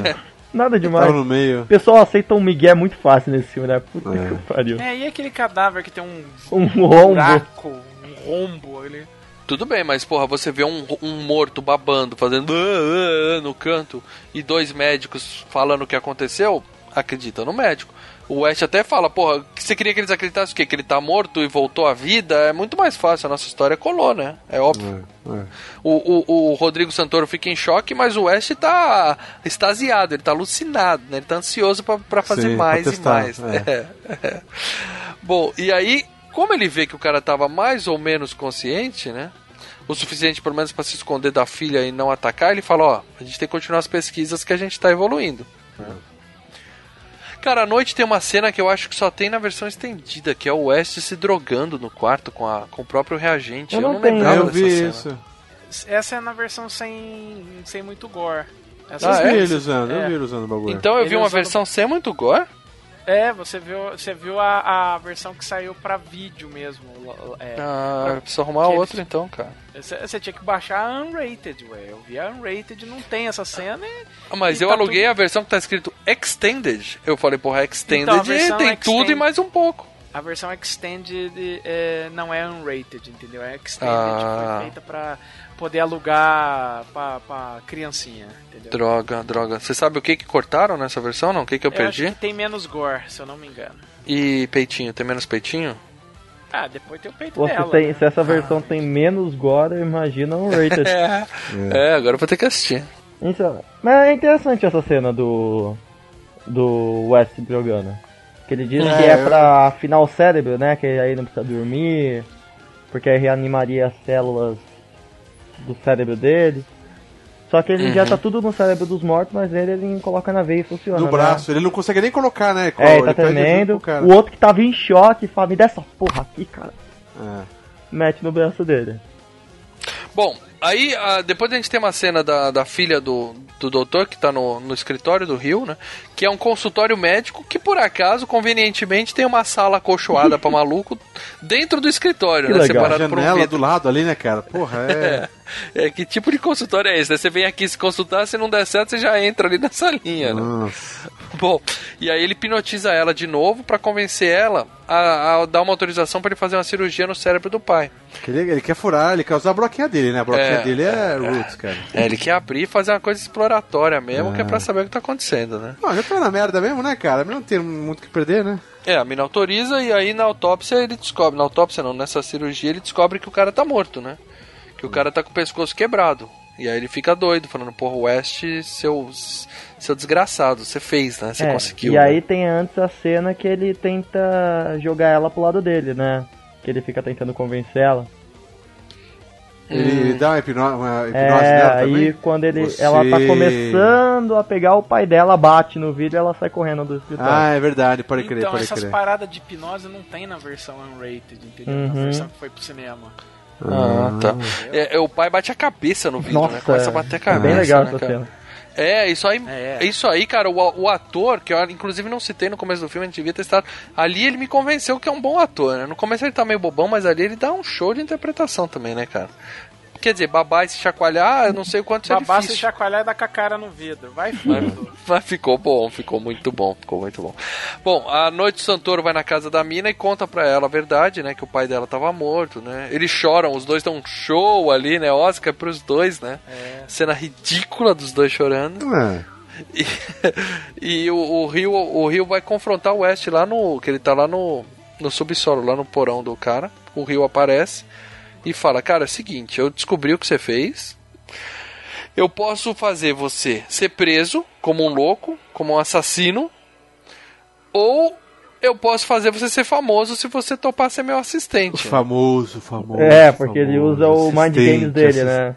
Nada demais. Tava no meio. O pessoal aceita um migué muito fácil nesse filme, né? Puta É. que pariu. É, e aquele cadáver que tem um Um rombo. buraco, um rombo ali. Tudo bem, mas porra, você vê um, um morto babando, fazendo "Ah, ah, ah", no canto, e dois médicos falando o que aconteceu, acredita no médico. O West até fala, porra, você queria que eles acreditassem o quê? Que ele tá morto e voltou à vida? É muito mais fácil, a nossa história colou, né? É óbvio. É, é. O, o, o Rodrigo Santoro fica em choque, mas o West tá extasiado, ele tá alucinado, né? Ele tá ansioso pra, pra fazer Sim, pra mais e testar, mais. é. É, é. Bom, e aí, como ele vê que o cara tava mais ou menos consciente, né? O suficiente pelo menos pra se esconder da filha e não atacar, ele fala, ó, a gente tem que continuar as pesquisas que a gente tá evoluindo. Cara, à noite tem uma cena que eu acho que só tem na versão estendida, que é o West se drogando no quarto com, a, com o próprio reagente. Eu Eu, não lembrava eu dessa vi cena. isso. Essa é na versão sem, sem muito gore. Essa Ah, eu é? vi ele usando, eu É. vi ele usando o bagulho. Então eu Ele vi uma usando- versão sem muito gore? É, você viu, você viu a, a versão que saiu pra vídeo mesmo. É, Ah, pra- eu preciso arrumar outra eles- então, cara. Você, tinha que baixar a Unrated, ué. Eu vi a Unrated, não tem essa cena. e- Ah, Mas eu tá aluguei tudo- a versão que tá escrito Extended. Eu falei, porra, Extended Então, tem Extended- tudo e mais um pouco. A versão Extended é, não é Unrated, entendeu? É Extended, Ah. foi feita pra poder alugar pra, pra criancinha, entendeu? Droga, droga. Você sabe o que que cortaram nessa versão, não? O que que eu, Eu acho perdi? que tem menos gore, se eu não me engano. E peitinho, tem menos peitinho? Ah, depois tem o peito Pô, se, dela. tem- né? se essa versão tem menos gore, imagina um rated. É. É, agora eu vou ter que assistir. Então, mas é interessante essa cena do. do West jogando. Que ele diz É, que é eu- pra afinar o cérebro, né? Que aí não precisa dormir. Porque aí reanimaria as células do cérebro dele. Só que ele Uhum. injeta tudo no cérebro dos mortos, mas ele, ele coloca na veia e funciona. No né? braço, ele não consegue nem colocar, né? É, ele tá tremendo. O outro que tava em choque fala, me dá essa porra aqui, cara. É. Mete no braço dele. Bom, aí ah, depois a gente tem uma cena da, da filha do, do doutor que tá no, no escritório do Rio, né? Que é um consultório médico que por acaso, convenientemente, tem uma sala acolchoada pra maluco dentro do escritório, Que né? legal. A Separado por um janela do lado ali, né, cara? Porra, é. É, que tipo de consultório é esse? né? Você vem aqui se consultar, se não der certo, você já entra ali nessa linha, né? Bom, e aí ele hipnotiza ela de novo pra convencer ela a, a dar uma autorização pra ele fazer uma cirurgia no cérebro do pai. Ele, ele quer furar, ele quer usar a broquinha dele, né? A broquinha É, dele é, roots, cara. É, ele quer abrir e fazer uma coisa exploratória mesmo, que é pra saber o que tá acontecendo, né? Não, já tá na merda mesmo, né, cara? Não tem muito o que perder, né? É, a mina autoriza e aí na autópsia ele descobre, na autópsia não, nessa cirurgia ele descobre que o cara tá morto, né? Que o cara tá com o pescoço quebrado. E aí ele fica doido, falando, porra, West, seu, seu desgraçado, você fez, né? Você É, conseguiu. E né? aí tem antes a cena que ele tenta jogar ela pro lado dele, né? Que ele fica tentando convencer ela. Ele, ele dá uma hipnose, uma hipnose É, nela aí também? quando ele, Você- ela tá começando a pegar o pai dela, bate no vidro e ela sai correndo do escritório. Ah, é verdade, pode crer, então, pode essas crer. paradas de hipnose não tem na versão unrated, entendeu? Na Uhum. versão que foi pro cinema. Ah, tá. É, é, o pai bate a cabeça no vidro, Nossa, né? Começa a bater a é cabeça. bem legal né, essa cara? cena. É, isso aí, É. é isso aí, cara. O, o ator, que eu inclusive não citei no começo do filme, a gente devia ter estado. Ali ele me convenceu que é um bom ator, né? No começo ele tá meio bobão, mas ali ele dá um show de interpretação também, né, cara? Quer dizer, babar e se chacoalhar, eu não sei o quanto isso é Babá se difícil. chacoalhar e dar com a cara no vidro. Vai Mas, fundo. mas ficou bom, ficou muito bom, ficou muito bom. Bom, a noite o Santoro vai na casa da mina e conta pra ela a verdade, né? Que o pai dela tava morto, né? Eles choram, os dois dão um show ali, né? Oscar pros dois, né? Cena ridícula dos dois chorando. Ah, E, e o, o Rio o Rio vai confrontar o West lá no. Que ele tá lá no, no subsolo, lá no porão do cara. O Rio aparece e fala: Cara, é o seguinte, eu descobri o que você fez. Eu posso fazer você ser preso como um louco, como um assassino. Ou eu posso fazer você ser famoso se você topar ser meu o assistente. famoso, famoso. É, porque ele famoso, usa o mind games dele, assistente. né?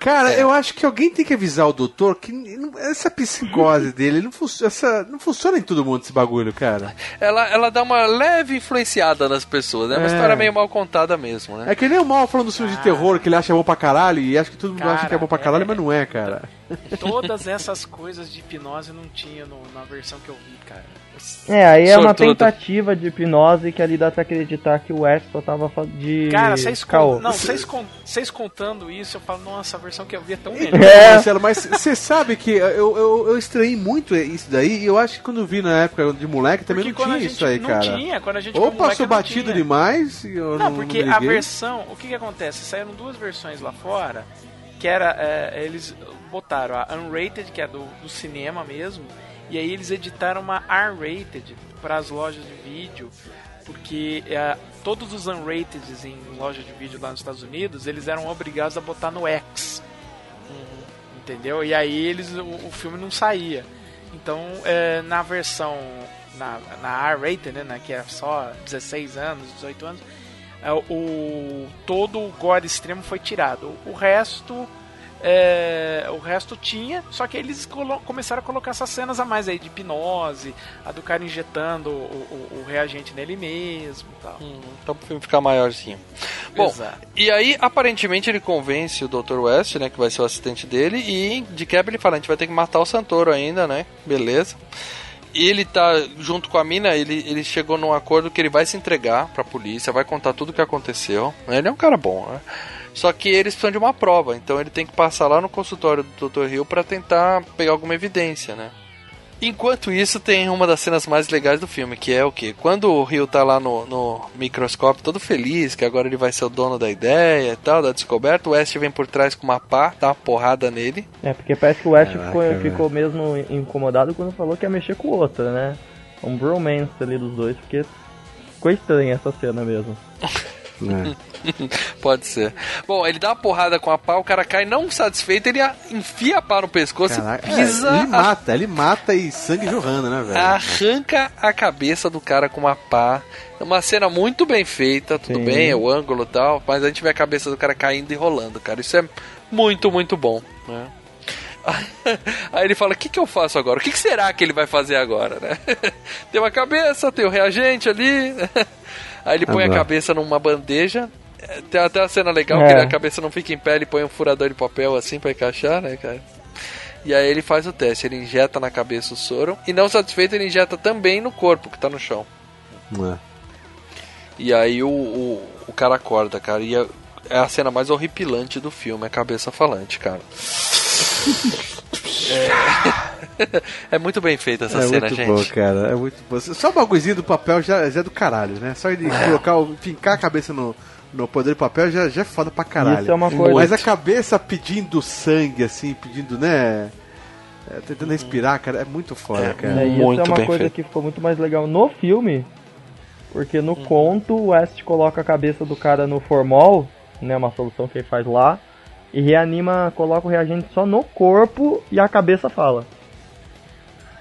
Cara, eu acho que alguém tem que avisar o doutor que essa psicose dele não, essa, não funciona em todo mundo esse bagulho, cara. Ela, ela dá uma leve influenciada nas pessoas, né? É uma É. história meio mal contada mesmo, né? É que nem o mal falando do filme de terror que ele acha bom pra caralho e acha que todo mundo Cara, acha que é bom pra caralho, é- mas não é, cara. Todas essas coisas de hipnose não tinha no- na versão que eu vi, cara. É, aí é uma Sortudo. tentativa de hipnose que ali dá pra acreditar que o West só tava de Cara, vocês con- não, vocês con- vocês contando isso, eu falo, nossa, a versão que eu vi é tão melhor. É. Marcelo, mas você sabe que eu, eu, eu estranhei muito isso daí e eu acho que quando vi na época de moleque também Porque não tinha a gente isso aí, não cara. tinha, quando a gente Ou passou batido tinha. demais e eu não Não, porque não a versão, o que que acontece? Saíram duas versões lá fora, que era, é, eles botaram a unrated, que é do, do cinema mesmo, e aí eles editaram uma R-rated para as lojas de vídeo, porque é, todos os unrated em lojas de vídeo lá nos Estados Unidos, eles eram obrigados a botar no X. Entendeu? E aí eles o, o filme não saía. Então, é, na versão na, na R-rated, né, né, que é só 16 anos, 18 anos, é, o todo o gore extremo foi tirado. O resto é, o resto tinha, só que eles começaram a colocar essas cenas a mais aí de hipnose, a do cara injetando o, o- o reagente nele mesmo, tal. Hum, Então pro filme ficar maiorzinho. Bom, Exato. e aí aparentemente ele convence o Dr. West, né, que vai ser o assistente dele, e de quebra ele fala, a gente vai ter que matar o Santoro ainda, né? Beleza. E ele tá junto com a mina, ele, ele chegou num acordo que ele vai se entregar pra polícia, vai contar tudo o que aconteceu. Ele é um cara bom, né? Só que eles precisam de uma prova, então ele tem que passar lá no consultório do Dr. Hill pra tentar pegar alguma evidência, né? Enquanto isso, tem uma das cenas mais legais do filme, que é o que? Quando o Rio tá lá no, no microscópio todo feliz, que agora ele vai ser o dono da ideia e tal, da descoberta, o West vem por trás com uma pá, dá uma porrada nele. É, porque parece que o West Caraca, ficou, ficou mesmo incomodado quando falou que ia mexer com outra, né? Um bromance ali dos dois, porque ficou estranha essa cena mesmo. É. Pode ser. Bom, ele dá uma porrada com a pá, o cara cai não satisfeito, ele enfia a pá no pescoço Caraca, e é, pisa, ele a- mata, ele mata e sangue jorrando, né, velho? arranca a cabeça do cara com uma pá. É uma cena muito bem feita, tudo Sim. bem, é o ângulo e tal, mas a gente vê a cabeça do cara caindo e rolando, cara. Isso é muito, muito bom, né? Aí ele fala: O que, que eu faço agora? O que, que será que ele vai fazer agora, né? tem uma cabeça, tem o reagente ali. Aí ele põe a cabeça numa bandeja. É, Tem até uma cena legal É. que a cabeça não fica em pé, ele põe um furador de papel assim pra encaixar, né, cara? E aí ele faz o teste, ele injeta na cabeça o soro e não satisfeito ele injeta também no corpo que tá no chão. É. E aí o, o, o cara acorda, cara, e é, é a cena mais horripilante do filme, a cabeça falante, cara. É, é muito bem feita essa É cena, muito gente. bom, cara. É muito bom. Só o bagulhozinho do papel já, já é do caralho, né? Só ele colocar, o, fincar a cabeça no, no poder do papel já, já é foda pra caralho. Isso é uma coisa- Mas a cabeça pedindo sangue, assim, pedindo, né? é, tentando respirar, cara, é muito foda, É, cara. É, isso Muito é uma bem coisa feito. que ficou muito mais legal no filme, porque no conto o West coloca a cabeça do cara no formol, né, uma solução que ele faz lá, e reanima, coloca o reagente só no corpo e a cabeça fala.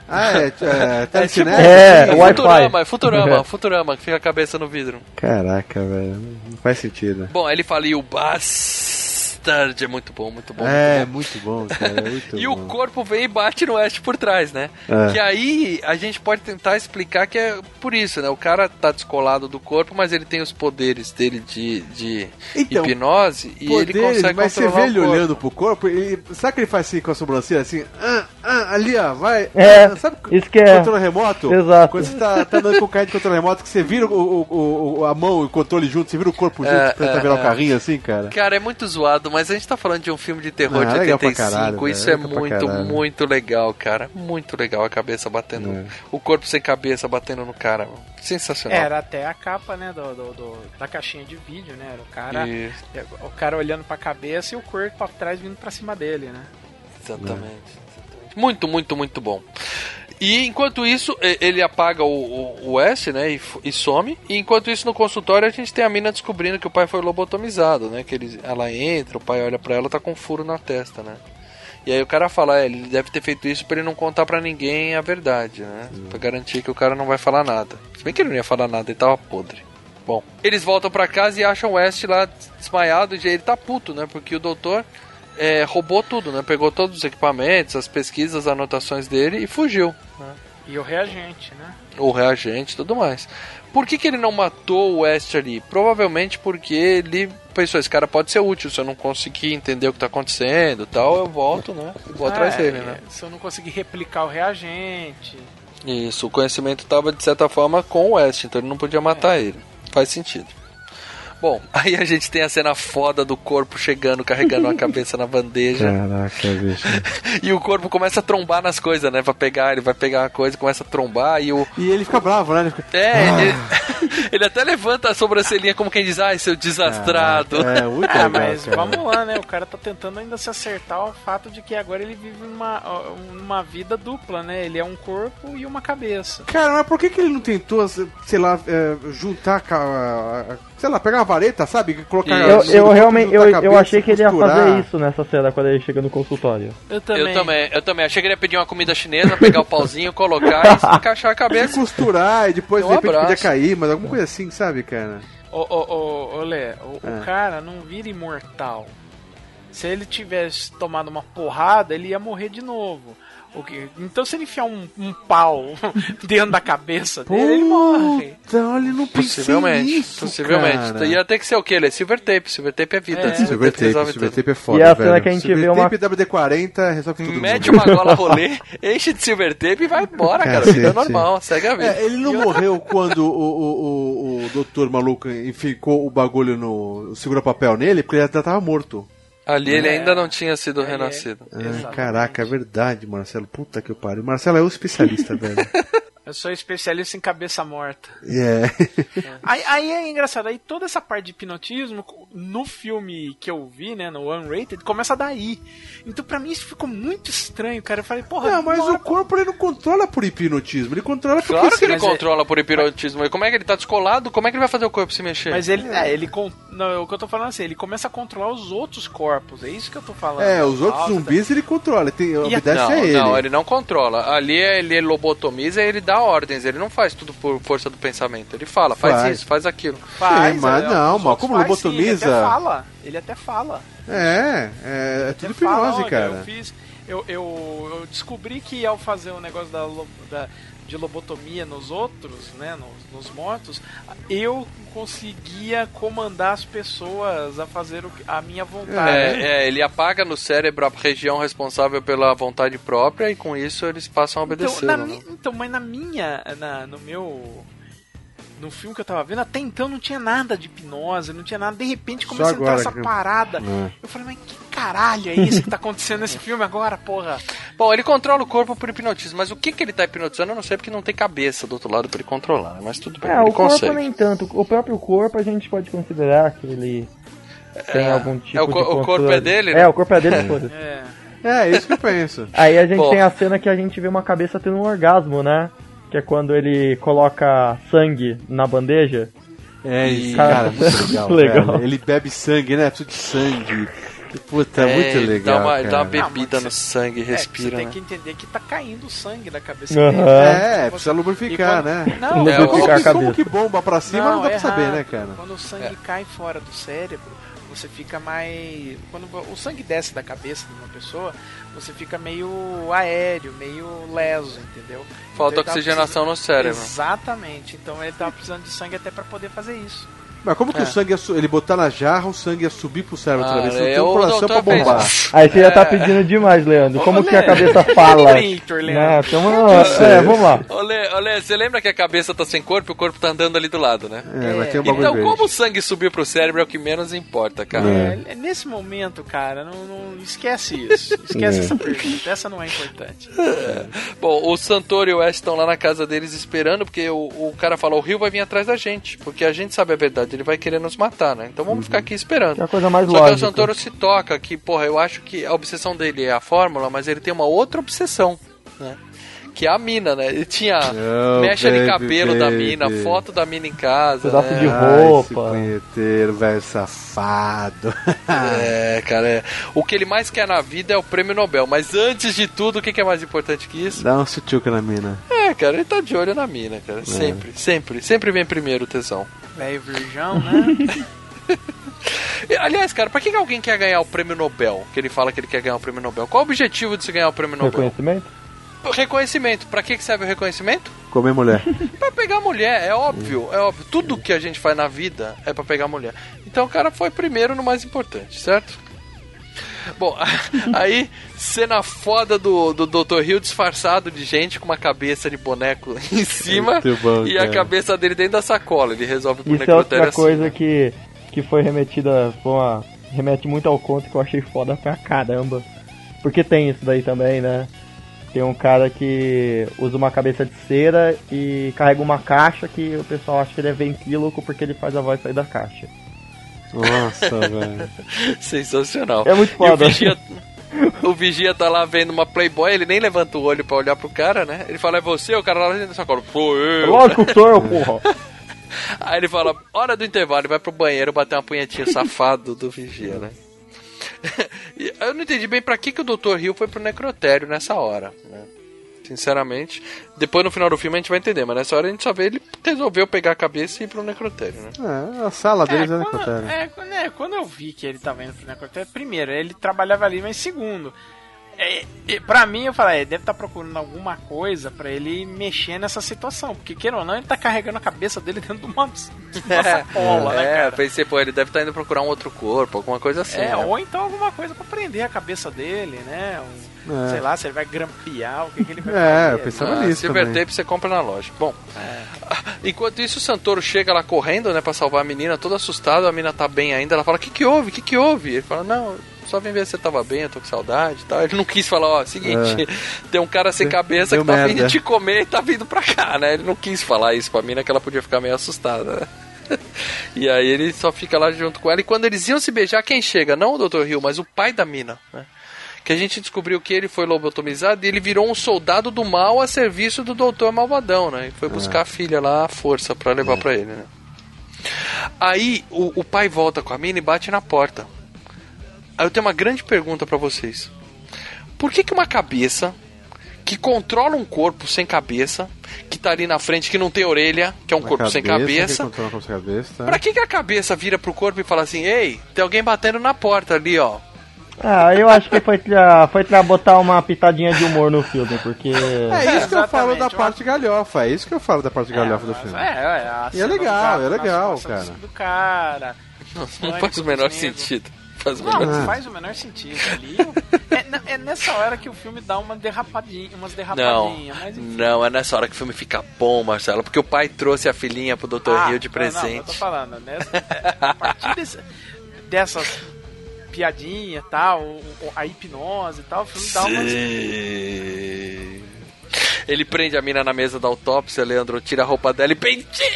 Ah, é, é, É, tipo, telecinese? É, é. Futurama, é Futurama, Futurama, que fica a cabeça no vidro. Caraca, velho. Não faz sentido. Bom, aí ele fala, e o Bas... Bastard é muito bom, muito bom. É, muito bom. muito bom, cara. Muito E bom. o corpo vem e bate no Ash por trás, né? É. Que aí a gente pode tentar explicar que é por isso, né? O cara tá descolado do corpo, mas ele tem os poderes dele de, de Então, hipnose e ele consegue mas você vê ele olhando pro corpo, ele, sabe que ele faz assim com a sobrancelha, assim, ah, ah, ali ó, vai, É, ah, sabe isso que é. controle remoto? Exato. Quando você tá, tá andando com o carro de controle remoto, que você vira o, o- o- a mão e o controle junto, você vira o corpo junto, É, pra é, virar é. o carrinho assim, cara. Cara, é muito zoado, mas a gente tá falando de um filme de terror Não, de é legal pra 85. caralho, isso é é muito, muito legal, cara. Muito legal a cabeça batendo. É. O corpo sem cabeça batendo no cara. Sensacional. Era até a capa, né, do, do- do- da caixinha de vídeo, né? Era o cara, Isso. o cara olhando pra cabeça e o corpo pra trás vindo pra cima dele, né? Exatamente, exatamente. Muito, muito, muito bom. E enquanto isso, ele apaga o, o, o S, né, e, e some. E enquanto isso, no consultório, a gente tem a mina descobrindo que o pai foi lobotomizado, né? Que ele, ela entra, o pai olha pra ela, tá com um furo na testa, né? E aí o cara fala, é, ele deve ter feito isso pra ele não contar pra ninguém a verdade, né? Pra garantir que o cara não vai falar nada. Se bem que ele não ia falar nada, ele tava podre. Bom, eles voltam pra casa e acham o West lá desmaiado e ele tá puto, né? Porque o doutor é, roubou tudo, né? Pegou todos os equipamentos, as pesquisas, as anotações dele e fugiu. Né? E o reagente, né? O reagente e tudo mais. Por que, que ele não matou o West ali? Provavelmente porque ele pensou, esse cara pode ser útil, se eu não conseguir entender o que tá acontecendo e tal, eu volto, né? E vou atrás É, dele, né? Se eu não conseguir replicar o reagente. Isso, o conhecimento estava de certa forma com o West, então ele não podia matar ele. Faz sentido. Bom, aí a gente tem a cena foda do corpo chegando, carregando a cabeça na bandeja. Caraca, bicho. E o corpo começa a trombar nas coisas, né? Pra pegar, ele vai pegar a coisa, começa a trombar e o. E ele fica bravo, né? Ele fica... É, Ah. ele, ele até levanta a sobrancelhinha como quem diz, ai, seu desastrado. É, muito legal, mas cara. vamos lá, né? O cara tá tentando ainda se acertar ao fato de que agora ele vive uma, uma vida dupla, né? Ele é um corpo e uma cabeça. Cara, mas por que, que ele não tentou, sei lá, é, juntar, a- sei lá, pegar uma vareta, sabe? Colocar Eu, eu realmente eu, cabeça, eu achei que ele ia costurar. fazer isso nessa cena quando ele chega no consultório. Eu também. Eu também, eu também. Achei que ele ia pedir uma comida chinesa, pegar o pauzinho, colocar e encaixar a E cabeça. costurar e depois Um de repente abraço. podia cair, mas alguma coisa assim, sabe, cara? Ô, ô, ô, ô, Lê, o, o É. cara não vira imortal. Se ele tivesse tomado uma porrada, ele ia morrer de novo. O que- Então, se ele enfiar um, um pau dentro da cabeça dele, ele morre. Então ele não Possivelmente, nisso, possivelmente. cara. Ia ter que ser o quê? Ele? Silver tape. Silver tape é vida. É. Silver tape, resolve Silver tudo. tape é foda, E a velho. cena que a gente Silver vê uma- tape WD-40 resolve tudo. Mete uma gola rolê, enche de silver tape e vai embora, cara. Cacete. Vida normal, segue a vida. É, ele não morreu quando o, o, o, o doutor maluco enficou o bagulho no. segura papel nele, porque ele já tava morto. Ali ele É. ainda não tinha sido é- renascido. Ah, Exatamente. caraca, é verdade, Marcelo. Puta que pariu. Marcelo é o especialista, velho. Eu sou especialista em cabeça morta. É. Aí, aí é engraçado, aí toda essa parte de hipnotismo, no filme que eu vi, né, no Unrated, começa daí. Então pra mim isso ficou muito estranho, cara. Eu falei, porra, Não, mas o corpo ele não controla por hipnotismo, ele controla porque Claro que ele é- controla por hipnotismo. E como é que ele tá descolado? Como é que ele vai fazer o corpo se mexer? Mas ele, é, ele con- não, o que eu tô falando é assim, ele começa a controlar os outros corpos, é isso que eu tô falando. É, os outros zumbis ele controla, ele tem, obedece não, a ele. não, ele não controla. Ali ele lobotomiza e ele dá ordens. Ele não faz tudo por força do pensamento. Ele fala, faz, Faz. isso, faz aquilo. Faz, É, mas é, não, mas como faz, lobotomiza- Sim, ele até fala, ele até fala. É, é, é tudo hipnose, cara. Eu fiz, eu, eu, eu descobri que ao fazer o negócio da, da- de lobotomia nos outros, né, nos, nos mortos, eu conseguia comandar as pessoas a fazer o a minha vontade. É, é, ele apaga no cérebro a região responsável pela vontade própria e com isso eles passam a Então, obedecer. né? mi- então, mas na minha, na, no meu, no filme que eu tava vendo, até então não tinha nada de hipnose, não tinha nada. De repente começa a entrar essa que- parada. É. Eu falei, mas que caralho é isso que tá acontecendo nesse filme agora, porra? Bom, ele controla o corpo por hipnotismo, mas o que, que ele tá hipnotizando eu não sei porque não tem cabeça do outro lado pra ele controlar, né? mas tudo bem, É, ele o corpo consegue. nem tanto. O próprio corpo a gente pode considerar que ele tem É, algum tipo é o de co- o corpo é dele, né? É, o corpo é dele, foda-se. É. É, isso que eu penso. Aí a gente Bom. tem a cena que a gente vê uma cabeça tendo um orgasmo, né? Que é quando ele coloca sangue na bandeja. É isso, Cara, cara, muito legal. legal. Ele bebe sangue, né? Tudo de sangue. Puta, É, muito ele legal. Dá uma, ele dá uma bebida Não, no mas sangue e É, que você respira, tem né? que entender que tá caindo sangue da cabeça Aham. dele. É, Você- precisa lubrificar, e quando- né? Não, Lubrificar é, Como a que, cabeça. como que bomba pra cima não, dá pra é saber, errado. né, cara? Quando o sangue cai fora do cérebro, você fica mais. Quando o sangue desce da cabeça de uma pessoa, você fica meio aéreo, meio leso, entendeu? Falta Então tava oxigenação no cérebro. Exatamente. Então ele tava precisando de sangue até para poder fazer isso. Mas como que É. o sangue ia su- ele botar na jarra, o sangue ia subir pro cérebro outra Ah, vez? Você não é, tem um coração pra doutor fez- bombar. Aí você já tá É. pedindo demais, Leandro. Como Ô, que a Lê. cabeça fala? Leandro. Né, tem uma- É, vamos lá. Olê, olê, você lembra que a cabeça tá sem corpo e o corpo tá andando ali do lado, né? É, vai ter um bagulho Então, verde. como o sangue subiu pro cérebro é o que menos importa, cara. É, nesse momento, cara, não, não- esquece isso. Esquece essa pergunta. Essa não é importante. Bom, o Santoro e o Ash estão lá na casa deles esperando, porque o, o cara fala, o Rio vai vir atrás da gente, porque a gente sabe a verdade, ele vai querer nos matar, né? Então vamos ficar aqui esperando. Que é a coisa mais Só que lógica. o Santoro se toca que, porra, eu acho que a obsessão dele é a fórmula, mas ele tem uma outra obsessão, né? Que é a mina, né? Ele tinha Oh, mecha de baby, cabelo da mina, baby. foto da mina em casa. Pedaço né? de Ai, esse roupa. punheteiro, velho safado. É, cara, é. o que ele mais quer na vida é o prêmio Nobel, mas antes de tudo, o que é mais importante que isso? Dá um sutuca na mina. É, cara, ele tá de olho na mina, cara. Sempre, sempre, sempre vem primeiro o tesão. Velho virgão, né? E, Aliás, cara, pra que, que alguém quer ganhar o prêmio Nobel? Que ele fala que ele quer ganhar o prêmio Nobel. Qual o objetivo de se ganhar o prêmio Nobel? Reconhecimento? Reconhecimento. Pra que, que serve o reconhecimento? Comer mulher. Pra pegar mulher, é óbvio, é óbvio. Tudo que a gente faz na vida é pra pegar mulher. Então o cara foi primeiro no mais importante, certo? Bom, aí, cena foda do, do Dr. Hill disfarçado de gente com uma cabeça de boneco em cima bom, e a cabeça dele dentro da sacola. Ele resolve pro Isso é outra assim. coisa que, que foi remetida, foi uma, remete muito ao conto que eu achei foda pra caramba. Porque tem isso daí também, né? Tem um cara que usa uma cabeça de cera e carrega uma caixa que o pessoal acha que ele é ventríloco porque ele faz a voz sair da caixa. Nossa, velho. Sensacional. É muito E o foda. vigia, o vigia tá lá vendo uma Playboy, ele nem levanta o olho pra olhar pro cara, né? Ele fala, é você? O cara lá dentro da sacola, sou eu. Lógico que sou eu, porra. Aí ele fala, hora do intervalo, ele vai pro banheiro bater uma punhetinha safado do vigia, né? Eu não entendi bem pra que, que o Dr. Hill foi pro necrotério nessa hora, né? Sinceramente. Depois no final do filme a gente vai entender, mas nessa hora a gente só vê ele resolveu pegar a cabeça e ir pro necrotério, né? É, a sala deles é, É, quando, necrotério. é, quando, é, quando eu vi que ele tava indo pro necrotério, primeiro, ele trabalhava ali, mas segundo, é, é, pra mim, eu falei, é, deve estar procurando alguma coisa pra ele mexer nessa situação, porque queira ou não, ele tá carregando a cabeça dele dentro de uma, de uma sacola, né, é, cara? pensei, pô, ele deve estar indo procurar um outro corpo, alguma coisa assim. É, né? ou então alguma coisa pra prender a cabeça dele, né? Um, É. Sei lá, se ele vai grampear, o que, que ele vai É, fazer. eu pensava Ah, nisso Silver também. Tape você compra na loja. Bom, enquanto isso o Santoro chega lá correndo, né, pra salvar a menina, toda assustada, a menina tá bem ainda, ela fala, o que que houve, o que que houve? Ele fala, não, só vim ver se você tava bem, eu tô com saudade e tal. Ele não quis falar, ó, seguinte, tem um cara sem cabeça deu que tá vindo merda. te comer e tá vindo pra cá, né? Ele não quis falar isso pra mina, que ela podia ficar meio assustada, né? E aí ele só fica lá junto com ela. E quando eles iam se beijar, quem chega? Não o Dr. Hill, mas o pai da mina, né? Que a gente descobriu que ele foi lobotomizado e ele virou um soldado do mal a serviço do Doutor Malvadão, né? E foi buscar a filha lá à força pra levar pra ele, né? Aí o, o pai volta com a mina e bate na porta. Aí eu tenho uma grande pergunta pra vocês. Por que que uma cabeça que controla um corpo sem cabeça, que tá ali na frente, que não tem orelha, que é um Uma corpo sem que cabeça, controla com a cabeça? Pra que, que a cabeça vira pro corpo e fala assim, ei, tem alguém batendo na porta ali, ó. Ah, eu acho que foi pra, foi pra botar uma pitadinha de humor no filme, porque. É isso que eu falo da parte galhofa, é isso que eu falo da parte galhofa do filme. É, é, a E é legal, gato é legal, cara. Do cara. Não Pânico faz o menor sentido. Faz o Não, menor Ah. faz o menor sentido ali. É, é nessa hora que o filme dá uma derrapadinha, umas Não, derrapadinhas. mas enfim. não, é nessa hora que o filme fica bom, Marcelo, porque o pai trouxe a filhinha pro Dr. Ah, Hill de não, Não, eu tô presente. falando, né? A partir desse- dessas piadinhas e tal, a hipnose e tal, o filme dá umas. Sim. Ele prende a mina na mesa da autópsia, Leandro tira a roupa dela e penteia.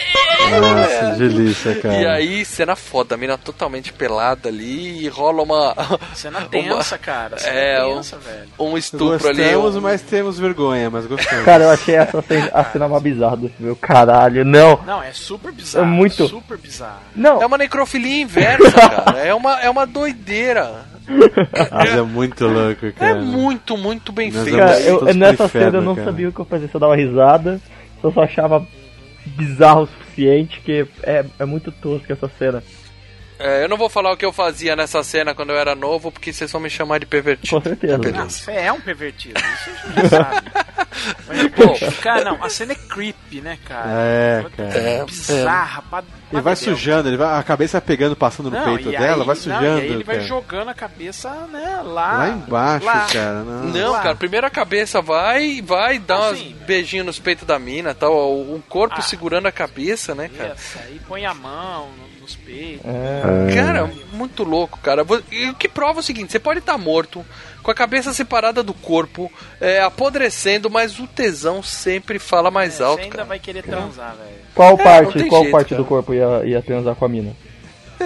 Nossa, delícia, cara. E aí, cena foda, a mina totalmente pelada ali e rola uma. Cena tensa, cara. Cena É, tensa, velho. um estupro ali. Gostamos, um- mas temos vergonha, mas gostamos. Cara, eu achei essa cena, a cena mais bizarra do filme. Caralho, não. Não, é super bizarro. É muito- Super bizarro. Não, É uma necrofilia inversa, cara. É uma, é uma doideira. Mas é muito louco, É cara. muito, muito bem Nós feito. cara, eu, nessa inferno, cena eu não cara. sabia o que eu fazia. Se eu dava risada, se eu só achava bizarro o suficiente, que é, é muito tosco essa cena. É, eu não vou falar o que eu fazia nessa cena quando eu era novo, porque vocês vão me chamar de pervertido. Com certeza. Não, você é um pervertido, isso a gente já sabe. Mas, pô, cara, não, a cena é creepy, né, cara? É, cara. É, Bizarra, pra- Ele vai pra dedéu. sujando, ele vai, a cabeça vai pegando, passando no Não, peito e dela, aí- vai não, sujando. e aí ele vai cara. jogando a cabeça, né, lá. Lá embaixo, lá. cara. Não. Não, cara, primeiro a cabeça vai, vai dar Assim. uns beijinhos nos peitos da mina tal, o corpo Ah. segurando a cabeça, né, cara? Isso, aí põe a mão no- nos peitos. É. Cara, muito louco, cara. E o que prova é o seguinte: você pode estar morto, com a cabeça separada do corpo, é, apodrecendo, mas o tesão sempre fala mais É, alto, você ainda cara. vai querer transar, velho. Qual não parte, qual jeito, parte cara. do corpo ia, ia transar com a mina?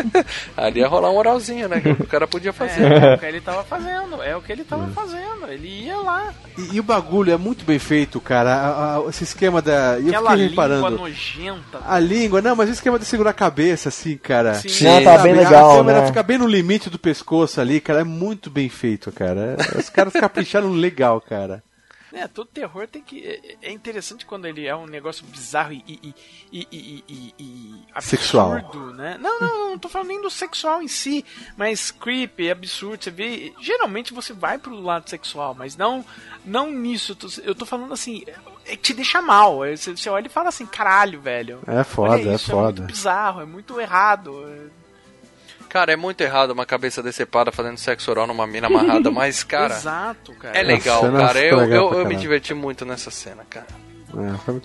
Ali ia rolar um oralzinho, né? Que o cara podia fazer. É, é o que ele tava fazendo, é o que ele tava fazendo. Ele ia lá. E, e o bagulho é muito bem feito, cara. A- a- esse esquema da. Eu Aquela fiquei língua reparando. nojenta. A língua, não, mas o esquema de segurar a cabeça, assim, cara. Sim. Sim. Não, tá bem legal, A câmera né? fica bem no limite do pescoço ali, cara. É muito bem feito, cara. Os caras capricharam legal, cara. É, todo terror tem que. é- É interessante quando ele é um negócio bizarro e. e, e, e, e- e absurdo, Sexual. né? Não, não, não tô falando nem do sexual em si, mas creepy, absurdo. Você vê. Geralmente você vai pro lado sexual, mas não não nisso. Eu tô, eu tô falando assim. É, te deixa mal. É, Você, você olha e fala assim, caralho, velho. É foda, olha é isso, foda. muito bizarro, é muito errado. Cara, é muito errado uma cabeça decepada fazendo sexo oral numa mina amarrada, mas, cara, Exato, cara. é legal, cara. Eu, legal eu, eu me diverti muito nessa cena, cara.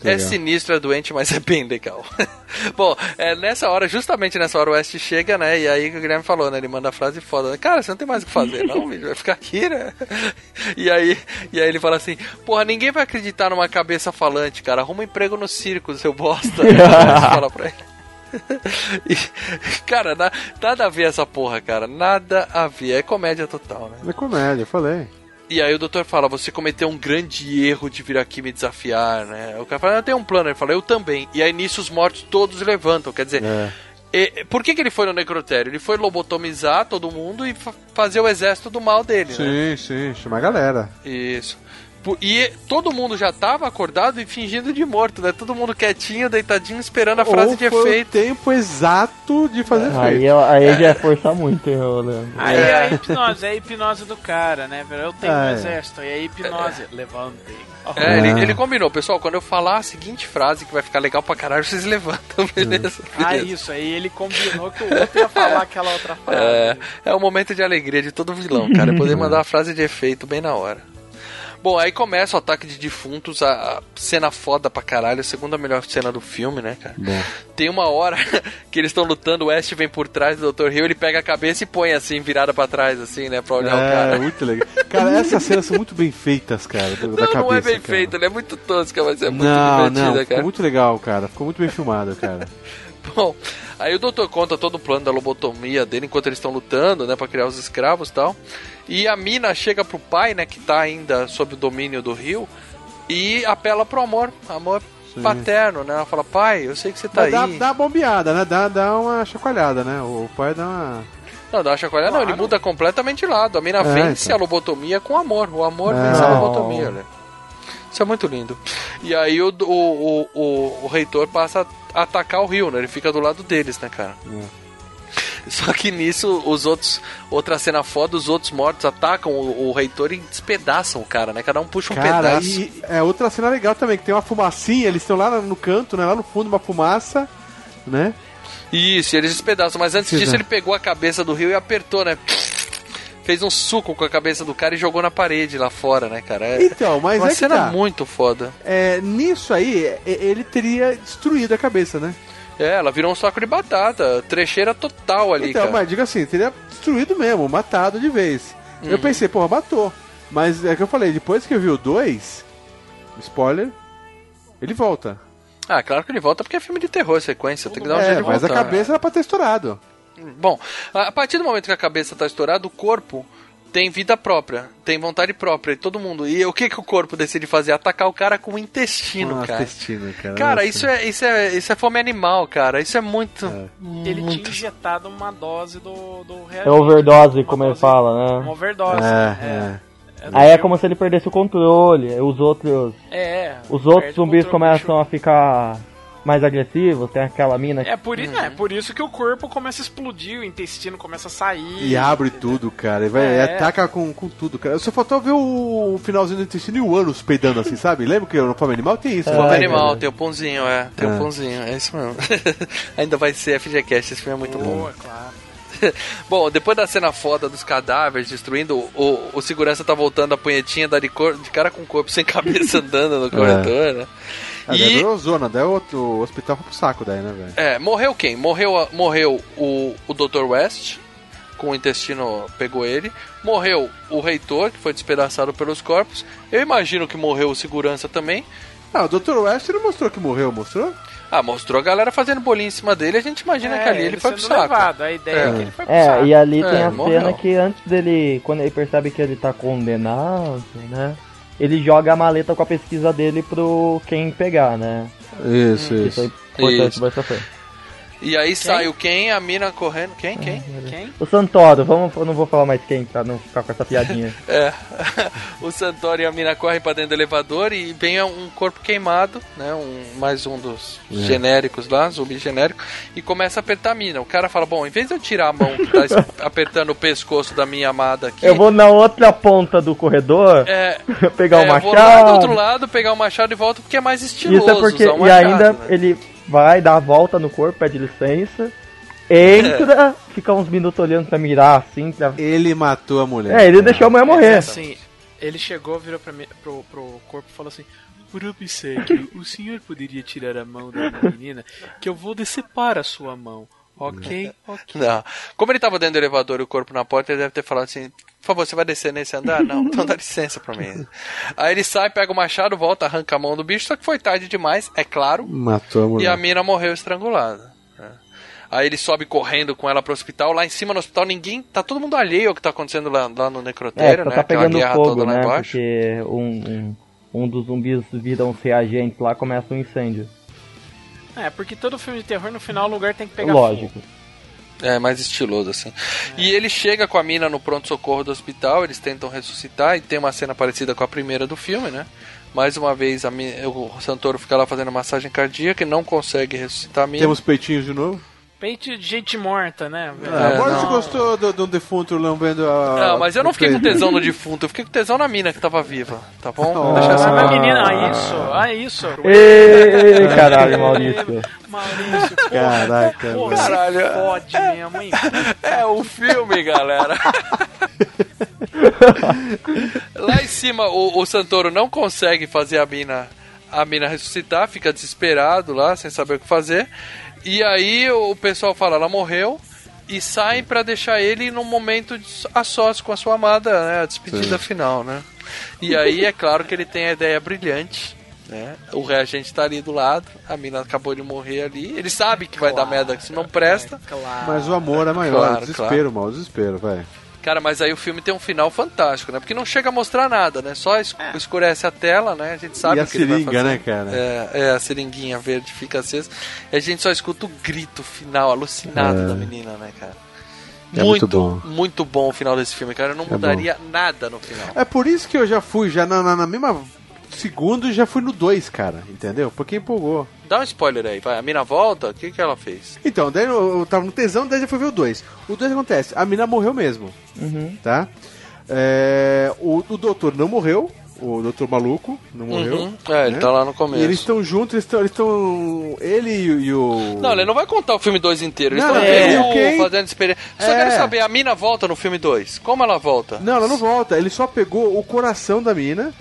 É, É sinistro, é doente, mas é bem legal. Bom, é, nessa hora, justamente nessa hora, o West chega, né? E aí o Guilherme falou, né? Ele manda a frase foda, né? Cara, você não tem mais o que fazer, não, bicho, vai ficar aqui, né? E aí, e aí ele fala assim: Porra, ninguém vai acreditar numa cabeça falante, cara. Arruma um emprego no circo, seu bosta. fala pra ele. E, cara, na- nada a ver essa porra, cara. Nada a ver. É comédia total, né? É comédia, eu falei. E aí o doutor fala, você cometeu um grande erro de vir aqui me desafiar, né? O cara fala, eu tenho um plano. Ele fala, eu também. E aí nisso os mortos todos levantam. Quer dizer, É. e- por que, que ele foi no necrotério? Ele foi lobotomizar todo mundo e fa- fazer o exército do mal dele, né? Sim, sim, chamar a galera. Isso. Pu- E todo mundo já tava acordado e fingindo de morto, né? Todo mundo quietinho, deitadinho, esperando a frase Ou de foi efeito. o tempo exato de fazer Aí, efeito. eu- aí já é forçar muito, hein, ô, Leandro. Aí é a hipnose, é a hipnose do cara, né, velho? Eu tenho Ah, um é. exército, e a hipnose, levantem. É, ele, ele combinou, pessoal, quando eu falar a seguinte frase que vai ficar legal pra caralho, vocês levantam, beleza? Ah, Beleza. isso, aí ele combinou que o outro ia falar aquela outra frase. É, é o momento de alegria de todo vilão, cara. É poder mandar a frase de efeito bem na hora. Bom, aí começa o ataque de defuntos, a, a cena foda pra caralho, a segunda melhor cena do filme, né, cara? Bom. Tem uma hora que eles estão lutando, o West vem por trás do Dr. Hill, ele pega a cabeça e põe assim, virada pra trás, assim, né, pra olhar o É, cara. muito legal. Cara, essas cenas são muito bem feitas, cara. Não, cabeça, não é bem cara. feito, ele é muito tosca, mas é muito não, divertida, não, cara. ficou muito legal, cara. Ficou muito bem filmado, cara. Bom, aí o doutor conta todo o plano da lobotomia dele enquanto eles estão lutando, né, pra criar os escravos e tal. E a mina chega pro pai, né, que tá ainda sob o domínio do rio, e apela pro amor, amor Sim. paterno, né? Ela fala, pai, eu sei que você tá Mas dá, aí. dá uma bombeada, né? Dá, dá uma chacoalhada, né? O pai dá uma. Não, dá uma chacoalhada, não, ele muda completamente de lado. A mina É, vence então. a lobotomia com amor. O amor É. vence a lobotomia, né? Isso é muito lindo. E aí o, o, o, o, o reitor passa a atacar o rio, né? Ele fica do lado deles, né, cara? É. Só que nisso, os outros. Outra cena foda, os outros mortos atacam o, o reitor e despedaçam o cara, né? Cada um puxa um Cara, pedaço. e é outra cena legal também, que tem uma fumacinha, eles estão lá no canto, né? Lá no fundo, uma fumaça, né? Isso, e eles despedaçam. Mas antes Sim, disso, né? ele pegou a cabeça do rio e apertou, né? Fez um suco com a cabeça do cara e jogou na parede lá fora, né, cara? É Então, mas uma é cena tá. muito foda. É, nisso aí, ele teria destruído a cabeça, né? É, ela virou um saco de batata. Trecheira total ali, então, cara. mas diga assim, teria destruído mesmo, matado de vez. Eu Uhum. pensei, porra, matou. Mas é que eu falei, depois que eu vi o 2, spoiler, ele volta. Ah, claro que ele volta porque é filme de terror, sequência. Tem que dar um jeito É, de mas a voltar. cabeça era pra ter estourado. Bom, a a partir do momento que a cabeça tá estourada, o corpo tem vida própria, tem vontade própria, e todo mundo. E o que que o corpo decide fazer? Atacar o cara com o intestino, Ah, cara. intestino, cara. Cara, Nossa. isso é, isso, é, isso é fome animal, cara. Isso é muito. Ele muito... tinha injetado uma dose do, do É overdose, como ele fala, Uma né? overdose. É, é. é. Aí é como se ele perdesse o controle. Os outros, É, os outros zumbis começam a ficar mais agressivos, tem aquela mina. É por, isso, Uhum. é por isso que o corpo começa a explodir, o intestino começa a sair. E abre tudo, cara. E vai, É. ataca com, com tudo, cara. Só faltou ver o, o finalzinho do intestino e o ânus peidando assim, sabe? Lembra que no Fome Animal tem isso? Fome né, animal, cara? tem o pãozinho, é. Tem o É. pãozinho, é isso mesmo. Ainda vai ser FGCast, esse filme é muito bom. Boa, claro. Bom, depois da cena foda dos cadáveres destruindo, o, o segurança tá voltando a punhetinha da de, cor, de cara com corpo sem cabeça andando no corredor, né? Ah, E- daí virou zona, daí o, o hospital foi pro saco daí, né, velho? É, morreu quem? Morreu, morreu o, o Dr. West, com o intestino pegou ele. Morreu o reitor, que foi despedaçado pelos corpos. Eu imagino que morreu o segurança também. Ah, o Dr. West não mostrou que morreu, mostrou? Ah, mostrou a galera fazendo bolinha em cima dele. A gente imagina que ali ele, foi pro saco. levado. A ideia é, É. que ele foi pro É, saco. e ali É, tem a morreu. cena que antes dele, quando ele percebe que ele tá condenado, né? Ele joga a maleta com a pesquisa dele pro quem pegar, né? Isso, Isso é importante Isso. pra. E aí sai o quem, a mina correndo. Quem? Quem? Quem? O Santoro, vamos, eu não vou falar mais quem pra não ficar com essa piadinha. É. o Santoro e a mina correm pra dentro do elevador e vem um corpo queimado, né? Um, mais um dos É. genéricos lá, zumbi genérico, e começa a apertar a mina. O cara fala: Bom, em vez de eu tirar a mão que tá apertando o pescoço da minha amada aqui. Eu vou na outra ponta do corredor É, pegar o é, eu vou machado. lá do outro lado pegar o machado e volto porque é mais estiloso. Isso é porque. usar E machado, ainda né? ele vai dar a volta no corpo, pede licença. Entra, fica uns minutos olhando pra mirar assim. Pra... Ele matou a mulher. É, ele deixou a mulher morrer. assim, ele chegou, virou pra mim, pro, pro corpo e falou assim: Por obsequio, o senhor poderia tirar a mão da menina, que eu vou decepar a sua mão. Ok, ok. Não. Como ele tava dentro do elevador e o corpo na porta, ele deve ter falado assim: Por favor, você vai descer nesse andar? Não, então dá licença pra mim. Aí ele sai, pega o machado, volta, arranca a mão do bicho, só que foi tarde demais, é claro. Matou a mulher. E a mina morreu estrangulada. né? Aí ele sobe correndo com ela pro hospital. Lá em cima no hospital, ninguém. Tá todo mundo alheio ao que tá acontecendo lá, lá no É, necrotério, tá, né? tá Aquela pegando guerra fogo, toda lá né? embaixo. Porque um, um, um dos zumbis vira uns reagentes lá, começa um incêndio. É, porque todo filme de terror, no final, o lugar tem que pegar fogo. Lógico. É, mais estiloso, assim. E ele chega com a mina no pronto-socorro do hospital, eles tentam ressuscitar, e tem uma cena parecida com a primeira do filme, né? Mais uma vez, a o Santoro fica lá fazendo massagem cardíaca e não consegue ressuscitar a mina. Temos peitinhos de novo? Peito de gente morta, né? velho? É, agora não. você gostou do, do defunto lambendo a. Não, mas eu não fiquei com tesão no defunto, eu fiquei com tesão na mina que tava viva, tá bom? Oh. Deixa essa Ah, menina, ah, isso, ah, isso. Ê, caralho, Maurício. Maurício, porra. Caraca, Porra. Caralho. fode mesmo, hein? É o filme, galera. Lá em cima, o, o Santoro não consegue fazer a mina, a mina ressuscitar, fica desesperado lá, sem saber o que fazer. E aí o pessoal fala, ela morreu. E sai pra deixar ele num momento de- a sós com a sua amada, né? A despedida final, né? E aí é claro que ele tem a ideia brilhante, né? O reagente tá ali do lado, a mina acabou de morrer ali. Ele sabe que vai dar merda que se não presta. Claro. Mas o amor é maior. Claro, desespero, mal, desespero, vai. Cara, mas aí o filme tem um final fantástico, né? Porque não chega a mostrar nada, né? Só es- escurece a tela, né? A gente sabe e a o que ele vai seringa, fazer. né, cara? É, é, a seringuinha verde fica acesa. E a gente só escuta o grito final, alucinado É. da menina, né, cara? É muito bom. muito bom o final desse filme, cara. Eu não É mudaria nada no final. É por isso que eu já fui, já na, na, na mesma segundo, já fui no 2, cara, entendeu? Porque empolgou. Dá um spoiler aí, vai. A mina volta, o que, que ela fez? Então, daí eu, eu tava no tesão, daí já fui ver o 2. O 2 acontece, a mina morreu mesmo, Uhum. tá? É, o, o doutor não morreu, o doutor maluco não morreu. Uhum. É, ele né? tá lá no E começo. eles estão juntos, eles estão. Eles estão. Ele e, o- e o. Não, ele não vai contar o filme 2 inteiro. Eles Não, estão é, vendo, ok. fazendo experiência. Só É. quero saber, a mina volta no filme 2. Como ela volta? Não, ela não volta. Ele só pegou o coração da mina.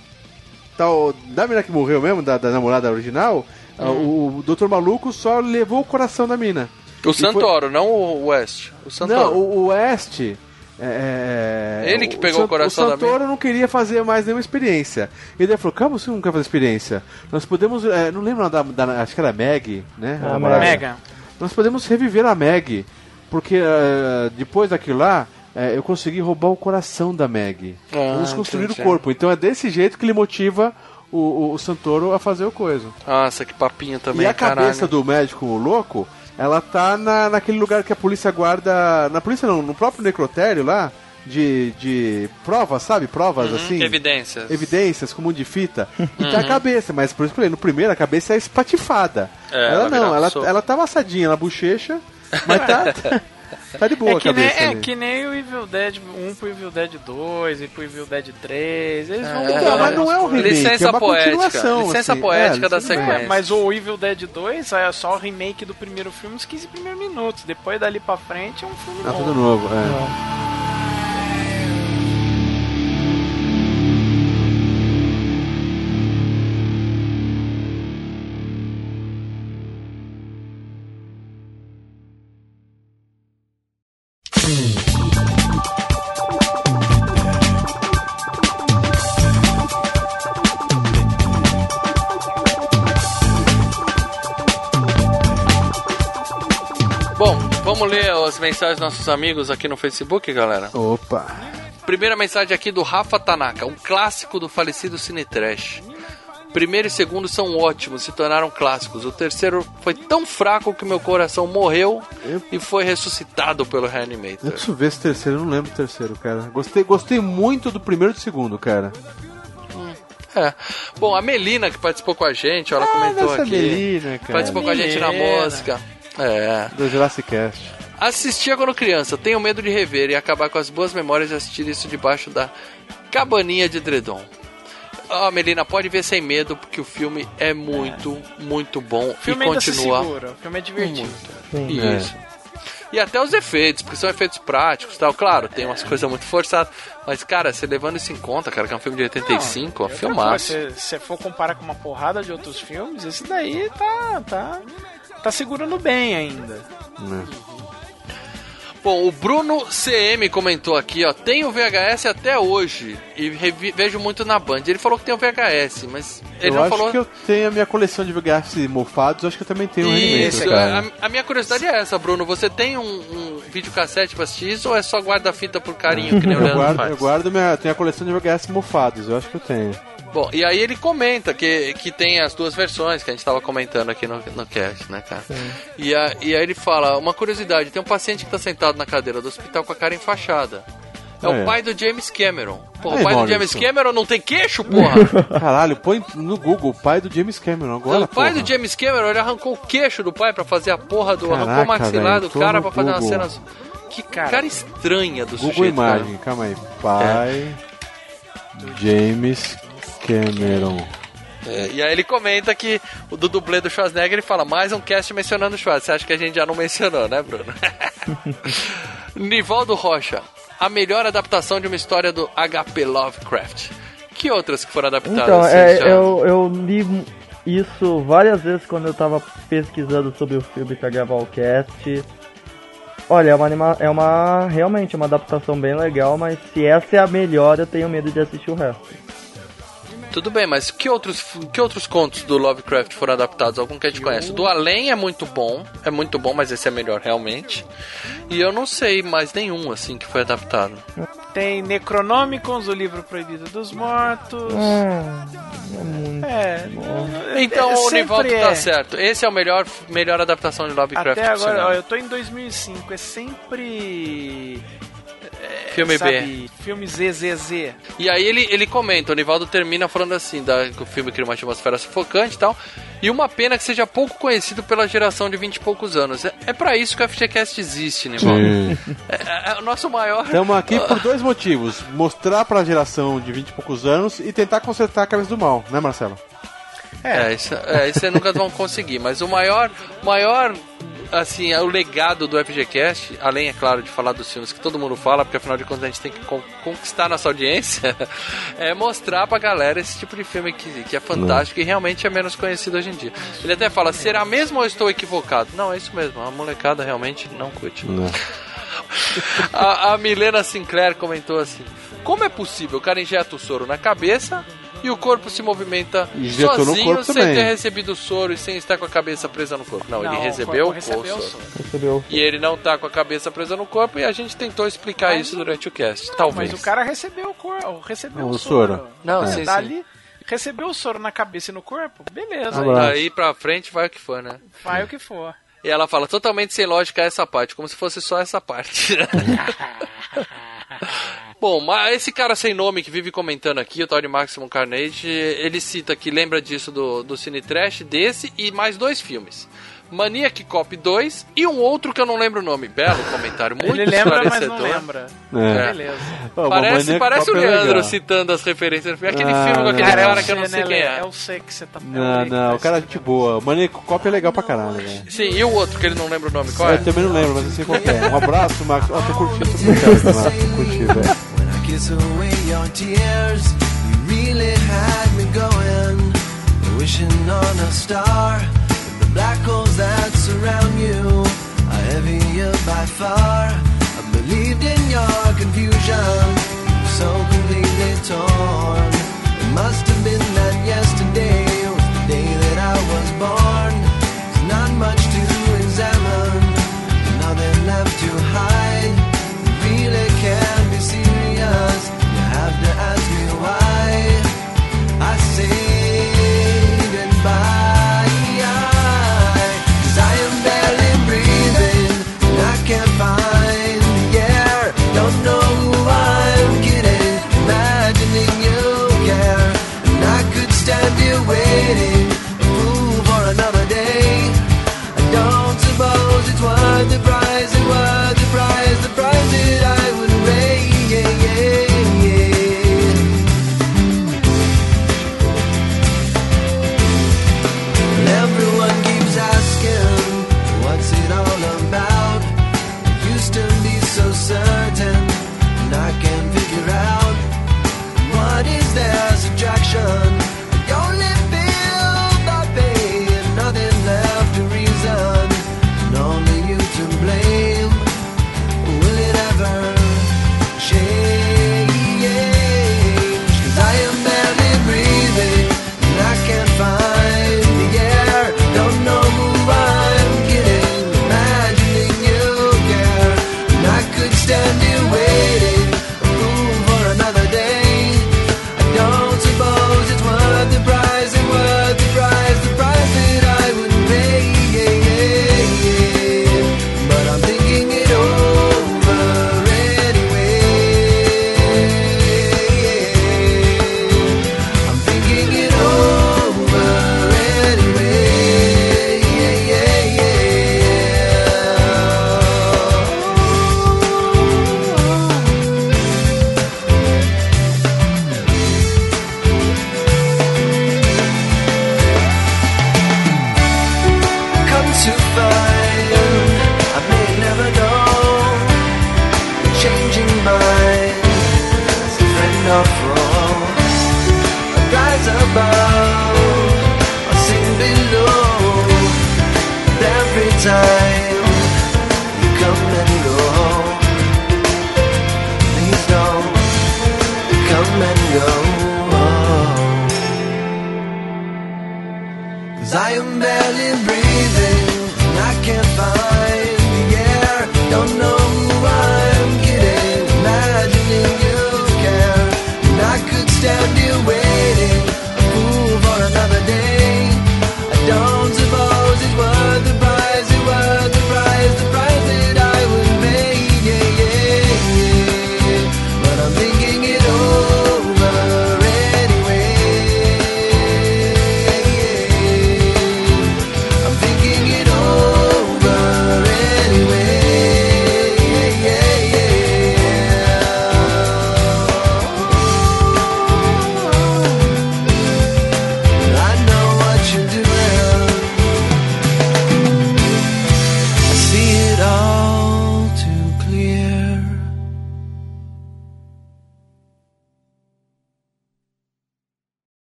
Tal, da mina que morreu mesmo, da, da namorada original. Hum. ah, O, o Dr. Maluco só levou o coração da mina. O Santoro, não o West. O Santoro. Não, o, o West. é, é, Ele que pegou o Sant- coração da O Santoro não queria fazer mais nenhuma experiência. Ele falou: Calma, você não quer fazer experiência? Nós podemos. é, não lembro da, da. Acho que era Meg, né? Ah, A. Mega. Nós podemos reviver a Meg. Porque é, depois daquilo lá. É, eu consegui roubar o coração da Meg. Ah, Vamos construir entendi. o corpo. Então é desse jeito que ele motiva o, o, o Santoro a fazer o coisa. Nossa, que papinho também, e a caralho. cabeça do médico louco, ela tá na, naquele lugar que a polícia guarda. Na polícia não, no próprio necrotério lá, de, de provas, sabe? Provas Uhum, assim. Evidências. Evidências, como de fita. E tem a cabeça, mas por isso que no primeiro a cabeça é espatifada. É, ela ela não, ela, sopa. ela tá amassadinha na bochecha, mas tá, tá de boa É a que, nem, cabeça. é que nem o Evil Dead 1 pro Evil Dead 2 e pro Evil Dead 3. Eles vão É, Então, mas não é um as coisas. remake, Licença é uma poética. continuação. Licença assim. poética É, da sequência. É, mas o Evil Dead 2 é só o remake do primeiro filme, os 15 primeiros minutos. Depois dali pra frente é um filme Tá novo. tudo novo, é. As mensagens dos nossos amigos aqui no Facebook, galera. Opa. Primeira mensagem aqui do Rafa Tanaka, um clássico do falecido Cine Trash. Primeiro e segundo são ótimos, se tornaram clássicos. O terceiro foi tão fraco que meu coração morreu Eu- e foi ressuscitado pelo Eu Reanimator. preciso ver esse terceiro, eu não lembro o terceiro, cara. Gostei, gostei muito do primeiro e do segundo, cara. É. Bom, a Melina que participou com a gente, ela Ah, comentou aqui. Melina, cara. Participou com a gente na música. É. Do Jurassic Cast. Assistia quando criança, tenho medo de rever e acabar com as boas memórias de assistir isso debaixo da cabaninha de Dredon. Ó, Melina, pode ver sem medo, porque o filme é muito, muito bom O filme e continua segura, o filme é divertido. muito. É. Isso. E até os efeitos, porque são efeitos práticos e tal. Claro, tem umas coisas muito forçadas. Mas, cara, você levando isso em conta, cara, que é um filme de 85, ó, Não, filmaço. Se você for comparar com uma porrada de outros filmes, esse daí tá, tá, tá segurando bem ainda. né? Bom, o Bruno CM comentou aqui, ó, tem o VHS até hoje e vejo muito na Band. Ele falou que tem o VHS, mas ele eu não acho falou. que eu tenho a minha coleção de VHS mofados, eu acho que eu também tenho um Isso, cara. a, a minha curiosidade é essa, Bruno. Você tem um, um videocassete pra assistir isso ou é só guarda-fita por carinho que nem o Eu Leandro guardo, faz? eu guardo minha, tenho a coleção de VHS mofados, eu acho que eu tenho. Bom, e aí ele comenta que, que tem as duas versões que a gente tava comentando aqui no, no cast, né, cara? E, a, e aí ele fala, uma curiosidade, tem um paciente que tá sentado na cadeira do hospital com a cara enfaixada. É, É. o pai do James Cameron. Pô, Aí, o pai do. James Cameron não tem queixo, porra! Caralho, põe no Google, pai do James Cameron agora, o pai porra. do James Cameron, ele arrancou o queixo do pai pra fazer a porra do... arrancou Caraca, o maxilar do cara pra fazer umas Google. cenas... Que cara, estranha do Google sujeito, cara. Imagem, calma aí. Pai James Cameron. É, e aí ele comenta que o do dublê do Schwarzenegger ele fala mais um cast mencionando o Schwarzenegger. Você acha que a gente já não mencionou, né, Bruno? Nivaldo Rocha. A melhor adaptação de uma história do HP Lovecraft. Que outras que foram adaptadas? Então, assim, é, já? eu, eu li isso várias vezes quando eu tava pesquisando sobre o filme pra gravar o cast. Olha, é uma, anima é uma realmente uma adaptação bem legal, mas se essa é a melhor, eu tenho medo de assistir o resto. Tudo bem, mas que outros, que outros contos do Lovecraft foram adaptados? Algum que a gente conhece? O do Além é muito bom, é muito bom, mas esse é melhor realmente. E eu não sei mais nenhum, assim, que foi adaptado. Tem Necronomicons, o livro proibido dos mortos. Ah, é muito. É. Então é, o Nivaldo é. tá certo. Esse é o melhor, melhor adaptação de Lovecraft Até agora, ó, eu tô em 2005, é sempre. Filme B. sabe, Filme ZZZ. E aí ele, ele comenta, o Nivaldo termina falando assim, da, que o filme cria uma atmosfera sufocante e tal. E uma pena que seja pouco conhecido pela geração de 20 e poucos anos. É, é para isso que o FGCast existe, Nivaldo. É, é- é o nosso maior. Estamos aqui por dois motivos. Mostrar pra geração de 20 e poucos anos e tentar consertar a cabeça do mal, né, Marcelo? É, isso, é, isso nunca vão conseguir. Mas o maior, maior, assim, o legado do FGCast, além, é claro, de falar dos filmes que todo mundo fala, porque afinal de contas a gente tem que con- conquistar nossa audiência, é mostrar pra galera esse tipo de filme que, que é fantástico e realmente é menos conhecido hoje em dia. Ele até fala, será mesmo ou estou equivocado? Não, é isso mesmo, a molecada realmente não curte. A, a Milena Sinclair comentou assim: Como é possível? O cara injeta o soro na cabeça e o corpo se movimenta sozinho corpo sem também. ter recebido o soro e sem estar com a cabeça presa no corpo. Não, Não, ele o recebeu, corpo recebeu o o soro. Recebeu. E ele não tá com a cabeça presa no corpo e a gente tentou explicar Mas- isso durante o cast. Talvez. Mas o cara recebeu o corpo, recebeu O o soro. soro. Não, É, sim, sim. dali, recebeu o soro na cabeça e no corpo, beleza. Agora- Daí pra frente vai o que for, né? Vai o que for. E ela fala totalmente sem lógica essa parte, como se fosse só essa parte. Bom, mas esse cara sem nome que vive comentando aqui, o tal Maximum Carnage, ele cita que lembra disso do, do Cine Trash, desse e mais dois filmes. Maniac Cop 2 e um outro que eu não lembro o nome. Belo comentário, muito Ele lembra, mas não esclarecedor. lembra. É. Beleza. Ó, Parece, parece o Cop é Leandro legal. citando as referências. Aquele Ah, filme com aquele Cara, cara eu que eu não sei né, quem é. Eu sei que você tá Não, não, o cara é gente boa. Maniac Cop é legal pra caralho, velho. Sim, e o outro que ele não lembra o nome, qual é? Eu também não lembro, mas eu sei qual é. Um abraço, Max. Ó, tô curtindo esse podcast, Max. Curti, velho. When I kiss away your tears, you really had me going. Wishing on a star, black holes that surround you are heavier by far. I believed in your confusion, so completely torn. It must have been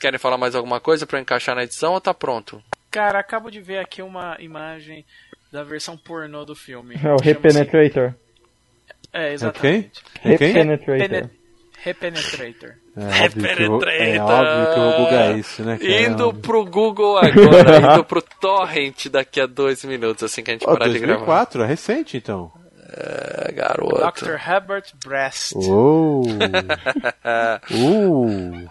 querem falar mais alguma coisa pra eu encaixar na edição ou tá pronto? Cara, acabo de ver aqui uma imagem da versão pornô do filme. É o Repenetrator. É, exatamente. É quem? Repenetrator. Pene- Repenetrator. É óbvio, que eu, é óbvio que eu vou bugar isso, né, cara? Indo pro Google agora, indo pro Torrent daqui a dois minutos, assim que a gente Ó, parar de gravar. 2004, é recente então. É, garoto. Dr. Herbert Breast. Oh. uh.